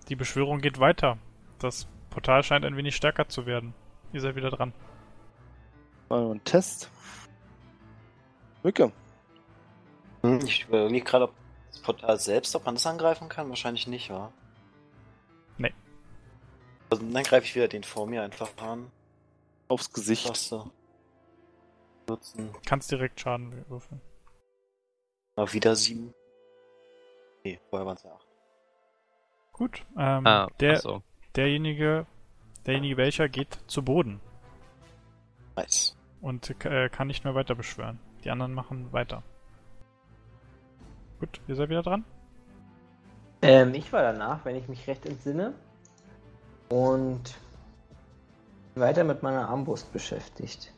die Beschwörung geht weiter. Das Portal scheint ein wenig stärker zu werden. Ihr seid wieder dran. Mal noch ein Test. Mücke. Hm, Ich überlege gerade, ob das Portal selbst, ob man das angreifen kann. Wahrscheinlich nicht, wa? Nee. Also, dann greife ich wieder den vor mir einfach an. Aufs Gesicht. Du. Nutzen. Kannst direkt Schaden würfeln. Mal wieder sieben. Nee, vorher waren es ja acht. Gut. Ähm, Ah, der, achso. Derjenige, derjenige welcher geht zu Boden Nice. und äh, kann nicht mehr weiter beschwören. Die anderen machen weiter. Gut, ihr seid wieder dran. Ähm, ich war danach, wenn ich mich recht entsinne. Und weiter mit meiner Armbrust beschäftigt.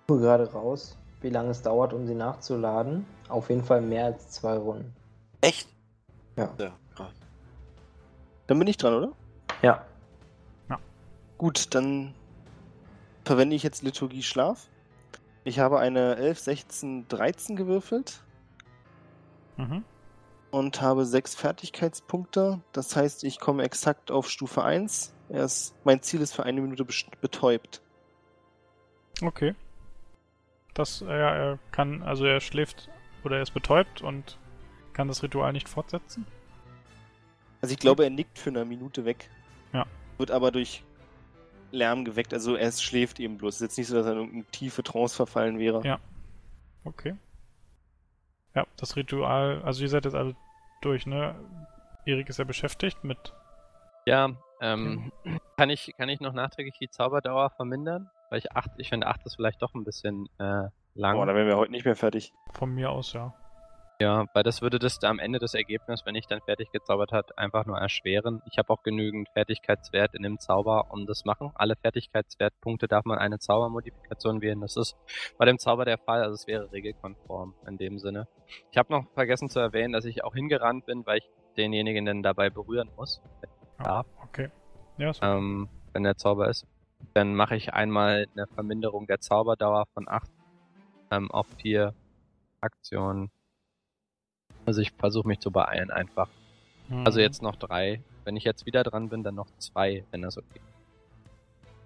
Ich gucke gerade raus, wie lange es dauert, um sie nachzuladen. Auf jeden Fall mehr als zwei Runden. Echt? Ja. Ja. Dann bin ich dran, oder? Ja. Gut, dann verwende ich jetzt Liturgie Schlaf. Ich habe eine 11, 16, 13 gewürfelt Mhm. und habe sechs Fertigkeitspunkte. Das heißt, ich komme exakt auf Stufe 1. Er ist, mein Ziel ist für eine Minute betäubt. Okay. Das, äh, ja, er kann, also er schläft oder er ist betäubt und kann das Ritual nicht fortsetzen. Also ich glaube, er nickt für eine Minute weg. Ja. Wird aber durch Lärm geweckt. Also er schläft eben bloß. Es ist jetzt nicht so, dass er in irgendeine tiefe Trance verfallen wäre. Ja. Okay. Ja, das Ritual, also ihr seid jetzt alle durch, ne? Erik ist ja beschäftigt mit. Ja, ähm, kann ich, kann ich noch nachträglich die Zauberdauer vermindern? Weil ich acht, ich finde acht ist vielleicht doch ein bisschen äh, lang. Boah, da wären wir heute nicht mehr fertig. Von mir aus, ja. Ja, weil das würde das am Ende des Ergebnisses, wenn ich dann fertig gezaubert hat, einfach nur erschweren. Ich habe auch genügend Fertigkeitswert in dem Zauber, um das machen. Alle Fertigkeitswertpunkte darf man eine Zaubermodifikation wählen. Das ist bei dem Zauber der Fall, also es wäre regelkonform in dem Sinne. Ich habe noch vergessen zu erwähnen, dass ich auch hingerannt bin, weil ich denjenigen dann dabei berühren muss. Ja, okay. Ja, ist ähm, wenn der Zauber ist. Dann mache ich einmal eine Verminderung der Zauberdauer von 8 ähm, auf 4 Aktionen. Also ich versuche mich zu beeilen einfach. Mhm. Also jetzt noch drei. Wenn ich jetzt wieder dran bin, dann noch zwei, wenn das okay ist.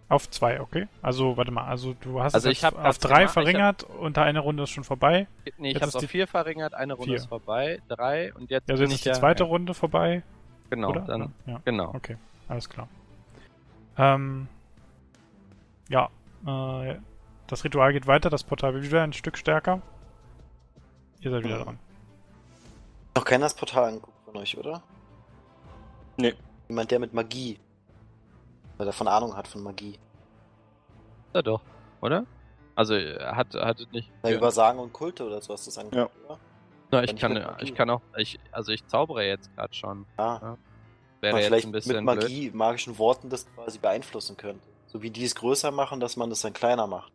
Auf zwei, okay. Also, warte mal, also du hast Also es hab auf das drei gemacht, verringert und eine Runde ist schon vorbei. Nee, ich habe ist auf die- vier verringert, eine Runde Vier. ist vorbei, drei und jetzt Also jetzt ist die ja, zweite ja, Runde vorbei, Genau, oder? dann, Ja, genau. okay. Alles klar. Ähm, ja, äh, das Ritual geht weiter, das Portal wird wieder ein Stück stärker. Ihr seid wieder Mhm. dran. Noch keiner das Portal angeguckt von euch, oder? Nee. Jemand, der mit Magie. Weil davon Ahnung hat von Magie. Ja doch, oder? Also er hat hat nicht. Na, ja. über Sagen und Kulte oder so hast du es angeguckt, oder? Na, ich kann ich kann auch ich also ich zaubere jetzt gerade schon. Ah. Wäre man jetzt vielleicht ein bisschen mit blöd. Magie, magischen Worten das quasi beeinflussen könnte. So wie die es größer machen, dass man das dann kleiner macht.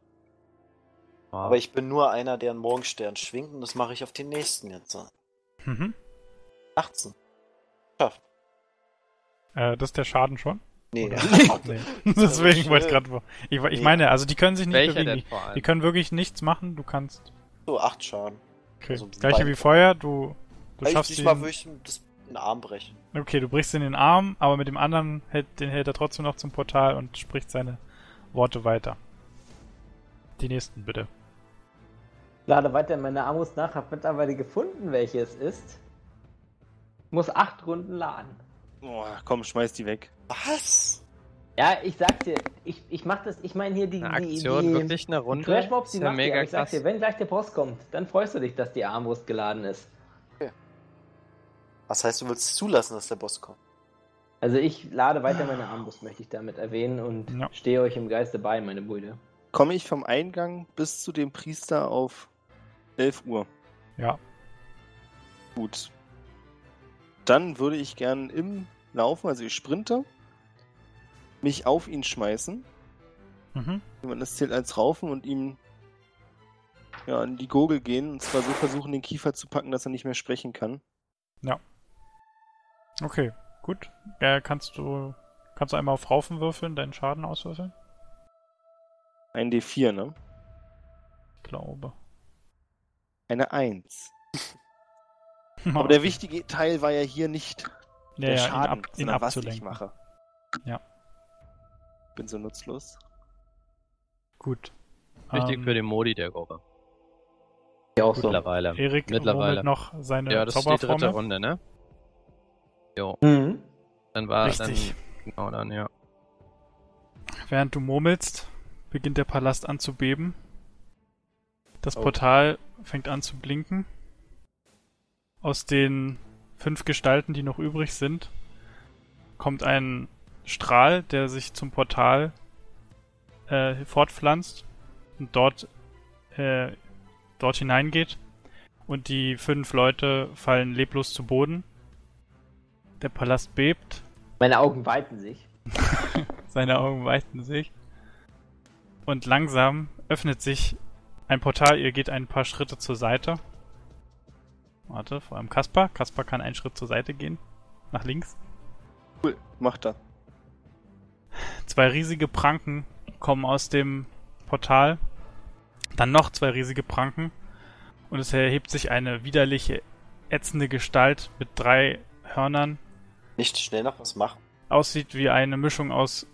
Ja. Aber ich bin nur einer, der einen Morgenstern schwingt und das mache ich auf den nächsten jetzt. Mhm. 18. Schafft. Äh, das ist der Schaden schon? Nee. Nee. Deswegen wollte ich gerade. Ich, ich Nee. meine, also die können sich nicht Welcher bewegen. denn Die, vor allem? die können wirklich nichts machen. Du kannst. So, 8 Schaden. Okay. Also das Gleiche wie vorher. Du, du Weil schaffst ich, diesmal ihn. würde ich das, den Arm brechen. Okay, du brichst in den Arm, aber mit dem anderen hält, den hält er trotzdem noch zum Portal und spricht seine Worte weiter. Die nächsten bitte. Lade weiter in meine Armbrust nach, hab mittlerweile gefunden, welche es ist. Muss acht Runden laden. Boah, komm, schmeiß die weg. Was? Ja, ich sag dir, ich, ich mach das, ich meine hier die, Eine die, Aktion, die, wirklich eine die Runde. Die ist ja macht die, mega ich sag dir, wenn gleich der Boss kommt, dann freust du dich, dass die Armbrust geladen ist. Was heißt, du willst zulassen, dass der Boss kommt? Also ich lade weiter meine Armbrust, möchte ich damit erwähnen und Ja. stehe euch im Geiste bei, meine Brüder. Komme ich vom Eingang bis zu dem Priester auf 11 Uhr. Ja. Gut. Dann würde ich gern im Laufen, also ich sprinte, mich auf ihn schmeißen. Mhm. Das zählt als Raufen und ihm ja, in die Gurgel gehen und zwar so versuchen, den Kiefer zu packen, dass er nicht mehr sprechen kann. Okay, gut. Äh, kannst du kannst du einmal auf Raufen würfeln, deinen Schaden auswürfeln? Ein D4, ne? Ich glaube. Eine 1. Aber der wichtige Teil war ja hier nicht ja, der ja, Schaden, ihn, ab, sondern was ich mache. Ja. Bin so nutzlos. Gut. Wichtig Ähm, für den Modi der Gruppe. Ja, auch so. Mittlerweile. Erik Mittlerweile. noch seine Ja, das ist die dritte. Runde, ne? Jo, Mhm. dann war Richtig. dann genau dann ja. Während du murmelst, beginnt der Palast an zu beben. Das Oh. Portal fängt an zu blinken. Aus den fünf Gestalten, die noch übrig sind, kommt ein Strahl, der sich zum Portal äh, fortpflanzt und dort, äh, dort hineingeht und die fünf Leute fallen leblos zu Boden. Der Palast bebt, Meine Augen weiten sich. seine Augen weiten sich. Und langsam öffnet sich ein Portal, ihr geht ein paar Schritte zur Seite. Warte, vor allem Kaspar. Kaspar kann einen Schritt zur Seite gehen. Nach links. Cool, macht er. Zwei riesige Pranken kommen aus dem Portal. Dann noch zwei riesige Pranken. Und es erhebt sich eine widerliche, ätzende Gestalt mit drei Hörnern. Nicht schnell noch was machen. Aussieht wie eine Mischung aus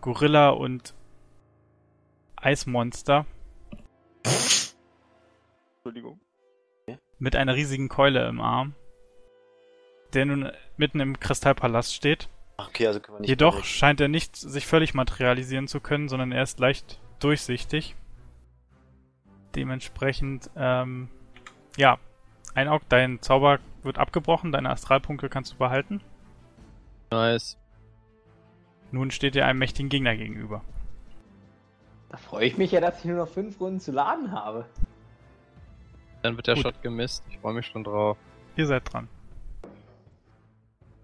Gorilla und Eismonster. Entschuldigung. Mit einer riesigen Keule im Arm. Der nun mitten im Kristallpalast steht. Okay, also können wir nicht. Jedoch direkt- scheint er nicht sich völlig materialisieren zu können, sondern er ist leicht durchsichtig. Dementsprechend, ähm, ja, ein Auge, dein Zauber wird abgebrochen, deine Astralpunkte kannst du behalten. Nice. Nun steht dir einem mächtigen Gegner gegenüber. Da freue ich mich ja, dass ich nur noch fünf Runden zu laden habe. Dann wird der Gut. Shot gemisst. Ich freue mich schon drauf. Ihr seid dran.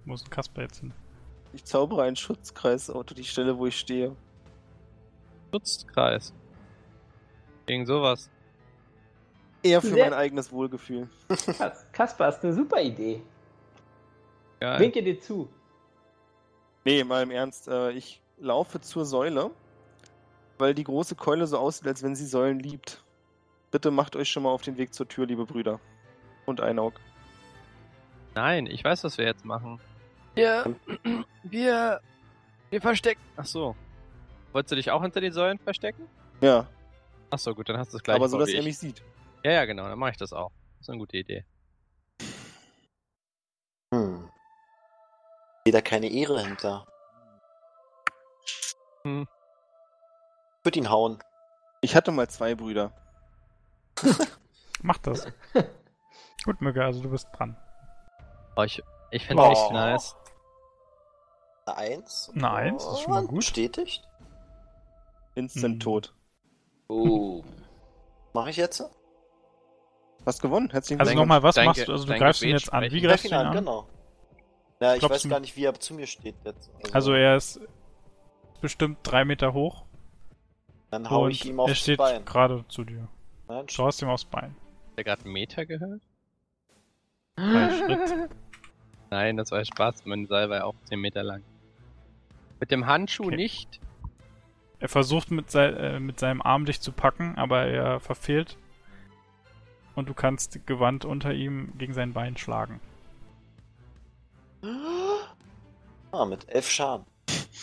Wo ist denn Kasper jetzt hin? Ich zaubere einen Schutzkreis unter die Stelle, wo ich stehe. Schutzkreis. Gegen sowas. Eher für Sehr- mein eigenes Wohlgefühl. Kas Kaspar, ist eine super Idee. Geil. Winke dir zu. Nee, mal im Ernst. Äh, ich laufe zur Säule, weil die große Keule so aussieht, als wenn sie Säulen liebt. Bitte macht euch schon mal auf den Weg zur Tür, liebe Brüder. Und Einaug. Nein, ich weiß, was wir jetzt machen. Wir, wir, wir verstecken. Ach so. Wolltest du dich auch hinter den Säulen verstecken? Ja, Ach so, gut, dann hast du es gleich. aber so, dass er ich. mich sieht. Ja, ja, genau, dann mache ich das auch. Das ist eine gute Idee. Hm. Da keine Ehre hinter. Hm. Ich würde ihn hauen. Ich hatte mal zwei Brüder. Mach das. Gut, Mücke, also du bist dran. Oh, ich ich finde Oh. echt nice. Eine Eins. Eine Eins, ist schon mal gut. Bestätigt. Instant Hm. tot. Oh. Mache ich jetzt? Hast gewonnen. Herzlichen Also Glückwunsch. nochmal, was dein machst du? Also du greifst ihn Gebet jetzt an. Wie greifst du ihn ihn an, an? genau. Ja, ich Klopfst weiß gar nicht, wie er zu mir steht jetzt. Also er ist bestimmt drei Meter hoch Dann hau und ich ihm er aufs steht Bein. gerade zu dir. Nein, Du haust ihm aufs Bein. Hat der gerade einen Meter gehört? Drei Schritt. Nein, das war Spaß. Mein Seil war ja auch 10 Meter lang. Mit dem Handschuh Okay. nicht. Er versucht mit, sei, äh, mit seinem Arm dich zu packen, aber er verfehlt. Und du kannst gewandt unter ihm gegen sein Bein schlagen. Ah, mit elf Schaden.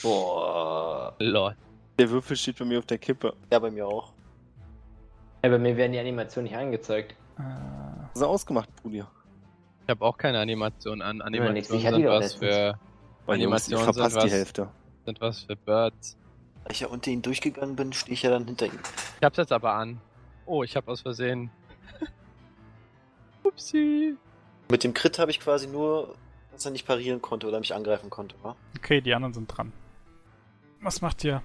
Boah. Lol. Der Würfel steht bei mir auf der Kippe. Ja, bei mir auch. Ja, bei mir werden die Animationen nicht angezeigt. Äh, Was ist ausgemacht, Bruder? Ich habe auch keine Animation an. Animationen ich hatte sind was für Weil ich Animationen sind verpasst die was, Hälfte. sind was für Birds. Da ich ja unter ihn durchgegangen bin, stehe ich ja dann hinter ihm. Ich hab's jetzt aber an. Oh, ich hab aus Versehen. Upsi. Mit dem Crit habe ich quasi nur, dass er nicht parieren konnte oder mich angreifen konnte, wa? okay, die anderen sind dran. Was macht ihr?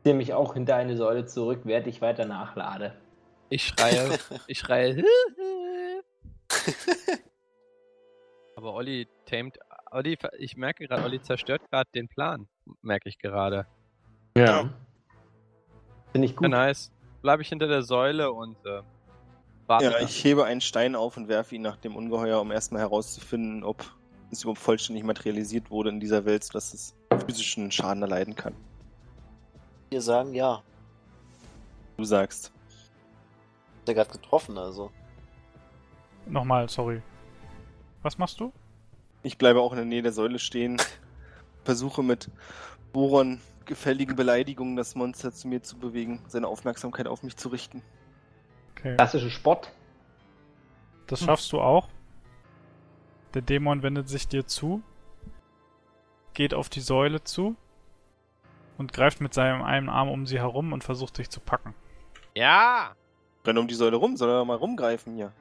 Ich ziehe mich auch hinter eine Säule zurück, während ich weiter nachlade. Ich schreie, ich schreie. aber Olli tamed. Olli, ich merke gerade, Olli zerstört gerade den Plan. Merke ich gerade. Ja. Finde ich Ja, gut. nice. Bleib ich hinter der Säule und äh, warte. Ja, ich hebe einen Stein auf und werfe ihn nach dem Ungeheuer, um erstmal herauszufinden, ob es überhaupt vollständig materialisiert wurde in dieser Welt, sodass es physischen Schaden erleiden kann. Wir sagen ja. Du sagst. Hat er gerade getroffen, also. Nochmal, sorry. Was machst du? Ich bleibe auch in der Nähe der Säule stehen, versuche mit Boron gefälligen Beleidigungen das Monster zu mir zu bewegen, seine Aufmerksamkeit auf mich zu richten. Okay. Klassische Spott. Das schaffst du auch. Der Dämon wendet sich dir zu, geht auf die Säule zu und greift mit seinem einen Arm um sie herum und versucht dich zu packen. Ja! Renn um die Säule rum, soll er mal rumgreifen hier.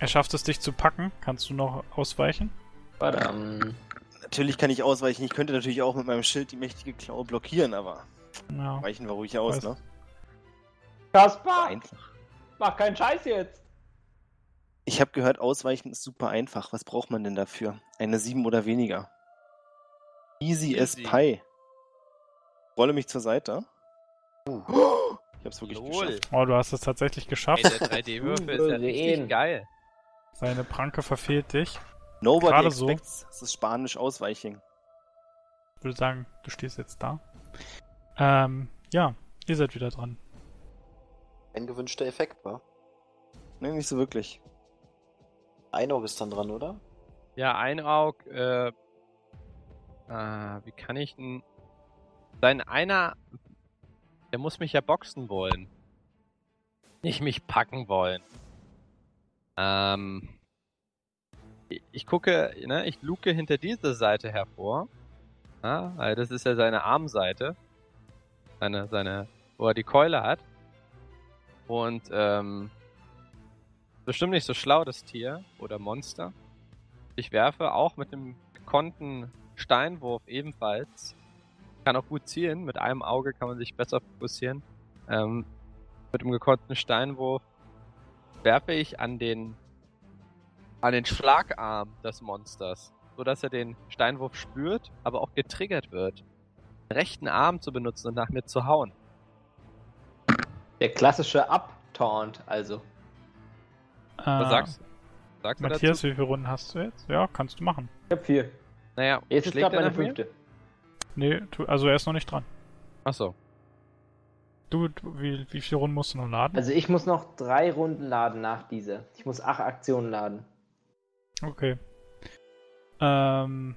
Er schafft es, dich zu packen. Kannst du noch ausweichen? Verdammt. Natürlich kann ich ausweichen, ich könnte natürlich auch mit meinem Schild die mächtige Klaue blockieren, aber Ja. weichen wir ruhig aus, Weiß. ne? Kaspar! Einfach. Mach keinen Scheiß jetzt. Ich habe gehört, Ausweichen ist super einfach. Was braucht man denn dafür? Eine 7 oder weniger. Easy, as Easy. Pie. Rolle mich zur Seite. Ich hab's wirklich Lol. geschafft. Oh, du hast es tatsächlich Ey, geschafft. der 3D-Würfel ist ja richtig geil. Seine Pranke verfehlt dich. Nobody Gerade so. expects. Das ist Spanisch Ausweichen. Ich würde sagen, du stehst jetzt da. Ähm, ja, ihr seid wieder dran. Ein gewünschter Effekt war. Nee, nicht so wirklich. Einauge ist dann dran, oder? Ja, ein Aug, äh, ah, wie kann ich denn, sein einer, der muss mich ja boxen wollen. Nicht mich packen wollen. Ähm, ich, gucke, ne, ich luke hinter diese Seite hervor. Ja, weil das ist ja seine Armseite. Seine, seine, wo er die Keule hat. Und, ähm, bestimmt nicht so schlau, das Tier oder Monster. Ich werfe auch mit dem gekonnten Steinwurf ebenfalls. Kann auch gut zielen. Mit einem Auge kann man sich besser fokussieren. Ähm, mit dem gekonnten Steinwurf werfe ich an den an den Schlagarm des Monsters, so dass er den Steinwurf spürt, aber auch getriggert wird, den rechten Arm zu benutzen und nach mir zu hauen. Der klassische Up-Taunt, also. Was Äh, sagst, sagst du Matthias, dazu? wie viele Runden hast du jetzt? Ja, kannst du machen. Ich hab vier. Naja, Jetzt ist gerade er meine nach mir? Nee, tu, also er ist noch nicht dran. Achso. Du, du wie, wie viele Runden musst du noch laden? Also ich muss noch drei Runden laden nach dieser. Ich muss acht Aktionen laden. Okay. Ähm.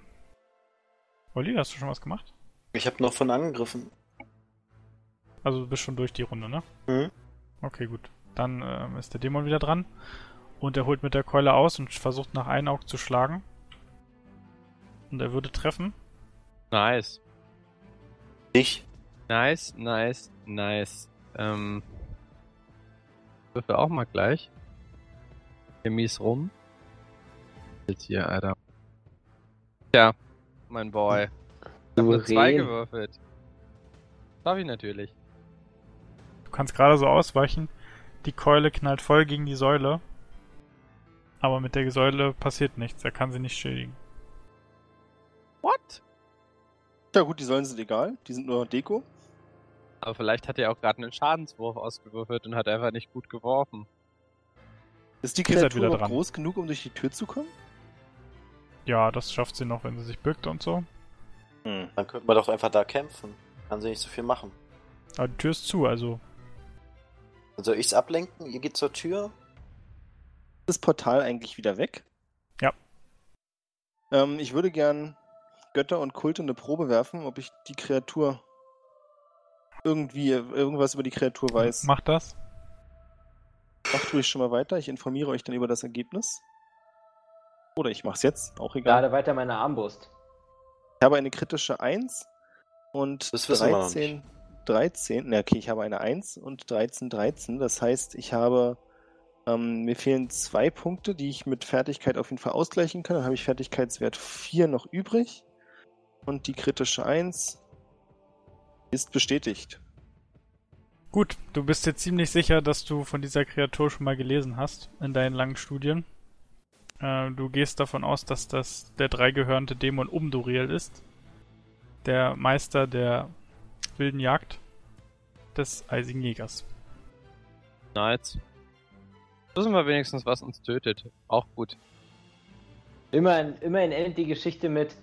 Olli, hast du schon was gemacht? Ich habe noch von angegriffen. Also du bist schon durch die Runde, ne? Mhm. Okay, gut. Dann ähm, ist der Dämon wieder dran. Und er holt mit der Keule aus und versucht nach Einaug zu schlagen. Und er würde treffen. Nice. Ich. Nice, nice, nice. Ähm. Würfel auch mal gleich. Hier mies rum. Jetzt hier, Alter. Tja, mein Boy. Ich hab nur zwei gewürfelt. Darf ich natürlich. Du kannst gerade so ausweichen. Die Keule knallt voll gegen die Säule. Aber mit der Säule passiert nichts. Er kann sie nicht schädigen. What? Ja gut, die Säulen sind egal. Die sind nur Deko. Aber vielleicht hat er auch gerade einen Schadenswurf ausgewürfelt und hat einfach nicht gut geworfen. Ist die Kreatur wieder noch dran. groß genug, um durch die Tür zu kommen? Ja, das schafft sie noch, wenn sie sich bückt und so. Hm. Dann könnten wir doch einfach da kämpfen. Kann sie nicht so viel machen. Aber die Tür ist zu, also. Dann soll ich's ablenken? Ihr geht zur Tür? Ist das Portal eigentlich wieder weg? Ja. Ähm, ich würde gern Götter und Kulte eine Probe werfen, ob ich die Kreatur irgendwie irgendwas über die Kreatur weiß. Mach das. Macht ruhig schon mal weiter. Ich informiere euch dann über das Ergebnis. Oder ich mach's jetzt, auch egal. Lade weiter meine Armbrust. Ich habe eine kritische 1 und Das wissen wir noch 13, 13. Na, okay, ich habe eine 1 und 13, 13. Das heißt, ich habe, ähm, mir fehlen zwei Punkte, die ich mit Fertigkeit auf jeden Fall ausgleichen kann. Dann habe ich Fertigkeitswert 4 noch übrig. Und die kritische 1 ist bestätigt. Gut, du bist dir ziemlich sicher, dass du von dieser Kreatur schon mal gelesen hast in deinen langen Studien. Äh, du gehst davon aus, dass das der dreigehörnte Dämon Umduriel ist. Der Meister der wilden Jagd des eisigen Jägers. Nice. Wissen wir wenigstens, was uns tötet. Auch gut. Immerhin, immerhin endet die Geschichte mit,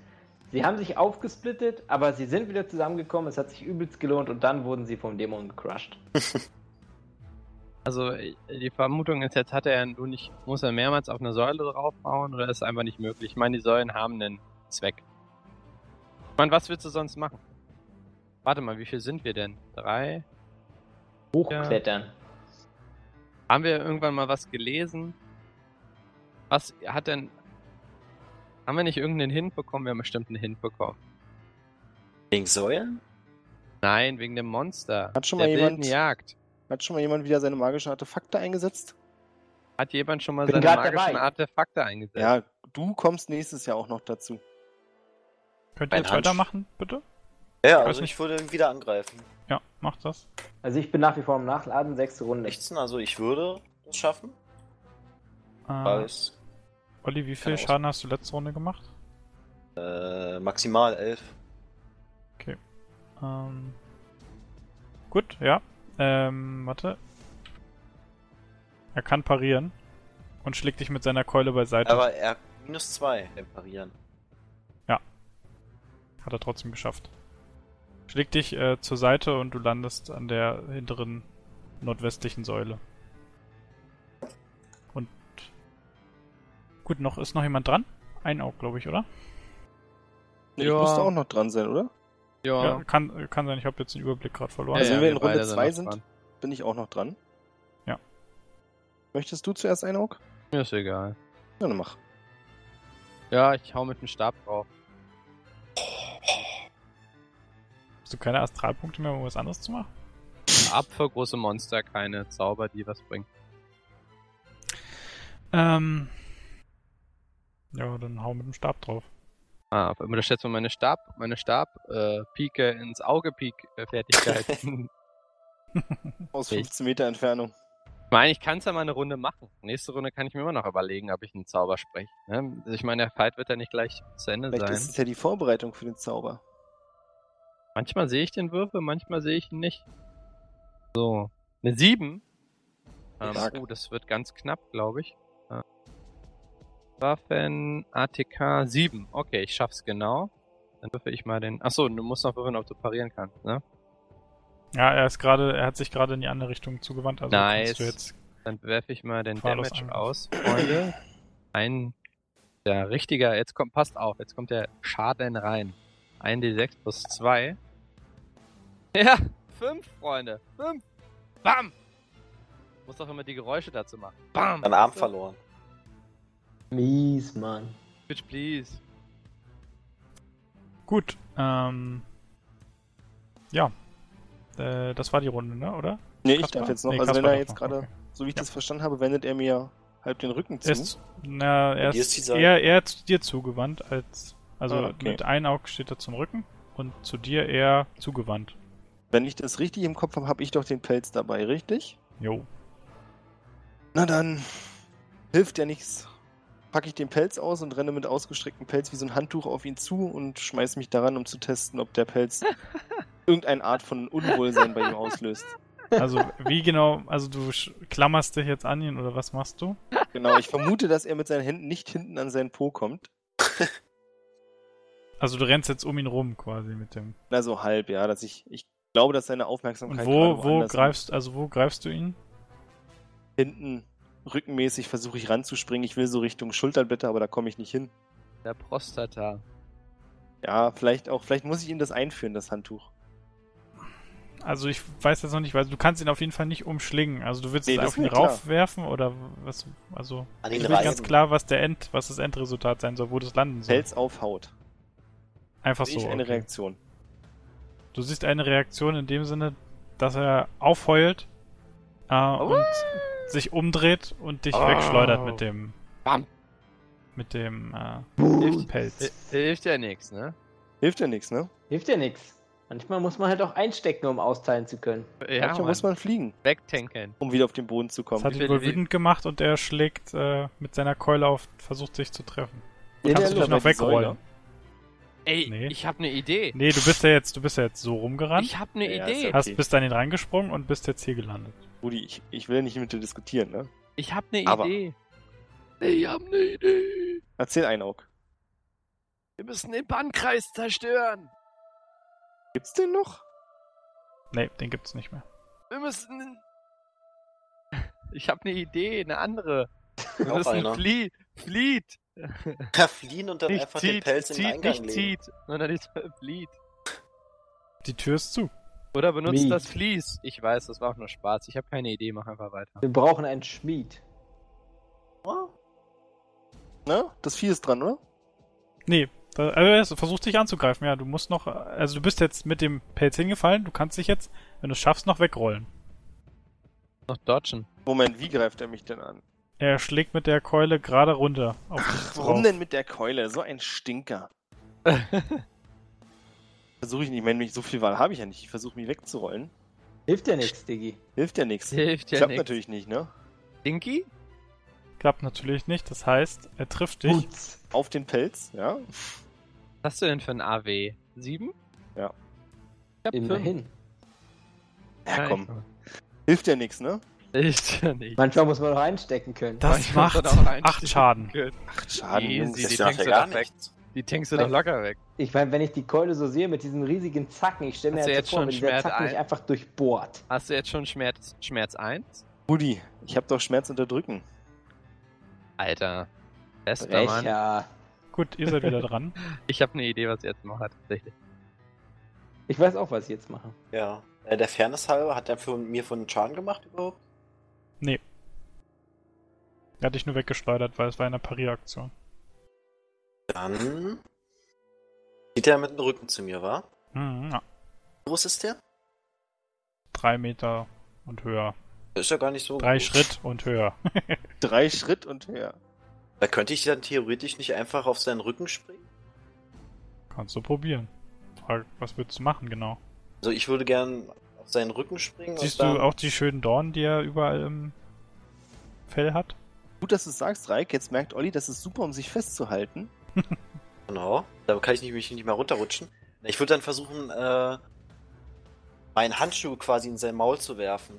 sie haben sich aufgesplittet, aber sie sind wieder zusammengekommen, es hat sich übelst gelohnt und dann wurden sie vom Dämon gecrushed. Also äh, die Vermutung ist jetzt, hat er nur nicht, muss er mehrmals auf eine Säule draufhauen oder ist es einfach nicht möglich? Ich meine, die Säulen haben einen Zweck. Ich meine, was willst du sonst machen? Warte mal, wie viel sind wir denn? Drei? Hochklettern. Haben wir irgendwann mal was gelesen? Was hat denn. Haben wir nicht irgendeinen Hint bekommen? Wir haben bestimmt einen Hint bekommen. Wegen Säulen? Nein, wegen dem Monster. Hat schon mal jemand- Jagd. Hat schon mal jemand wieder seine magischen Artefakte eingesetzt? Hat jemand schon mal Bin seine magischen dabei. Artefakte eingesetzt? Ja, du kommst nächstes Jahr auch noch dazu. Könnt ihr jetzt weitermachen, bitte? Ja, weiß also nicht. ich würde ihn wieder angreifen. Ja, mach das. Also ich bin nach wie vor im Nachladen, sechste Runde. 16, also ich würde das schaffen. Äh, Weiß. Olli, wie viel Schaden hast du letzte Runde gemacht? Äh, maximal 11. Ähm, gut, ja. Ähm, warte. Er kann parieren und schlägt dich mit seiner Keule beiseite. Aber er minus 2 im Parieren. Hat er trotzdem geschafft. Schlägt dich äh, zur Seite und du landest an der hinteren nordwestlichen Säule. Gut, noch ist noch jemand dran? Ein Auge, glaube ich, oder? Ich Ja. müsste auch noch dran sein, oder? Ja. Ja, kann, kann sein, ich habe jetzt den Überblick gerade verloren. Also wenn wir in Runde beide zwei noch sind- dran. Bin ich auch noch dran? Ja. Möchtest du zuerst ein Auge? Mir ist egal. Ja, dann mach. Ja, ich hau mit dem Stab drauf. Hast du keine Astralpunkte mehr, um was anderes zu machen? Ab für große Monster, keine Zauber, die was bringen. Ähm. Ja, dann hau mit dem Stab drauf. Ah, aber unterschätzt man meine Stab, meine Stab, äh, Pike ins Auge, Pike, äh, Fertigkeit. ich Aus Ich- 15 Meter Entfernung. meine, ich kann es ja mal eine Runde machen. Nächste Runde kann ich mir immer noch überlegen, ob ich einen Zauber spreche. Ne? Also ich meine, der Fight wird ja nicht gleich zu Ende Vielleicht sein. ist es ja die Vorbereitung für den Zauber. Manchmal sehe ich den Würfel, manchmal sehe ich ihn nicht. So, eine 7. Ähm, oh, das wird ganz knapp, glaube ich. Waffen ATK 7. Okay, ich schaff's genau. Dann würfel ich mal den. Achso, du musst noch würfeln, ob du parieren kannst, ne? Ja, er ist gerade, er hat sich gerade in die andere Richtung zugewandt, also Nice. kannst du jetzt. Dann werfe ich mal den Damage Angriff. aus, Freunde. Ein der richtiger, jetzt kommt, passt auf, jetzt kommt der Schaden rein. 1d6 plus 2. Ja, 5, Freunde. 5. Bam! Muss doch immer die Geräusche dazu machen. Bam! Dein Arm verloren. Mies, Mann. Bitch, please. Gut, ähm. Ja. Äh, das war die Runde, ne, oder? Nee, ich darf jetzt noch. Nee, also wenn er jetzt gerade, okay. so wie ich Ja. das verstanden habe, wendet er mir halb den Rücken zu. Er ist, na, er ist eher, eher zu dir zugewandt als. Also Ah, okay. mit einem Auge steht er zum Rücken und zu dir eher zugewandt. Wenn ich das richtig im Kopf habe, habe ich doch den Pelz dabei, richtig? Jo. Na dann, hilft ja nichts. Packe ich den Pelz aus und renne mit ausgestrecktem Pelz wie so ein Handtuch auf ihn zu und schmeiß mich daran, um zu testen, ob der Pelz irgendeine Art von Unwohlsein bei ihm auslöst. Also wie genau, also du klammerst dich jetzt an ihn oder was machst du? Genau, ich vermute, dass er mit seinen Händen nicht hinten an seinen Po kommt. Also du rennst jetzt um ihn rum quasi mit dem. Na, so halb, ja, dass ich, ich glaube, dass seine Und Aufmerksamkeit wo, gerade wo woanders greifst, also wo greifst du ihn? hinten rückenmäßig versuche ich ranzuspringen. Ich will so Richtung Schulterblätter, aber da komme ich nicht hin. Der Prostata. Ja, vielleicht auch, vielleicht muss ich ihm das einführen, das Handtuch. Also ich weiß jetzt noch nicht, weil du kannst ihn auf jeden Fall nicht umschlingen. Also du willst Nee, es das auf ist ihn mir klar. raufwerfen oder was? Also An ich ihn will ganz klar, was der End, was das Endresultat sein soll, wo das landen soll. Pelz auf Haut. Einfach Sehe so. ich eine okay. Reaktion. Du siehst eine Reaktion in dem Sinne, dass er aufheult äh, und sich umdreht und dich Oh. wegschleudert mit dem Bam. mit dem äh, Hilft, Pelz. Hilft ja nichts, ne? Hilft ja nichts, ne? hilft ja nichts. Manchmal muss man halt auch einstecken, um austeilen zu können. Ja, Manchmal muss man fliegen, wegtanken. um wieder auf den Boden zu Das kommen. hat Wie ihn wohl wütend gemacht und er schlägt äh, mit seiner Keule auf, versucht sich zu treffen. In Kannst du dich noch wegrollen? Ey, Nee. ich hab ne Idee. Nee, du bist ja jetzt, du bist ja jetzt so rumgerannt, Ich hab ne Ja, Idee. ja- hast okay. bist dann ihn reingesprungen und bist jetzt hier gelandet. Rudi, ich, ich will nicht mit dir diskutieren, ne? Ich hab ne Aber- Idee. Ich hab ne Idee. Erzähl ein Aug. Wir müssen den Bannkreis zerstören. Gibt's den noch? Nee, den gibt's nicht mehr. Wir müssen. Ich hab ne Idee, eine andere. Wir Auch müssen einer. flie flieht. Ja, fliehen und dann Nicht einfach den zieht, Pelz in den zieht, Eingang nicht legen. zieht, sondern nicht flieht. Die Tür ist zu. Oder benutzt Miet. das Vlies. Ich weiß, das war auch nur Spaß. Ich habe keine Idee, mach einfach weiter. Wir brauchen einen Schmied. Oh, Ne? Das Vieh ist dran, oder? Nee, also er versucht dich anzugreifen, ja. Du musst noch, also du bist jetzt mit dem Pelz hingefallen, du kannst dich jetzt, wenn du es schaffst, noch wegrollen. Noch dodgen. Moment, wie greift er mich denn an? Er schlägt mit der Keule gerade runter auf dich Warum drauf. denn mit der Keule? So ein Stinker. Das Versuche ich nicht. Ich meine, so viel Wahl habe ich ja nicht. Ich versuche mich wegzurollen. Hilft ja nichts, Diggi. Hilft ja nichts. Hilft ja Klappt nichts. natürlich nicht, ne? Dinky? Klappt natürlich nicht. Das heißt, er trifft dich. Putz. Auf den Pelz, ja. Was hast du denn für ein AW? 7? Ja. Ich hab fünf. Immerhin. Ja, komm. Hilft ja nichts, ne? Hilft ja nicht. Manchmal muss man noch einstecken können. Das Ich muss macht dann auch einstellen 8 Schaden. Ach, Schaden, Easy. Das ist ja gar nichts. Die tankst du doch locker weg. Ich meine, wenn ich die Keule so sehe mit diesen riesigen Zacken, ich stelle mir jetzt so vor, schon wenn dieser Schmerz Zacken mich ein? einfach durchbohrt. Hast du jetzt schon Schmerz, Schmerz 1? Rudi, ich habe doch Schmerz unterdrücken. Alter. Bester Mann. Gut, ihr seid wieder dran. Ich habe eine Idee, was ihr jetzt macht, tatsächlich. Ich weiß auch, was ich jetzt mache. Ja. Äh, der Fairness halber, hat der für mir von Schaden gemacht überhaupt? Er hat dich nur weggeschleudert, weil es war eine Parieraktion. Dann geht er mit dem Rücken zu mir, wa? Mhm, ja. Wie groß ist der? Drei Meter und höher. Ist ja gar nicht so Drei groß. Schritt und höher. Drei Schritt und höher. Da könnte ich dann theoretisch nicht einfach auf seinen Rücken springen? Kannst du probieren. Frage, was würdest du machen genau? Also ich würde gern auf seinen Rücken springen Siehst und dann... du auch die schönen Dornen, die er überall im Fell hat? Gut, dass du es sagst, Reik. Jetzt merkt Olli, das ist super, um sich festzuhalten. Genau. Da kann ich nicht, mich nicht mehr runterrutschen. Ich würde dann versuchen, äh, meinen Handschuh quasi in sein Maul zu werfen.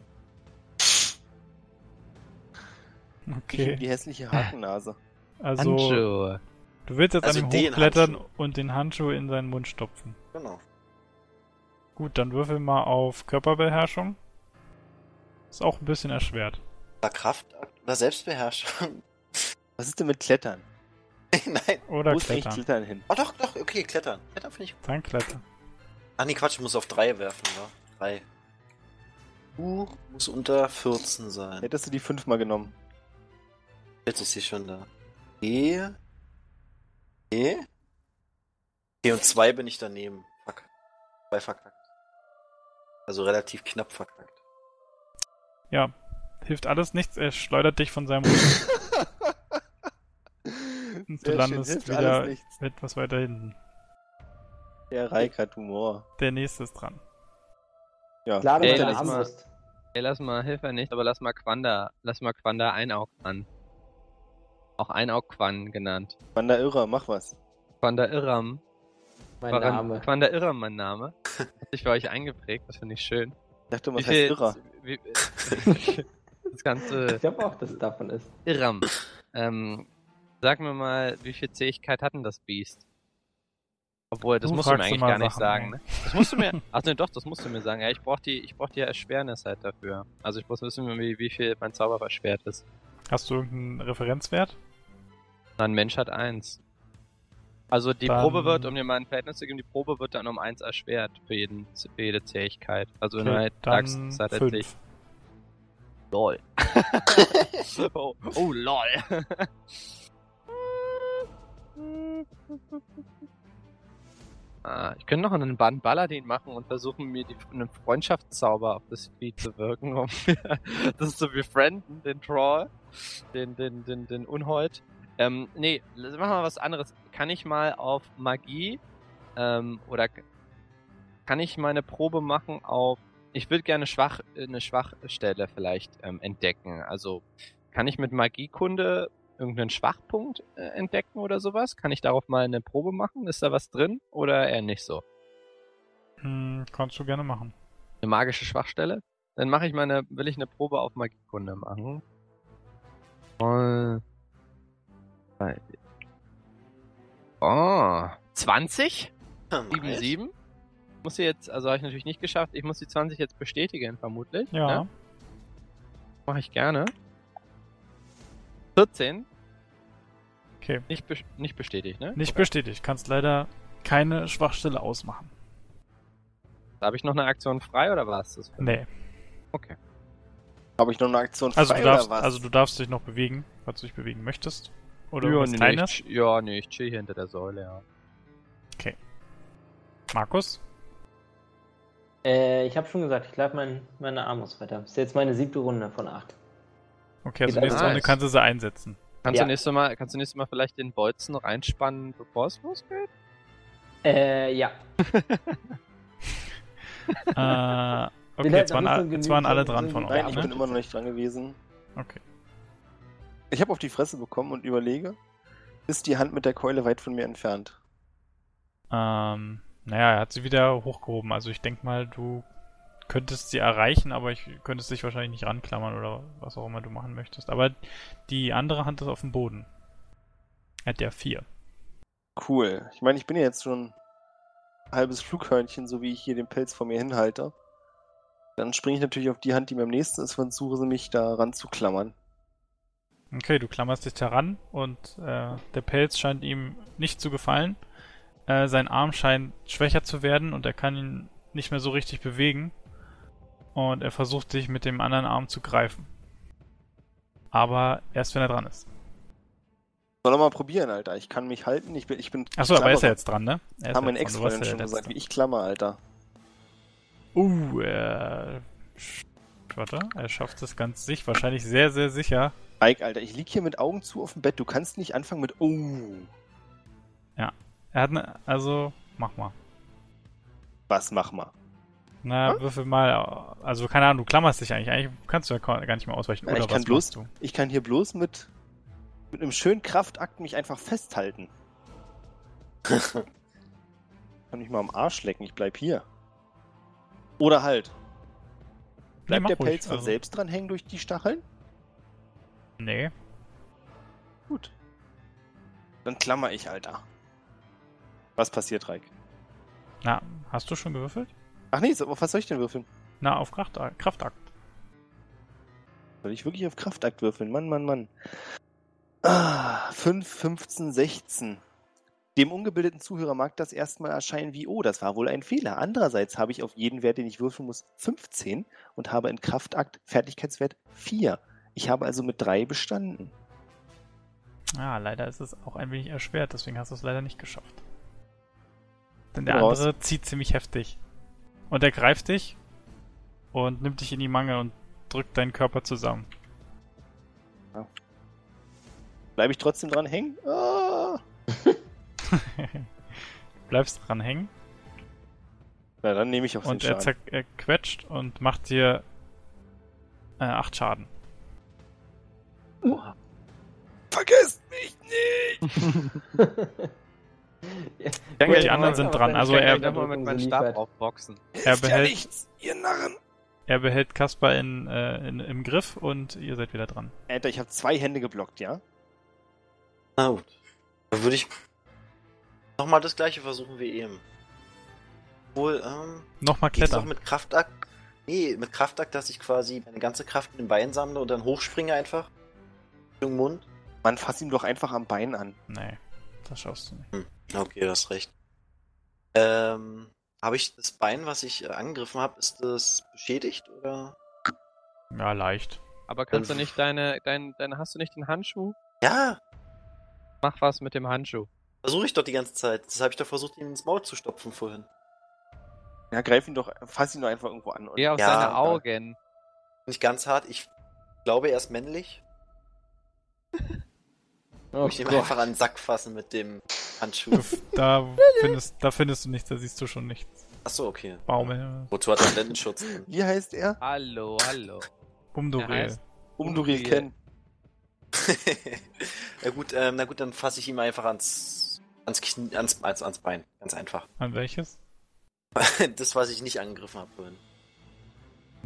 Ich Okay. die hässliche Hakennase. Also, Handschuhe. du willst jetzt Also an ihm den hochklettern Handschuh. und den Handschuh in seinen Mund stopfen. Genau. Gut, dann würfel mal auf Körperbeherrschung. Ist auch ein bisschen erschwert. Oder Kraft oder Selbstbeherrschung. Was ist denn mit Klettern? Nein. Oder Wo ist eigentlich klettern. Klettern hin? Oh doch, doch, okay, klettern. Klettern finde ich gut. Dann klettern. Ah nee, Quatsch, ich muss auf 3 werfen, wa? 3. U muss unter 14 sein. Hättest du die fünfmal genommen. Jetzt ist sie schon da. E. E. E und 2 bin ich daneben. Fuck. 2 verkackt. Also relativ knapp verkackt. Ja, hilft alles nichts. Er schleudert dich von seinem Rücken und du Sehr schön, landest hilft wieder alles nichts. etwas weiter hinten. Der Reik hat Humor. Der nächste ist dran. Ja. Klar, Ey, lass mal-. Ey, lass mal, hilf mir nicht, aber lass mal Quanda, lass mal Quanda Einaug an. Auch Einaug-Quan genannt. Wanda Irrer, mach was. Quanda Irram. Mein War Name. Quanda Irram mein Name. Hat sich bei euch eingeprägt, das finde ich schön. Ich dachte, was heißt Irrer? Wie, das ganze Ich glaube auch, dass es davon ist. Irram. Ähm, sag mir mal, wie viel Zähigkeit hat denn das Biest? Obwohl, das Du musst du mir eigentlich gar nicht Sachen, sagen, ne? Das musst du mir. Ach ne, doch, das musst du mir sagen. Ja, ich brauch die, ich brauch die Erschwernis halt dafür. Also ich muss wissen, wie, wie viel mein Zauber erschwert ist. Hast du irgendeinen Referenzwert? Ein Mensch hat eins. Also die Dann- Probe wird, um dir mal ein Verhältnis zu geben, die Probe wird dann um eins erschwert für, jeden, für jede Zähigkeit. Also wenn du Okay, halt sagst, es hat fünf. LOL. oh, oh, lol. ah, ich könnte noch einen Band Balladin machen und versuchen, mir die, einen Freundschaftszauber auf das Vieh zu wirken, um das zu befrienden, den Troll, den, den, den, den Unhold. Ähm, nee, machen wir was anderes. Kann ich mal auf Magie ähm, oder kann ich meine Probe machen auf ich würde gerne schwach, eine Schwachstelle vielleicht ähm, entdecken. Also kann ich mit Magiekunde irgendeinen Schwachpunkt äh, entdecken oder sowas? Kann ich darauf mal eine Probe machen? Ist da was drin oder eher nicht so? Hm, kannst du gerne machen. Eine magische Schwachstelle? Dann mache ich meine, will ich eine Probe auf Magiekunde machen. Oh, oh 20? Hm, 7, nice. 7? Muss sie jetzt, also habe ich natürlich nicht geschafft. Ich muss die 20 jetzt bestätigen, vermutlich. Ja. Ne? Mache ich gerne. 14. Okay. Nicht, bes- nicht bestätigt, ne? Nicht Okay. bestätigt. Kannst leider keine Schwachstelle ausmachen. Habe ich noch eine Aktion frei oder was? Das für- Nee. Okay. Habe ich noch eine Aktion Also frei du darfst, oder was? also du darfst dich noch bewegen, falls du dich bewegen möchtest. Oder ja, nee, Kleines. ich, ja, nee, ich chill hier hinter der Säule, ja. Markus? Äh, ich habe schon gesagt, ich greife mein, meine Armbrust weiter. Das ist jetzt meine siebte Runde von acht. Okay, also nächste. Runde kannst du sie einsetzen. Kannst, Ja. du nächstes Mal, kannst du nächstes Mal vielleicht den Bolzen reinspannen, bevor es losgeht? Äh, ja. Äh, okay, Bin halt jetzt waren, so jetzt waren alle dran von genügend Nein, euch, ich bin ne? immer noch nicht dran gewesen. Okay. Ich habe auf die Fresse bekommen und überlege, ist die Hand mit der Keule weit von mir entfernt? Ähm, naja, er hat sie wieder hochgehoben. Also ich denke mal, du könntest sie erreichen, aber ich könntest dich wahrscheinlich nicht ranklammern oder was auch immer du machen möchtest. Aber die andere Hand ist auf dem Boden. Hat ja vier. Cool. Ich meine, ich bin ja jetzt schon ein halbes Flughörnchen, so wie ich hier den Pelz vor mir hinhalte. Dann springe ich natürlich auf die Hand, die mir am nächsten ist, und versuche mich da ranzuklammern. Okay, du klammerst dich daran und äh, der Pelz scheint ihm nicht zu gefallen. Äh, sein Arm scheint schwächer zu werden und er kann ihn nicht mehr so richtig bewegen. Und er versucht dich mit dem anderen Arm zu greifen. Aber erst wenn er dran ist. Soll er mal probieren, Alter. Ich kann mich halten. Ich bin, ich bin. Achso, aber er ist ja Klammerer. jetzt dran, ne? Er ist Haben meine Ex-Freundin ja schon gesagt, wie ich klammer, Alter. Uh, er. sch- Warte, er schafft es ganz sich, wahrscheinlich sehr, sehr sicher. Ike, Alter, ich lieg hier mit Augen zu auf dem Bett. Du kannst nicht anfangen mit Oh. Er hat ne, also, mach mal. Was mach mal? Na, Hm? würfel mal. Also, keine Ahnung, du klammerst dich eigentlich. Eigentlich kannst du ja gar nicht mehr ausweichen. Oder ich kann was bloß-? Ich kann hier bloß mit, mit einem schönen Kraftakt mich einfach festhalten. kann mich mal am Arsch lecken, ich bleib hier. Oder halt. Bleibt mach der ruhig, Pelz von also. selbst dran hängen durch die Stacheln? Nee. Gut. Dann klammer ich, Alter. Was passiert, Reik? Na, hast du schon gewürfelt? Ach nee, so, auf was soll ich denn würfeln? Na, auf Kraftakt. Kraftakt. Soll ich wirklich auf Kraftakt würfeln? Mann, Mann, Mann. Ah, 5, 15, 16. Dem ungebildeten Zuhörer mag das erstmal erscheinen wie, oh, das war wohl ein Fehler. Andererseits habe ich auf jeden Wert, den ich würfeln muss, 15 und habe in Kraftakt Fertigkeitswert 4. Ich habe also mit 3 bestanden. Ah, leider ist es auch ein wenig erschwert, deswegen hast du es leider nicht geschafft. Denn der raus. andere zieht ziemlich heftig. Und er greift dich und nimmt dich in die Mangel und drückt deinen Körper zusammen. Bleibe ich trotzdem dran hängen? Ah. Bleibst dran hängen Na, dann nehme ich auf den und er, Schaden. zer- er quetscht und macht dir äh, 8 Schaden. Vergesst mich nicht! Ja, Gut, die ja, anderen ja, sind dran. Also ich er, gleich Ich mal mit meinem Stab aufboxen. Er ja behält- nichts, ihr Narren! er behält Kaspar in, äh, in, im Griff und ihr seid wieder dran. Alter, ich habe zwei Hände geblockt, ja? Na gut. Dann würde ich nochmal das gleiche versuchen wie eben. Wohl, ähm, Nochmal es auch klettern. mit Kraftakt? Nee, mit Kraftakt, dass ich quasi meine ganze Kraft in den Beinen sammle und dann hochspringe einfach. Richtung Mund. Man fasst ihm doch einfach am Bein an. Nee, das schaffst du nicht. Hm, okay, du hast recht. Ähm, habe ich das Bein, was ich äh, angegriffen habe, ist das beschädigt oder? Ja, leicht. Aber kannst du nicht deine, dein, deine, hast du nicht den Handschuh? Ja, Mach was mit dem Handschuh. versuche ich doch die ganze Zeit. Das habe ich doch versucht, ihn ins Maul zu stopfen vorhin. Ja, greif ihn doch, fass ihn doch einfach irgendwo an. und- Geh auf Ja, seine Augen. Nicht ganz hart. Ich glaube, er ist männlich. Oh ich ihm Gott. einfach an den Sack fassen mit dem Handschuh. Da, findest, da findest du nichts, da siehst du schon nichts. Achso, okay. Baumel, Wozu hat er einen Lendenschutz? Wie heißt er? Hallo, hallo. Umdurel. Umduril Umduril. Ken. na gut, ähm, na gut, dann fasse ich ihm einfach ans, ans, Knie, ans, ans, ans Bein. Ganz einfach. An welches? das, was ich nicht angegriffen habe vorhin.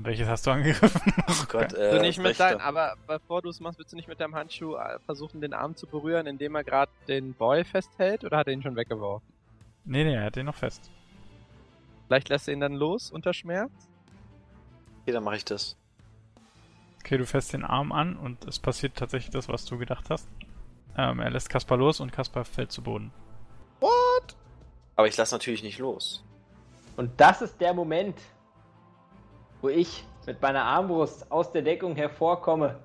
Welches hast du angegriffen? Oh Gott, du äh, nicht mit rechte. dein, aber bevor du es machst, willst du nicht mit deinem Handschuh äh, versuchen, den Arm zu berühren, indem er gerade den Boy festhält, oder hat er ihn schon weggeworfen? nee, nee, er hat den noch fest. Vielleicht lässt er ihn dann los unter Schmerz? okay, dann mache ich das. Okay, du fährst den Arm an und es passiert tatsächlich das, was du gedacht hast. Ähm, er lässt Kaspar los und Kaspar fällt zu Boden. What? Aber ich lasse natürlich nicht los. Und das ist der Moment, wo ich mit meiner Armbrust aus der Deckung hervorkomme.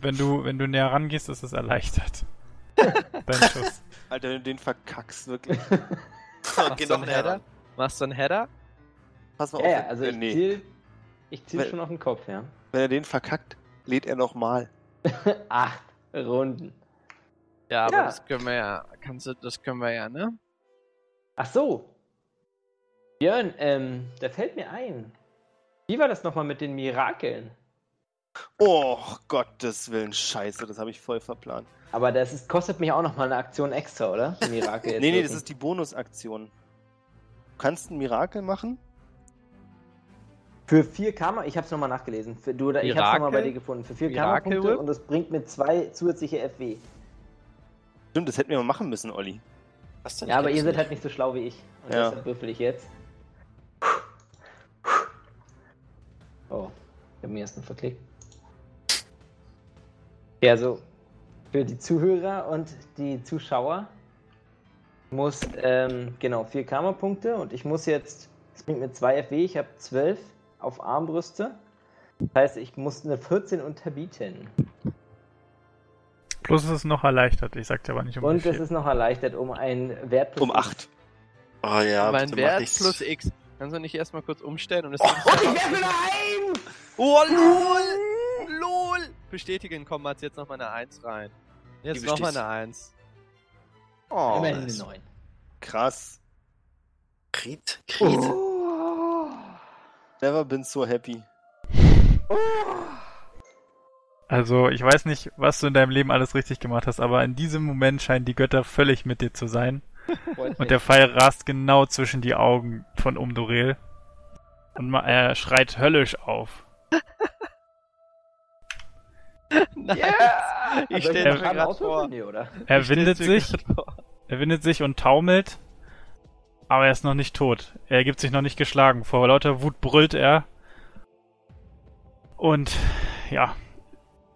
Wenn du, wenn du näher rangehst, ist es erleichtert. Dein Schuss. Alter, wenn du den verkackst, wirklich. Geh du noch einen Header? Machst du einen Header? Pass mal Ja, ja, auf. also äh, ich nee. ziel, ich ziel Weil- schon auf den Kopf, ja. Wenn er den verkackt, lädt er nochmal. Ach so. Björn, ähm, da fällt mir ein. Wie war das nochmal mit den Mirakeln? Oh, Gottes Willen, scheiße, das habe ich voll verplant. Aber das ist, kostet mich auch nochmal eine Aktion extra, oder? Die Mirakel Nee, nee, das ist die Bonusaktion. Du kannst ein Mirakel machen? Für 4 Karma, ich hab's nochmal nachgelesen. Für, du, ich hab's Mirakel? nochmal bei dir gefunden. Für 4 Miracle Karma-Punkte und das bringt mir zwei zusätzliche FW. Stimmt, das hätten wir mal machen müssen, Olli. Was denn? Ja, aber ihr seid halt nicht so schlau wie ich. Und Ja. deshalb würfel ich jetzt. Ich habe mir erst einen verklickt. Ja, also für die Zuhörer und die Zuschauer muss, ähm, genau, vier Karma-Punkte und ich muss jetzt, es bringt mir zwei FW, ich habe 12 auf Armbrüste. Das heißt, ich muss eine 14 unterbieten. Plus es ist noch erleichtert. Ich sagte aber nicht um Und es ist noch erleichtert um einen Wert plus Um X. 8. Oh ja, mein bitte mach Wert plus X. Kannst du nicht erstmal kurz umstellen und es. Und ich werfe 1! Oh, lol! LOL! Bestätigen, komm, Mats, jetzt nochmal eine 1 rein. Jetzt nochmal bestätigst eine 1. Oh, Immerhin eine nice. 9. Krass. Krit, Krit. Oh. Never been so happy. Also, ich weiß nicht, was du in deinem Leben alles richtig gemacht hast, aber in diesem Moment scheinen die Götter völlig mit dir zu sein. Und der Pfeil rast genau zwischen die Augen von Umdorel. Und er schreit höllisch auf. Nein. Ja! Ich Soll stell den mir auswürfeln? vor. Nee, oder? Er Ich windet sich, er windet sich und taumelt. Aber er ist noch nicht tot. Er gibt sich noch nicht geschlagen. Vor lauter Wut brüllt er. Und, ja,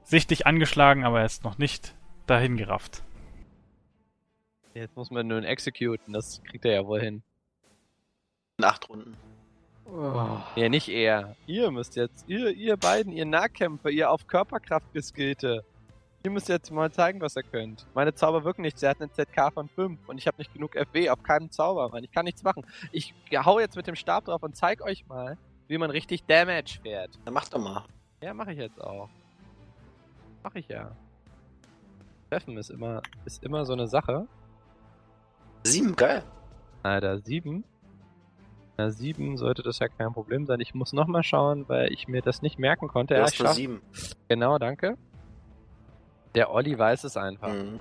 sichtlich angeschlagen, aber er ist noch nicht dahin gerafft. Jetzt muss man nur einen executen, das kriegt er ja wohl hin. In acht Runden. Oh. Ja, nicht er. Ihr müsst jetzt, ihr, ihr beiden, ihr Nahkämpfer, ihr auf Körperkraft geskillte. Ihr müsst jetzt mal zeigen, was ihr könnt. Meine Zauber wirken nicht. Sie hat eine ZK von 5 und ich habe nicht genug FW auf keinen Zauber, Mann. Ich kann nichts machen. Ich hau jetzt mit dem Stab drauf und zeig euch mal, wie man richtig Damage fährt. Dann mach doch mal. Ja, mache ich jetzt auch. Mache ich ja. Treffen ist immer, ist immer so eine Sache. Sieben, geil. Alter, 7. Na, 7 sollte das ja kein Problem sein. Ich muss nochmal schauen, weil ich mir das nicht merken konnte. Du Ja, hast ich nur schaff- sieben. Genau, danke. Der Olli weiß es einfach. Mhm.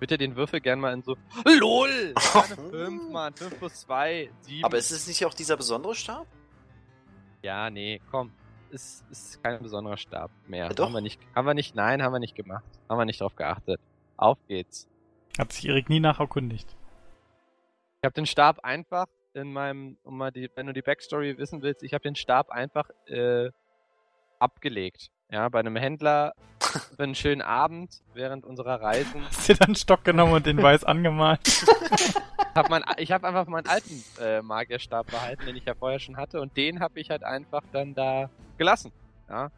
Bitte den Würfel gern mal in so. LOL! Keine 5, Mann. 5 plus 2, 7. Aber ist es nicht auch dieser besondere Stab? Ja, nee, komm. Ist, ist kein besonderer Stab mehr. Ja, doch. Haben wir nicht, haben wir nicht, nein, haben wir nicht gemacht. Haben wir nicht drauf geachtet. Auf geht's. Hat sich Erik nie nach erkundigt. Ich habe den Stab einfach in meinem, um mal die, wenn du die Backstory wissen willst, ich habe den Stab einfach äh, abgelegt. Ja, bei einem Händler für einen schönen Abend während unserer Reisen. Hast dir dann einen Stock genommen und den weiß angemalt? Hab mein, ich habe einfach meinen alten äh, Magierstab behalten, den ich ja vorher schon hatte, und den habe ich halt einfach dann da gelassen. Ja,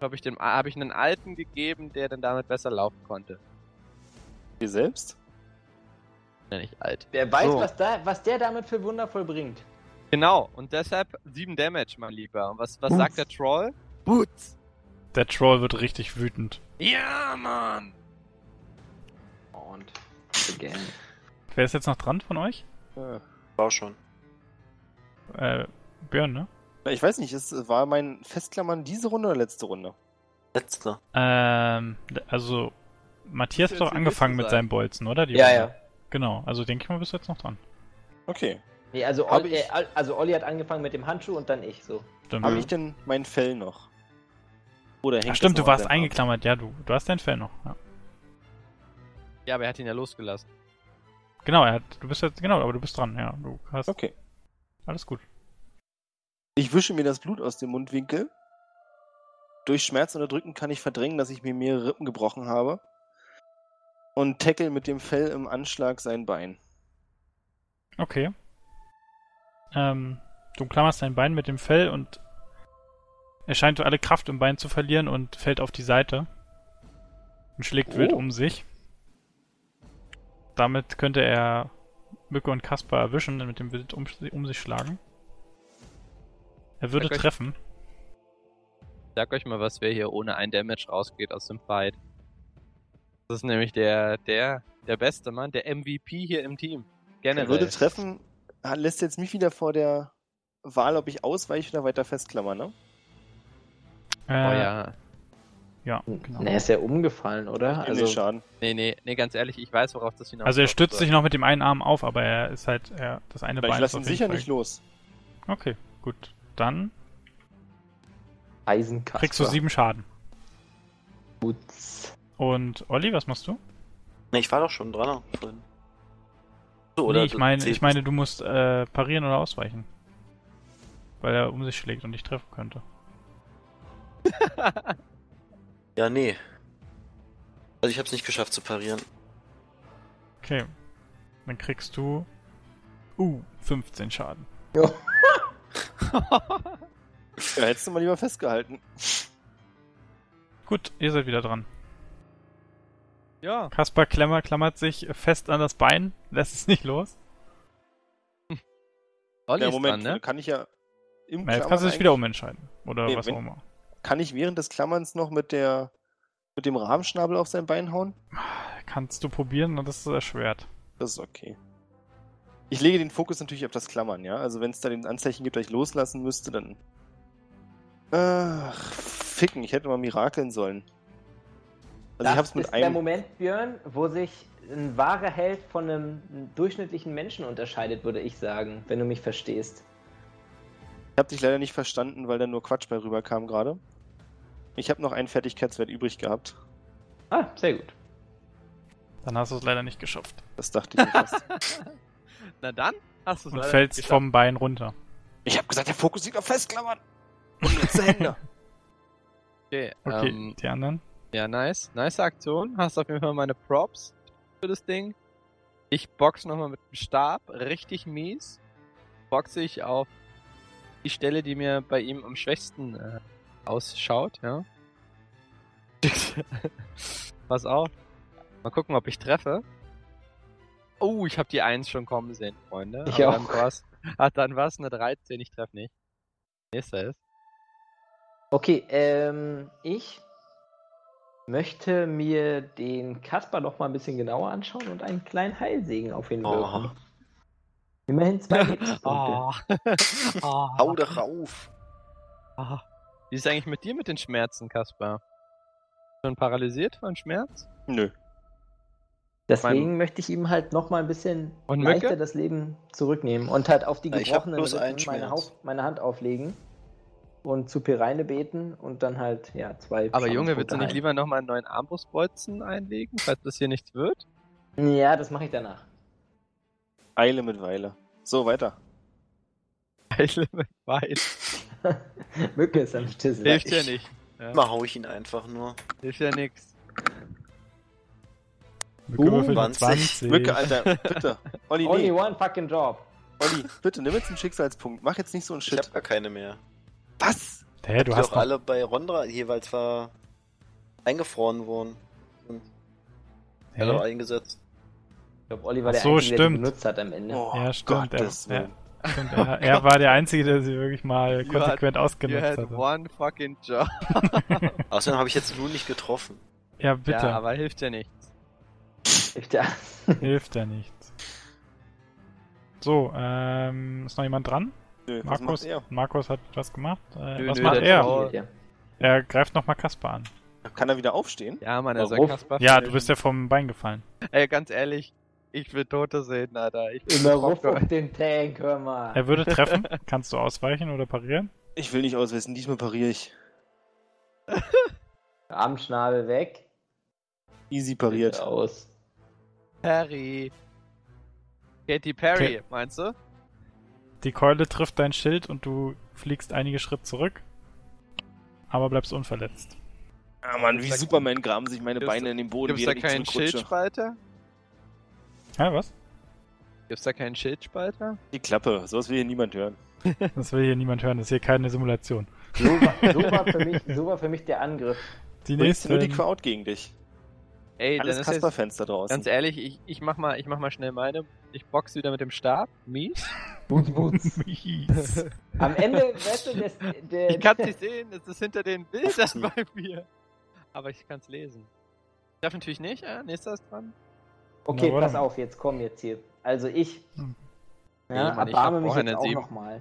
habe ich dem, habe ich einen alten gegeben, der dann damit besser laufen konnte. Ihr selbst? Ja, nicht alt. Wer weiß, So. was, da, was der damit für Wunder vollbringt. Genau. Und deshalb 7 Damage, mein Lieber. Und was, was sagt der Troll? Boots. Der Troll wird richtig wütend. Ja, Mann. Und again. Wer ist jetzt noch dran von euch? Äh, War schon. Äh, Björn, ne? Ich weiß nicht, es war mein Festklammern diese Runde oder letzte Runde? Letzter. Ähm, also, Matthias hat doch angefangen mit sein. seinem Bolzen, oder? Die Ja, Runde. ja. Genau, also denke ich mal, bist du jetzt noch dran. Okay. Nee, also, Hab Olli, ich- äh, also Olli hat angefangen mit dem Handschuh und dann ich so. Stimmt. Habe ich denn mein Fell noch? Oder hängt Ach, stimmt, du warst eingeklammert. Ja, du, du hast dein Fell noch. Ja. Ja, aber er hat ihn ja losgelassen. Genau, er hat, du bist jetzt, genau, aber du bist dran, ja. Du hast Okay. alles gut. Ich wische mir das Blut aus dem Mundwinkel. Durch Schmerz unterdrücken kann ich verdrängen, dass ich mir mehrere Rippen gebrochen habe. Und tackle mit dem Fell im Anschlag sein Bein. Okay. Ähm, du klammerst dein Bein mit dem Fell und er scheint alle Kraft im Bein zu verlieren und fällt auf die Seite. Und schlägt Oh. wild um sich. Damit könnte er Mücke und Kasper erwischen und mit dem Wild um, um sich schlagen. Er würde Sag euch- treffen. Ich sag euch mal was, wer hier ohne ein Damage rausgeht aus dem Fight. Das ist nämlich der, der, der beste Mann, der MVP hier im Team. generell. Würde treffen, lässt jetzt mich wieder vor der Wahl, ob ich ausweiche oder weiter festklammer, ne? Äh, Oh ja. Ja, genau. Na, er ist ja umgefallen, oder? Also, Schaden. Nee, nee, nee, ganz ehrlich, ich weiß, worauf das hinaus Also er stützt sich noch mit dem einen Arm auf, aber er ist halt, er, das eine Aber ich Bein lasse ist ihn sicher Fall- nicht los. Okay, gut. Dann Eisenkasper. kriegst du sieben Schaden. Gut. Und Olli, was machst du? Ne, ich war doch schon dran. Vorhin. So, nee, ich meine, ich meine, du musst äh, parieren oder ausweichen. Weil er um sich schlägt und dich treffen könnte. Ja, nee. Also ich hab's nicht geschafft zu parieren. Okay. Dann kriegst du. Uh, 15 Schaden. Ja, hättest du mal lieber festgehalten. Gut, ihr seid wieder dran. Ja. Kaspar Klemmer klammert sich fest an das Bein, lässt es nicht los. Olli Ja, ist Moment, dran, ne? kann ich ja im Na, jetzt Klammern kannst du dich wieder umentscheiden. Oder Nee, was wenn- auch immer. Kann ich während des Klammerns noch mit der mit dem Rahmenschnabel auf sein Bein hauen? Kannst du probieren das ist erschwert. Das ist okay. Ich lege den Fokus natürlich auf das Klammern, ja? Also wenn es da den Anzeichen gibt, dass ich loslassen müsste, dann. Ach, ficken, ich hätte mal mirakeln sollen. Also das ich hab's ist der. Moment, Björn, wo sich ein wahrer Held von einem durchschnittlichen Menschen unterscheidet, würde ich sagen, wenn du mich verstehst. Ich hab dich leider nicht verstanden, weil da nur Quatsch bei rüberkam gerade. Ich habe noch einen Fertigkeitswert übrig gehabt. Ah, sehr gut. Dann hast du es leider nicht geschafft. Das dachte ich mir fast. Na dann hast du es Und fällst nicht vom Bein runter. Ich habe gesagt, der Fokus liegt auf Festklammern. Und letzte Hände. Okay, Okay, ähm, die anderen? Ja, nice. Nice Aktion. Hast auf jeden Fall meine Props für das Ding. Ich box nochmal mit dem Stab. Richtig mies. Boxe ich auf die Stelle, die mir bei ihm am schwächsten äh, ausschaut, ja. Pass auf. Mal gucken, ob ich treffe. Oh, ich habe die 1 schon kommen sehen, Freunde. Ich Aber auch. Dann war's, ach, dann war es eine 13, ich treffe nicht. Nächster ist. Okay, ähm, ich möchte mir den Kasper noch mal ein bisschen genauer anschauen und einen kleinen Heilsegen auf ihn wirken. Oh. Immerhin zwei Lebenspunkte. Oh. oh. Hau doch auf. Ah. Wie ist es eigentlich mit dir mit den Schmerzen, Kaspar? Schon paralysiert von Schmerz? Nö. Deswegen möchte ich ihm halt noch mal ein bisschen Und leichter Mücke? das Leben zurücknehmen und halt auf die gebrochenen Rippen meine, meine Hand auflegen und zu Pireine beten und dann halt, ja, zwei Aber Junge, willst du nicht lieber nochmal einen neuen Armbrustbolzen einlegen, falls das hier nichts wird? Ja, das mache ich danach. Eile mit Weile. So, weiter. Eile mit Wein. Mücke ist am Stissel. Hilft ja ich- nicht. Ja. Mal hau ich ihn einfach nur. Hilft ja nix. Mücke Uh, würfelt eine 20. 20. Mücke, Alter, bitte. Olli, Only nee. one fucking job. Olli, bitte, nimm jetzt einen Schicksalspunkt. Mach jetzt nicht so einen Ich Shit. hab gar keine mehr. Was? Hä, du die hast auch noch, alle bei Rondra jeweils war eingefroren worden. Und er hat auch Hä? eingesetzt. Ich glaube, Olli war der so, Einzige, der stimmt. benutzt hat am Ende. Oh, Ja, stimmt, er- Gottes. Willen. Stimmt, er, er war der Einzige, der sie wirklich mal You konsequent You ausgenutzt had hatte. one fucking job. Außerdem habe ich jetzt Lu nicht getroffen. Ja, bitte. Ja, aber hilft ja nichts. Ja. Hilft ja nichts. So, ähm, ist noch jemand dran? Nö, Markus? Markus hat was gemacht. Äh, Nö, was nö, macht er? Ja. Er greift nochmal Kaspar an. Kann er wieder aufstehen? Ja, Mann, er soll? Kaspar Ja, du bist ja vom Bein gefallen. Ey, ganz ehrlich, ich will Tote sehen, Alter. Ich Immer Rocker. auf den Tank, hör mal. Er würde treffen. Kannst du ausweichen oder parieren? Ich will nicht auswissen, diesmal pariere ich. Armschnabel weg. Easy pariert. Aus. Perry. Katy Perry, Okay. meinst du? Die Keule trifft dein Schild und du fliegst einige Schritte zurück. Aber bleibst unverletzt. Ah Mann, wie Superman graben sich meine Beine in den Boden, Gibt's wie da keinen. Schildspalter? Ja, was? Gibt's da keinen Schildspalter? Die Klappe, sowas will hier niemand hören. Das will hier niemand hören. Das ist hier keine Simulation. So war, so, war für mich, so war für mich der Angriff. Die nächste. nur die Crowd gegen dich. Ey, Alles ist da draußen. ganz ehrlich, ich, ich mach mal, ich mach mal schnell meine. Ich box wieder mit dem Stab. Mies. Boots, boots. Mies. Am Ende, weißt du, das, der, Ich kann's nicht sehen, es ist hinter den Bildern bei mir. Aber ich kann's lesen. Ich darf natürlich nicht, äh, nächster ist dran. Okay, Na, pass auf, jetzt komm jetzt hier. Also ich Hm. ja, Nee, Mann, ich erbarme hab mich jetzt auch nochmal.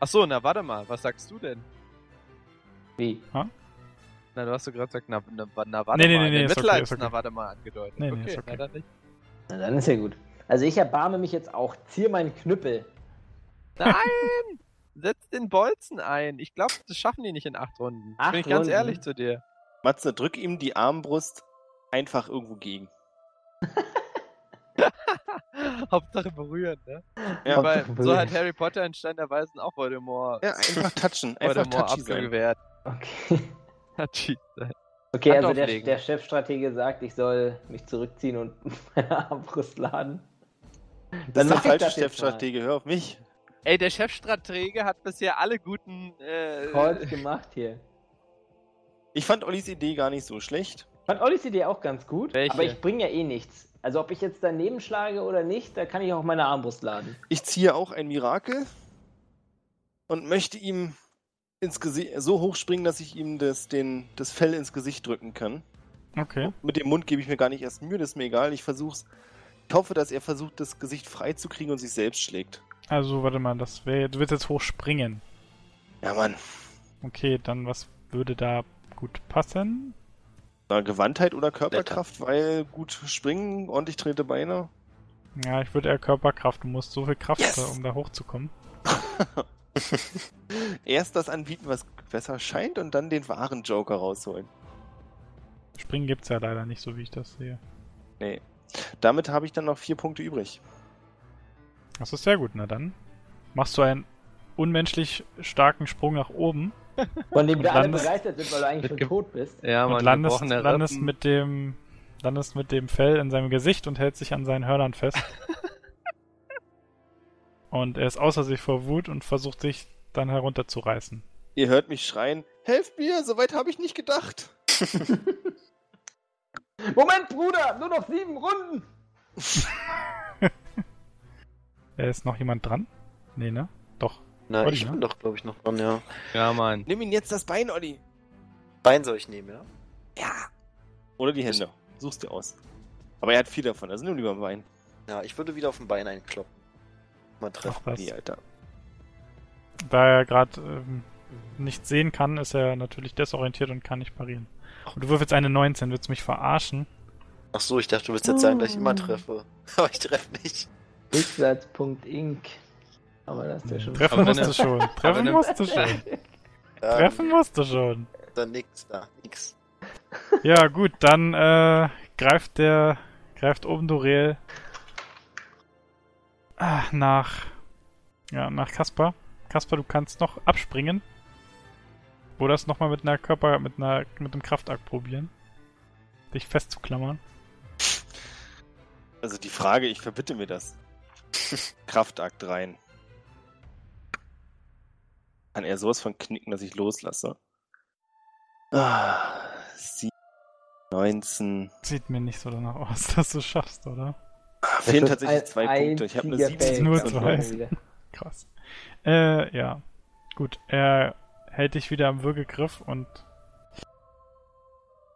Ach so, na warte mal, was sagst du denn? Wie? Na, du hast doch gerade gesagt, na, na, na warte Nee, nee, mal. nee, nee, okay, Mitleids, ist okay. na warte mal angedeutet. Nee, nee, okay, ist okay. na dann nicht. Na, dann ist ja gut. Also ich erbarme mich jetzt auch. Ziehe meinen Knüppel. Nein! Setz den Bolzen ein. Ich glaube, das schaffen die nicht in acht Runden. Acht Bin ich ganz Runden? ehrlich zu dir. Matze, drück ihm die Armbrust einfach irgendwo gegen. Hauptsache berühren, ne? Ja, Weil Hauptsache so berühren. hat Harry Potter in Stein der Weisen auch Voldemort, Ja, einfach touchen. Einfach Voldemort touchy sein. abgewehrt. Okay. Touchy sein. Okay, Hand also der, auflegen. der Chefstratege sagt, ich soll mich zurückziehen und meine Armbrust laden. Das ist der falsche Chefstratege, hör auf mich. Ey, der Chefstratege hat bisher alle guten äh, Calls gemacht hier. Ich fand Ollis Idee gar nicht so schlecht. Fand Ollis Idee auch ganz gut, Welche? aber ich bringe ja eh nichts. Also ob ich jetzt daneben schlage oder nicht, da kann ich auch meine Armbrust laden. Ich ziehe auch ein Mirakel und möchte ihm ins Gesicht so hoch springen, dass ich ihm das, den, das Fell ins Gesicht drücken kann. Okay. Mit dem Mund gebe ich mir gar nicht erst Mühe, das ist mir egal. Ich versuch's. Ich hoffe, dass er versucht, das Gesicht frei zu kriegen und sich selbst schlägt. Also, warte mal, das wäre. Du willst jetzt hochspringen. Ja, Mann. Okay, dann was würde da gut passen? Na, Gewandtheit oder Körperkraft, weil gut springen, ordentlich trainierte Beine. Ja, ich würde eher Körperkraft. Du musst so viel Kraft, Yes! äh, um da hochzukommen. Erst das anbieten, was besser scheint, und dann den wahren Joker rausholen. Springen gibt's ja leider nicht, so wie ich das sehe. Nee. Damit habe ich dann noch vier Punkte übrig. Das ist sehr gut, na dann. Machst du einen unmenschlich starken Sprung nach oben Von dem Und wir alle landest- begeistert sind, weil du eigentlich schon tot bist. Ja, und man, landest, gebrochene landest Rippen. mit dem landest mit dem Fell in seinem Gesicht und hält sich an seinen Hörnern fest. und er ist außer sich vor Wut und versucht sich dann herunterzureißen. Ihr hört mich schreien, helft mir, soweit habe ich nicht gedacht. Moment, Bruder, nur noch sieben Runden. Äh, ist noch jemand dran? Nee, ne? Doch. Olli, ich ne? bin doch, glaube ich, noch dran, ja. Ja, Mann. Nimm ihn jetzt das Bein, Olli. Bein soll ich nehmen, ja? Ja. Oder die Hände. Such's dir aus. Aber er hat viel davon, also nimm lieber ein Bein. Ja, ich würde wieder auf dem Bein einkloppen. Mal Ach, treffen. was. Die, Alter. Da er gerade ähm, nicht sehen kann, ist er natürlich desorientiert und kann nicht parieren. Und du würfelst eine 19, willst du mich verarschen? Ach so, ich dachte, du willst jetzt sagen, dass ich immer treffe. Aber ich treffe nicht. Rückwärtspunkt Inc. Aber das ist ja schon. Treffen musst du schon. Treffen musst du schon. Ähm, Treffen musst du schon. Dann nix da, nix. Ja, gut, dann äh, greift der, greift oben Dorel ah, nach, ja, nach Kaspar. Kaspar, du kannst noch abspringen. Oder es nochmal mit einer Körper, mit einer, mit einem Kraftakt probieren. Dich festzuklammern. Also die Frage, ich verbitte mir das. Kraftakt rein. Kann er sowas von knicken, dass ich loslasse? Ah, sie 19. Sieht mir nicht so danach aus, dass du es schaffst, oder? Fehlen tatsächlich zwei Punkte. Ich habe eine einziger 17. Nur zwei. Krass. Äh, ja. Gut, er hält dich wieder am Würgegriff und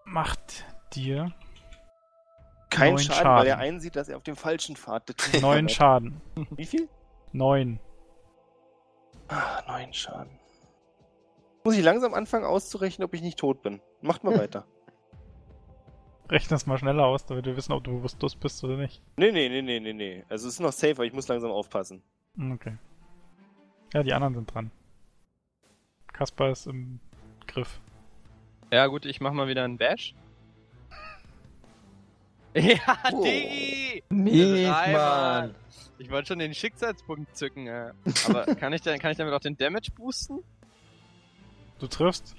macht dir Kein neun Schaden, Schaden. weil er einsieht, dass er auf dem falschen Pfad der neun Schaden. Wie viel? Neun. Ah, neun Schaden. Muss ich langsam anfangen auszurechnen, ob ich nicht tot bin. Macht mal weiter. Rechne es mal schneller aus, damit wir wissen, ob du bewusstlos bist oder nicht. Nee, nee, nee, nee, nee, nee. Also es ist noch safer, ich muss langsam aufpassen. Hm, Okay. Ja, die anderen sind dran. Kaspar ist im Griff. Ja, gut, ich mach mal wieder einen Bash. Ja, Oh. Diggi! Mies, Mann. Ich wollte schon den Schicksalspunkt zücken, äh. aber kann ich, dann, kann ich damit auch den Damage boosten? Du triffst?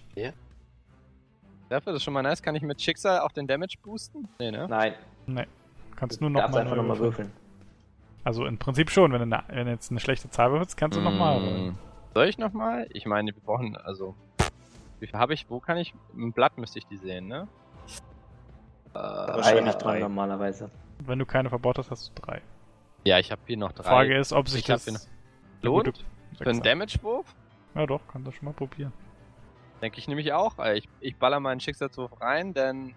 Dafür ist schon mal nice. Kann ich mit Schicksal auch den Damage boosten? Nee, ne? Nein, Nee. Kannst du nur nochmal einfach nochmal würfeln. Also im Prinzip schon, wenn du, eine, wenn du jetzt eine schlechte Zahl würfelst, kannst du nochmal rollen. Mm. Soll ich nochmal? Ich meine, wir brauchen, also. Wie viel habe ich? Wo kann ich? Im Blatt müsste ich die sehen, ne? Äh, Wahrscheinlich Drei normalerweise. Wenn du keine verbaut hast, hast du drei. ja, ich habe hier noch drei. Die Frage ist, ob sich Ich hab das hier noch- eine Lohnt? gute Für einen Damage-Wurf? Ja doch, kannst du schon mal probieren. Denke ich nämlich auch. Ich, ich baller meinen Schicksalswurf rein, denn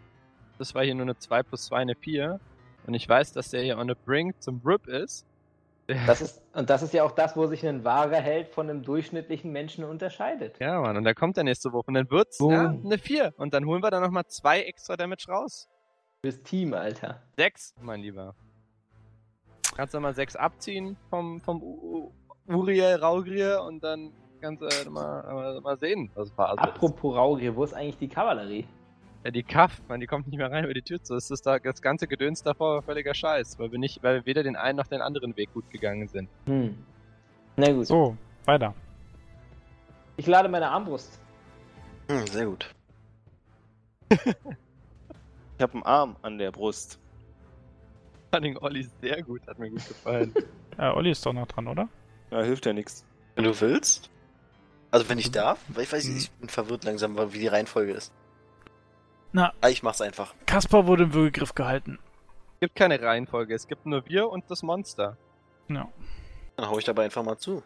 das war hier nur eine 2 plus 2, eine 4. und ich weiß, dass der hier on the brink zum Rip ist, Das ist, und das ist ja auch das, wo sich ein wahrer Held von einem durchschnittlichen Menschen unterscheidet. ja, Mann, und dann kommt der nächste Wurf und dann wird's ja, eine 4 und dann holen wir da nochmal zwei extra Damage raus. Fürs Team, Alter. 6, mein Lieber. Kannst du mal 6 abziehen vom, vom U- Uriel Raugrier und dann kannst du mal, mal, mal sehen, was Phase ist. Apropos Raugrier, wo ist eigentlich die Kavallerie? Ja, die Kaff, man, die kommt nicht mehr rein über die Tür zu. Das ist da, das ganze Gedöns davor war völliger Scheiß, weil wir nicht, weil wir weder den einen noch den anderen Weg gut gegangen sind. Hm. Na gut. So, weiter. Ich lade meine Armbrust. Hm, sehr gut. Ich habe einen Arm an der Brust. Funning Olli sehr gut, hat mir gut gefallen. Äh, Olli ist doch noch dran, oder? Ja, hilft ja nichts. Wenn du willst. Also wenn ich darf, weil ich weiß Mhm. nicht, ich bin verwirrt langsam, wie die Reihenfolge ist. Na. Ah, ich mach's einfach. Kaspar wurde im Würgegriff gehalten. Es gibt keine Reihenfolge, es gibt nur wir und das Monster. Ja. Dann hau ich dabei einfach mal zu.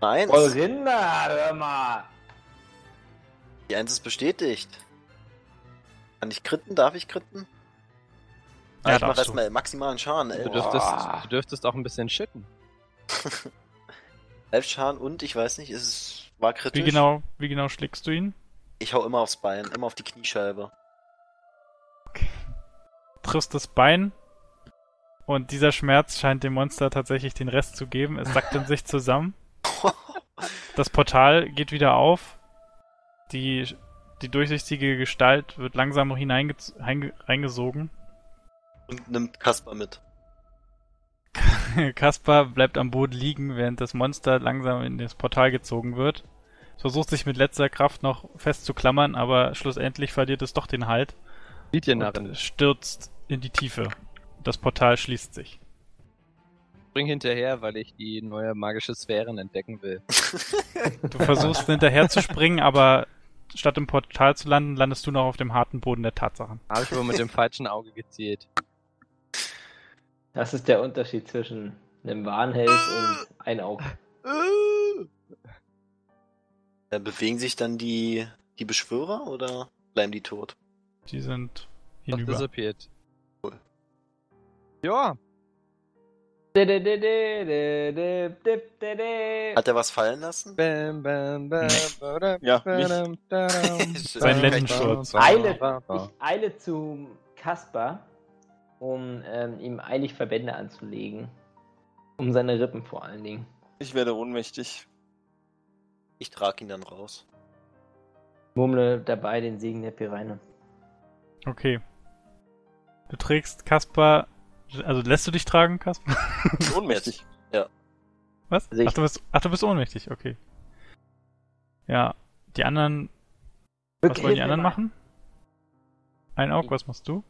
Eins. Rinder, hör mal. Die Eins ist bestätigt. Kann ich kritten? Darf ich kritten? Ah, Ja, ich mach erstmal maximalen Schaden, Du dürftest, du dürftest auch ein bisschen shitten. Elf Schaden und ich weiß nicht, ist es war kritisch. Wie genau, wie genau schlägst du ihn? Ich hau immer aufs Bein, immer auf die Kniescheibe. Triffst das Bein und dieser Schmerz scheint dem Monster tatsächlich den Rest zu geben. Es sackt in sich zusammen. Das Portal geht wieder auf. Die, die durchsichtige Gestalt wird langsam hineinge- heinge- reingesogen. und nimmt Kasper mit. Kaspar bleibt am Boden liegen, während das Monster langsam in das Portal gezogen wird. Es versucht sich mit letzter Kraft noch festzuklammern, aber schlussendlich verliert es doch den Halt Sieht ihr und stürzt in die Tiefe. Das Portal schließt sich. Spring hinterher, weil ich die neue magische Sphären entdecken will. Du versuchst hinterher zu springen, aber statt im Portal zu landen, landest du noch auf dem harten Boden der Tatsachen. Habe ich aber mit dem falschen Auge gezielt. Das ist der Unterschied zwischen einem Warnheld und ein Auge. Äh, bewegen sich dann die, die Beschwörer oder bleiben die tot? Die sind hinüber. dissipiert. Cool. Ja, Hat er was fallen lassen? Bam, bam, bam, badam, Ja, mich. Sein Lendensturz. Eile, ich eile zu Kaspar, um ähm, ihm eilig Verbände anzulegen. Um seine Rippen vor allen Dingen. Ich werde ohnmächtig. Ich trage ihn dann raus. Murmle dabei den Segen der Pireine. Okay. Du trägst Kaspar. Also lässt du dich tragen, Kaspar? Ohnmächtig. Was? Also Ach du, bist, ach, du bist ohnmächtig, okay. Ja, die anderen. Was wollen die anderen machen? Ein Aug, was machst du?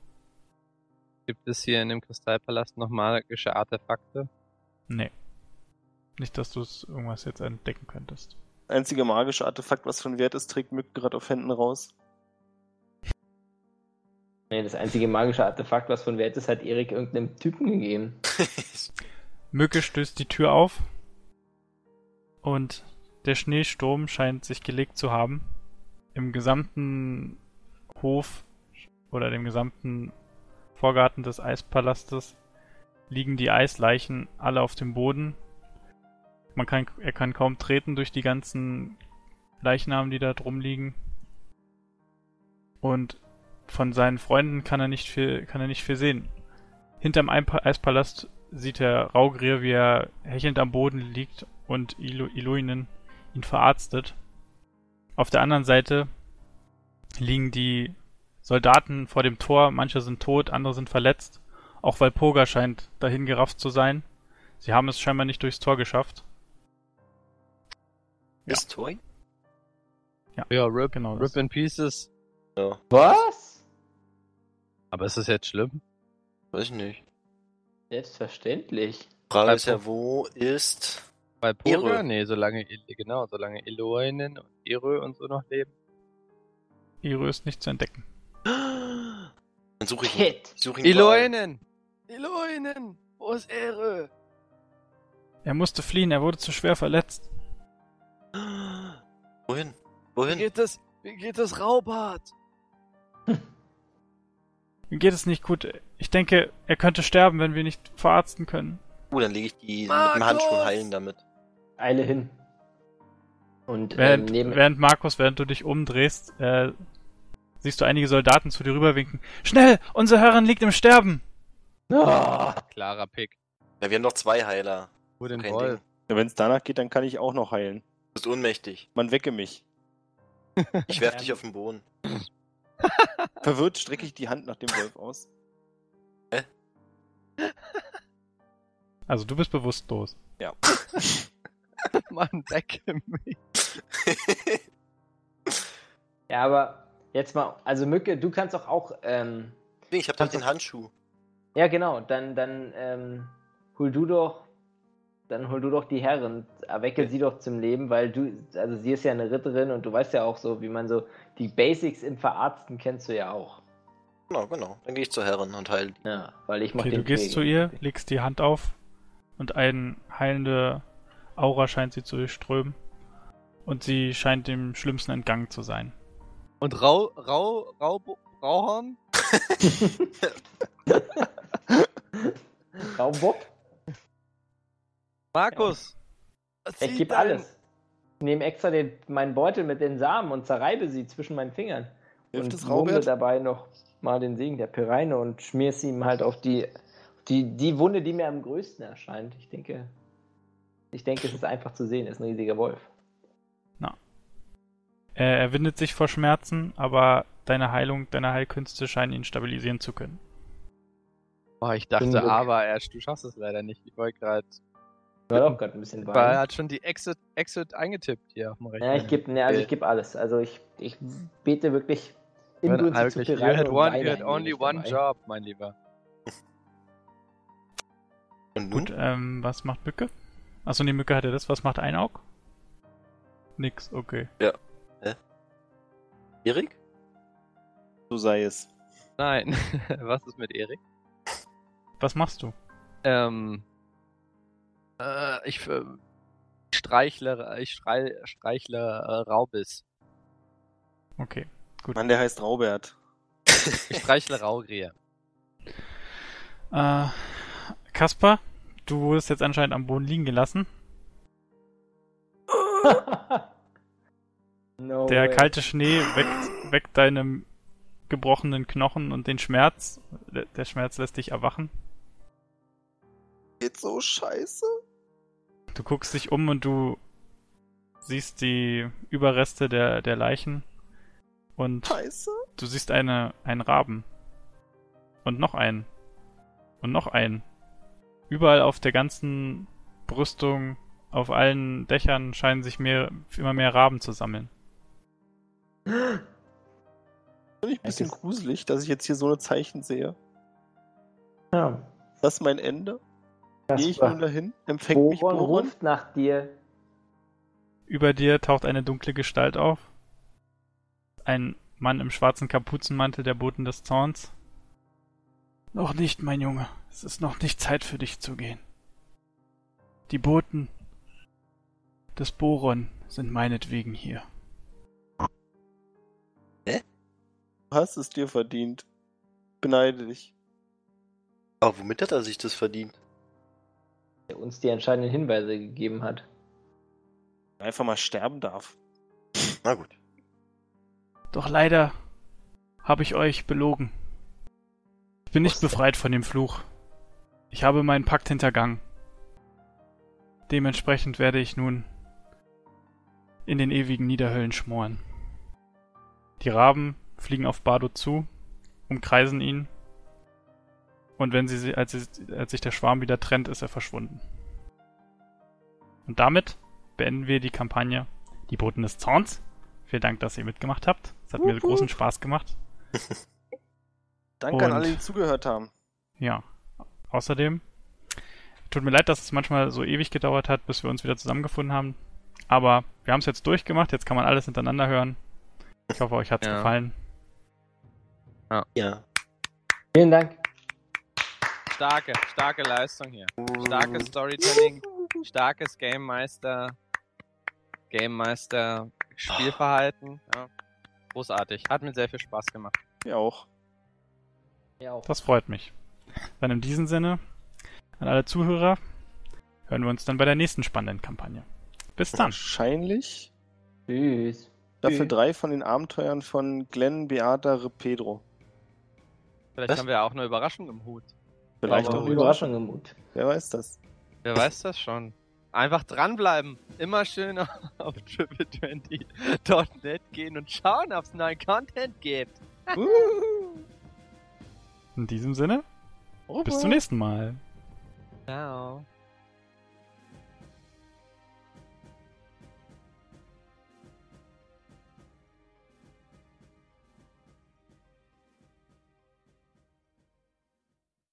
Gibt es hier in dem Kristallpalast noch magische Artefakte? Nee. Nicht, dass du es irgendwas jetzt entdecken könntest. Einzige magische Artefakt, was von Wert ist, trägt Mück gerade auf Händen raus. Nee, das einzige magische Artefakt, was von Wert ist, hat Erik irgendeinem Typen gegeben. Mücke stößt die Tür auf. Und der Schneesturm scheint sich gelegt zu haben. Im gesamten Hof oder dem gesamten Vorgarten des Eispalastes liegen die Eisleichen alle auf dem Boden. Man kann, er kann kaum treten durch die ganzen Leichnamen, die da drum liegen. Und von seinen Freunden kann er nicht viel, kann er nicht viel sehen. Hinterm Eispalast sieht er Raugrier, wie er hechelnd am Boden liegt und Ilu Iluinen ihn verarztet. Auf der anderen Seite liegen die Soldaten vor dem Tor, manche sind tot, andere sind verletzt. Auch Walpurga scheint dahin gerafft zu sein. Sie haben es scheinbar nicht durchs Tor geschafft. Ja. Ist Toy? Ja, RIP, Genau RIP das. in Pieces. Ja, Was? Aber ist das jetzt schlimm? weiß ich nicht. Selbstverständlich. Frage ist ja, Pro- wo ist. Bei? Irö. Nee, solange, genau, solange Eloinen und Irö und so noch leben. Iro ist nicht zu entdecken. Dann suche ich ihn. Ich suche ihn. Eloinen! Eloinen! Wo ist Irö? Er musste fliehen, er wurde zu schwer verletzt. Wohin? Wie Wohin? geht es? Wie geht es Raubart? Ihm geht es nicht gut. Ich denke, er könnte sterben, wenn wir nicht verarzten können. Uh, dann lege ich die mit Markus! dem Handschuh heilen damit. Eile hin. Und ähm, Während, neben, während Markus, während du dich umdrehst, äh, siehst du einige Soldaten zu dir rüberwinken. Schnell! Unsere Herrin liegt im Sterben! Ah, Klarer Pick. Ja, wir haben noch zwei Heiler. Wo den Kein Wolf? Ding. Ja, Wenn es danach geht, dann kann ich auch noch heilen. Du bist ohnmächtig. Man wecke mich. Ich werf dich auf den Boden. Verwirrt strecke ich die Hand nach dem Wolf aus. Also du bist bewusstlos. Mann, weg mich. ja, aber jetzt mal, also Mücke, du kannst doch auch, ähm, nee, ich hab doch den Handschuh. ja genau, dann, dann ähm, hol du doch, dann hol du doch die Herren, erwecke sie doch zum Leben, weil du, also sie ist ja eine Ritterin und du weißt ja auch so, wie man so, die Basics im Verarzten kennst du ja auch. Genau, genau. Dann gehe ich zur Herrin und heile die. Ja, weil ich mach Okay, den du gehst Pflege. zu ihr, legst die Hand auf und eine heilende Aura scheint sie zu durchströmen. Und sie scheint dem Schlimmsten entgangen zu sein. Und Rau, Rau, Rau, Rauhorn? Raumbob? Markus! was Ich gebe dein- alles. Ich nehme extra den, meinen Beutel mit den Samen und zerreibe sie zwischen meinen Fingern. Hilft und Raubert? dabei noch mal den Segen der Pereine und schmier es ihm halt auf die, die, die Wunde, die mir am größten erscheint. Ich denke, ich denke, es ist einfach zu sehen, es ist ein riesiger Wolf. Er, er windet sich vor Schmerzen, aber deine Heilung, deine Heilkünste scheinen ihn stabilisieren zu können. Oh, ich dachte, aber er, du schaffst es leider nicht. Ich wollte gerade. War auch gerade ein bisschen Weil er hat schon die Exit, Exit eingetippt hier auf dem Rechner. Ja, ich gebe ne, also ich geb alles. Also ich, ich bete wirklich Wenn- inbrünstig ah, zu wirklich, you had, und one, you had only one dabei. job, mein Lieber. Und nun? Gut, ähm, was macht Mücke? Achso, nee, Mücke hatte das. Was macht Einaug? Nix, okay. Erik? So sei es. Nein, was ist mit Erik? Was machst du? Ähm, äh, ich äh, streichle, ich strei, streichle äh, Raubis. Okay. Mann, der heißt Raubert. Ich streichle Raugrie. Äh, Kaspar, du wurdest jetzt anscheinend am Boden liegen gelassen. no Der way. kalte Schnee weckt, weckt deine gebrochenen Knochen und den Schmerz. Der Schmerz lässt dich erwachen. Geht so scheiße. Du guckst dich um und du siehst die Überreste der, der Leichen. Und Scheiße. du siehst eine, einen Raben. Und noch einen. Und noch einen. Überall auf der ganzen Brüstung, auf allen Dächern scheinen sich mehr, immer mehr Raben zu sammeln. Finde ich ein bisschen Es ist- gruselig, dass ich jetzt hier so eine Zeichen sehe. Ja. Ist das mein Ende? Gehe ich nun dahin? Empfängt mich Boron Boron? ruft nach dir. Über dir taucht eine dunkle Gestalt auf. Ein Mann im schwarzen Kapuzenmantel der Boten des Zorns. Noch nicht, mein Junge. Es ist noch nicht Zeit für dich zu gehen. Die Boten des Boron sind meinetwegen hier. Du hast es dir verdient. Beneide dich. Aber womit hat er sich das verdient? Der uns die entscheidenden Hinweise gegeben hat. Einfach mal sterben darf. Na gut. Doch leider habe ich euch belogen. Ich bin nicht befreit von dem Fluch. Ich habe meinen Pakt hintergangen. Dementsprechend werde ich nun in den ewigen Niederhöllen schmoren. Die Raben fliegen auf Bardo zu, umkreisen ihn. Und wenn sie, als, sie, als sich der Schwarm wieder trennt, ist er verschwunden. Und damit beenden wir die Kampagne Die Boten des Zorns. Vielen Dank, dass ihr mitgemacht habt. Es hat mir Wup, großen wup. Spaß gemacht. Danke an Und- alle, die zugehört haben. Ja. Außerdem, tut mir leid, dass es manchmal so ewig gedauert hat, bis wir uns wieder zusammengefunden haben. Aber wir haben es jetzt durchgemacht, jetzt kann man alles hintereinander hören. Ich hoffe, euch hat's Ja. gefallen. Ja. Vielen Dank. Starke, starke Leistung hier. Starkes Storytelling, starkes Game Meister, Game Meister Spielverhalten. Ja. Großartig. Hat mir sehr viel Spaß gemacht. Mir auch. Ja, auch. Das freut mich. Dann in diesem Sinne, an alle Zuhörer, hören wir uns dann bei der nächsten spannenden Kampagne. Bis dann. Wahrscheinlich Tschüss. Staffel Tschüss. 3 von den Abenteuern von Glenn, Beata, Pedro. Vielleicht Was? haben wir ja auch eine Überraschung im Hut. Vielleicht auch eine Überraschung im Mut. Wer weiß das. Wer weiß das schon. Einfach dranbleiben. Immer schön auf triple20.net gehen und schauen, ob es neuen Content gibt. In diesem Sinne, bis zum nächsten Mal. Ciao.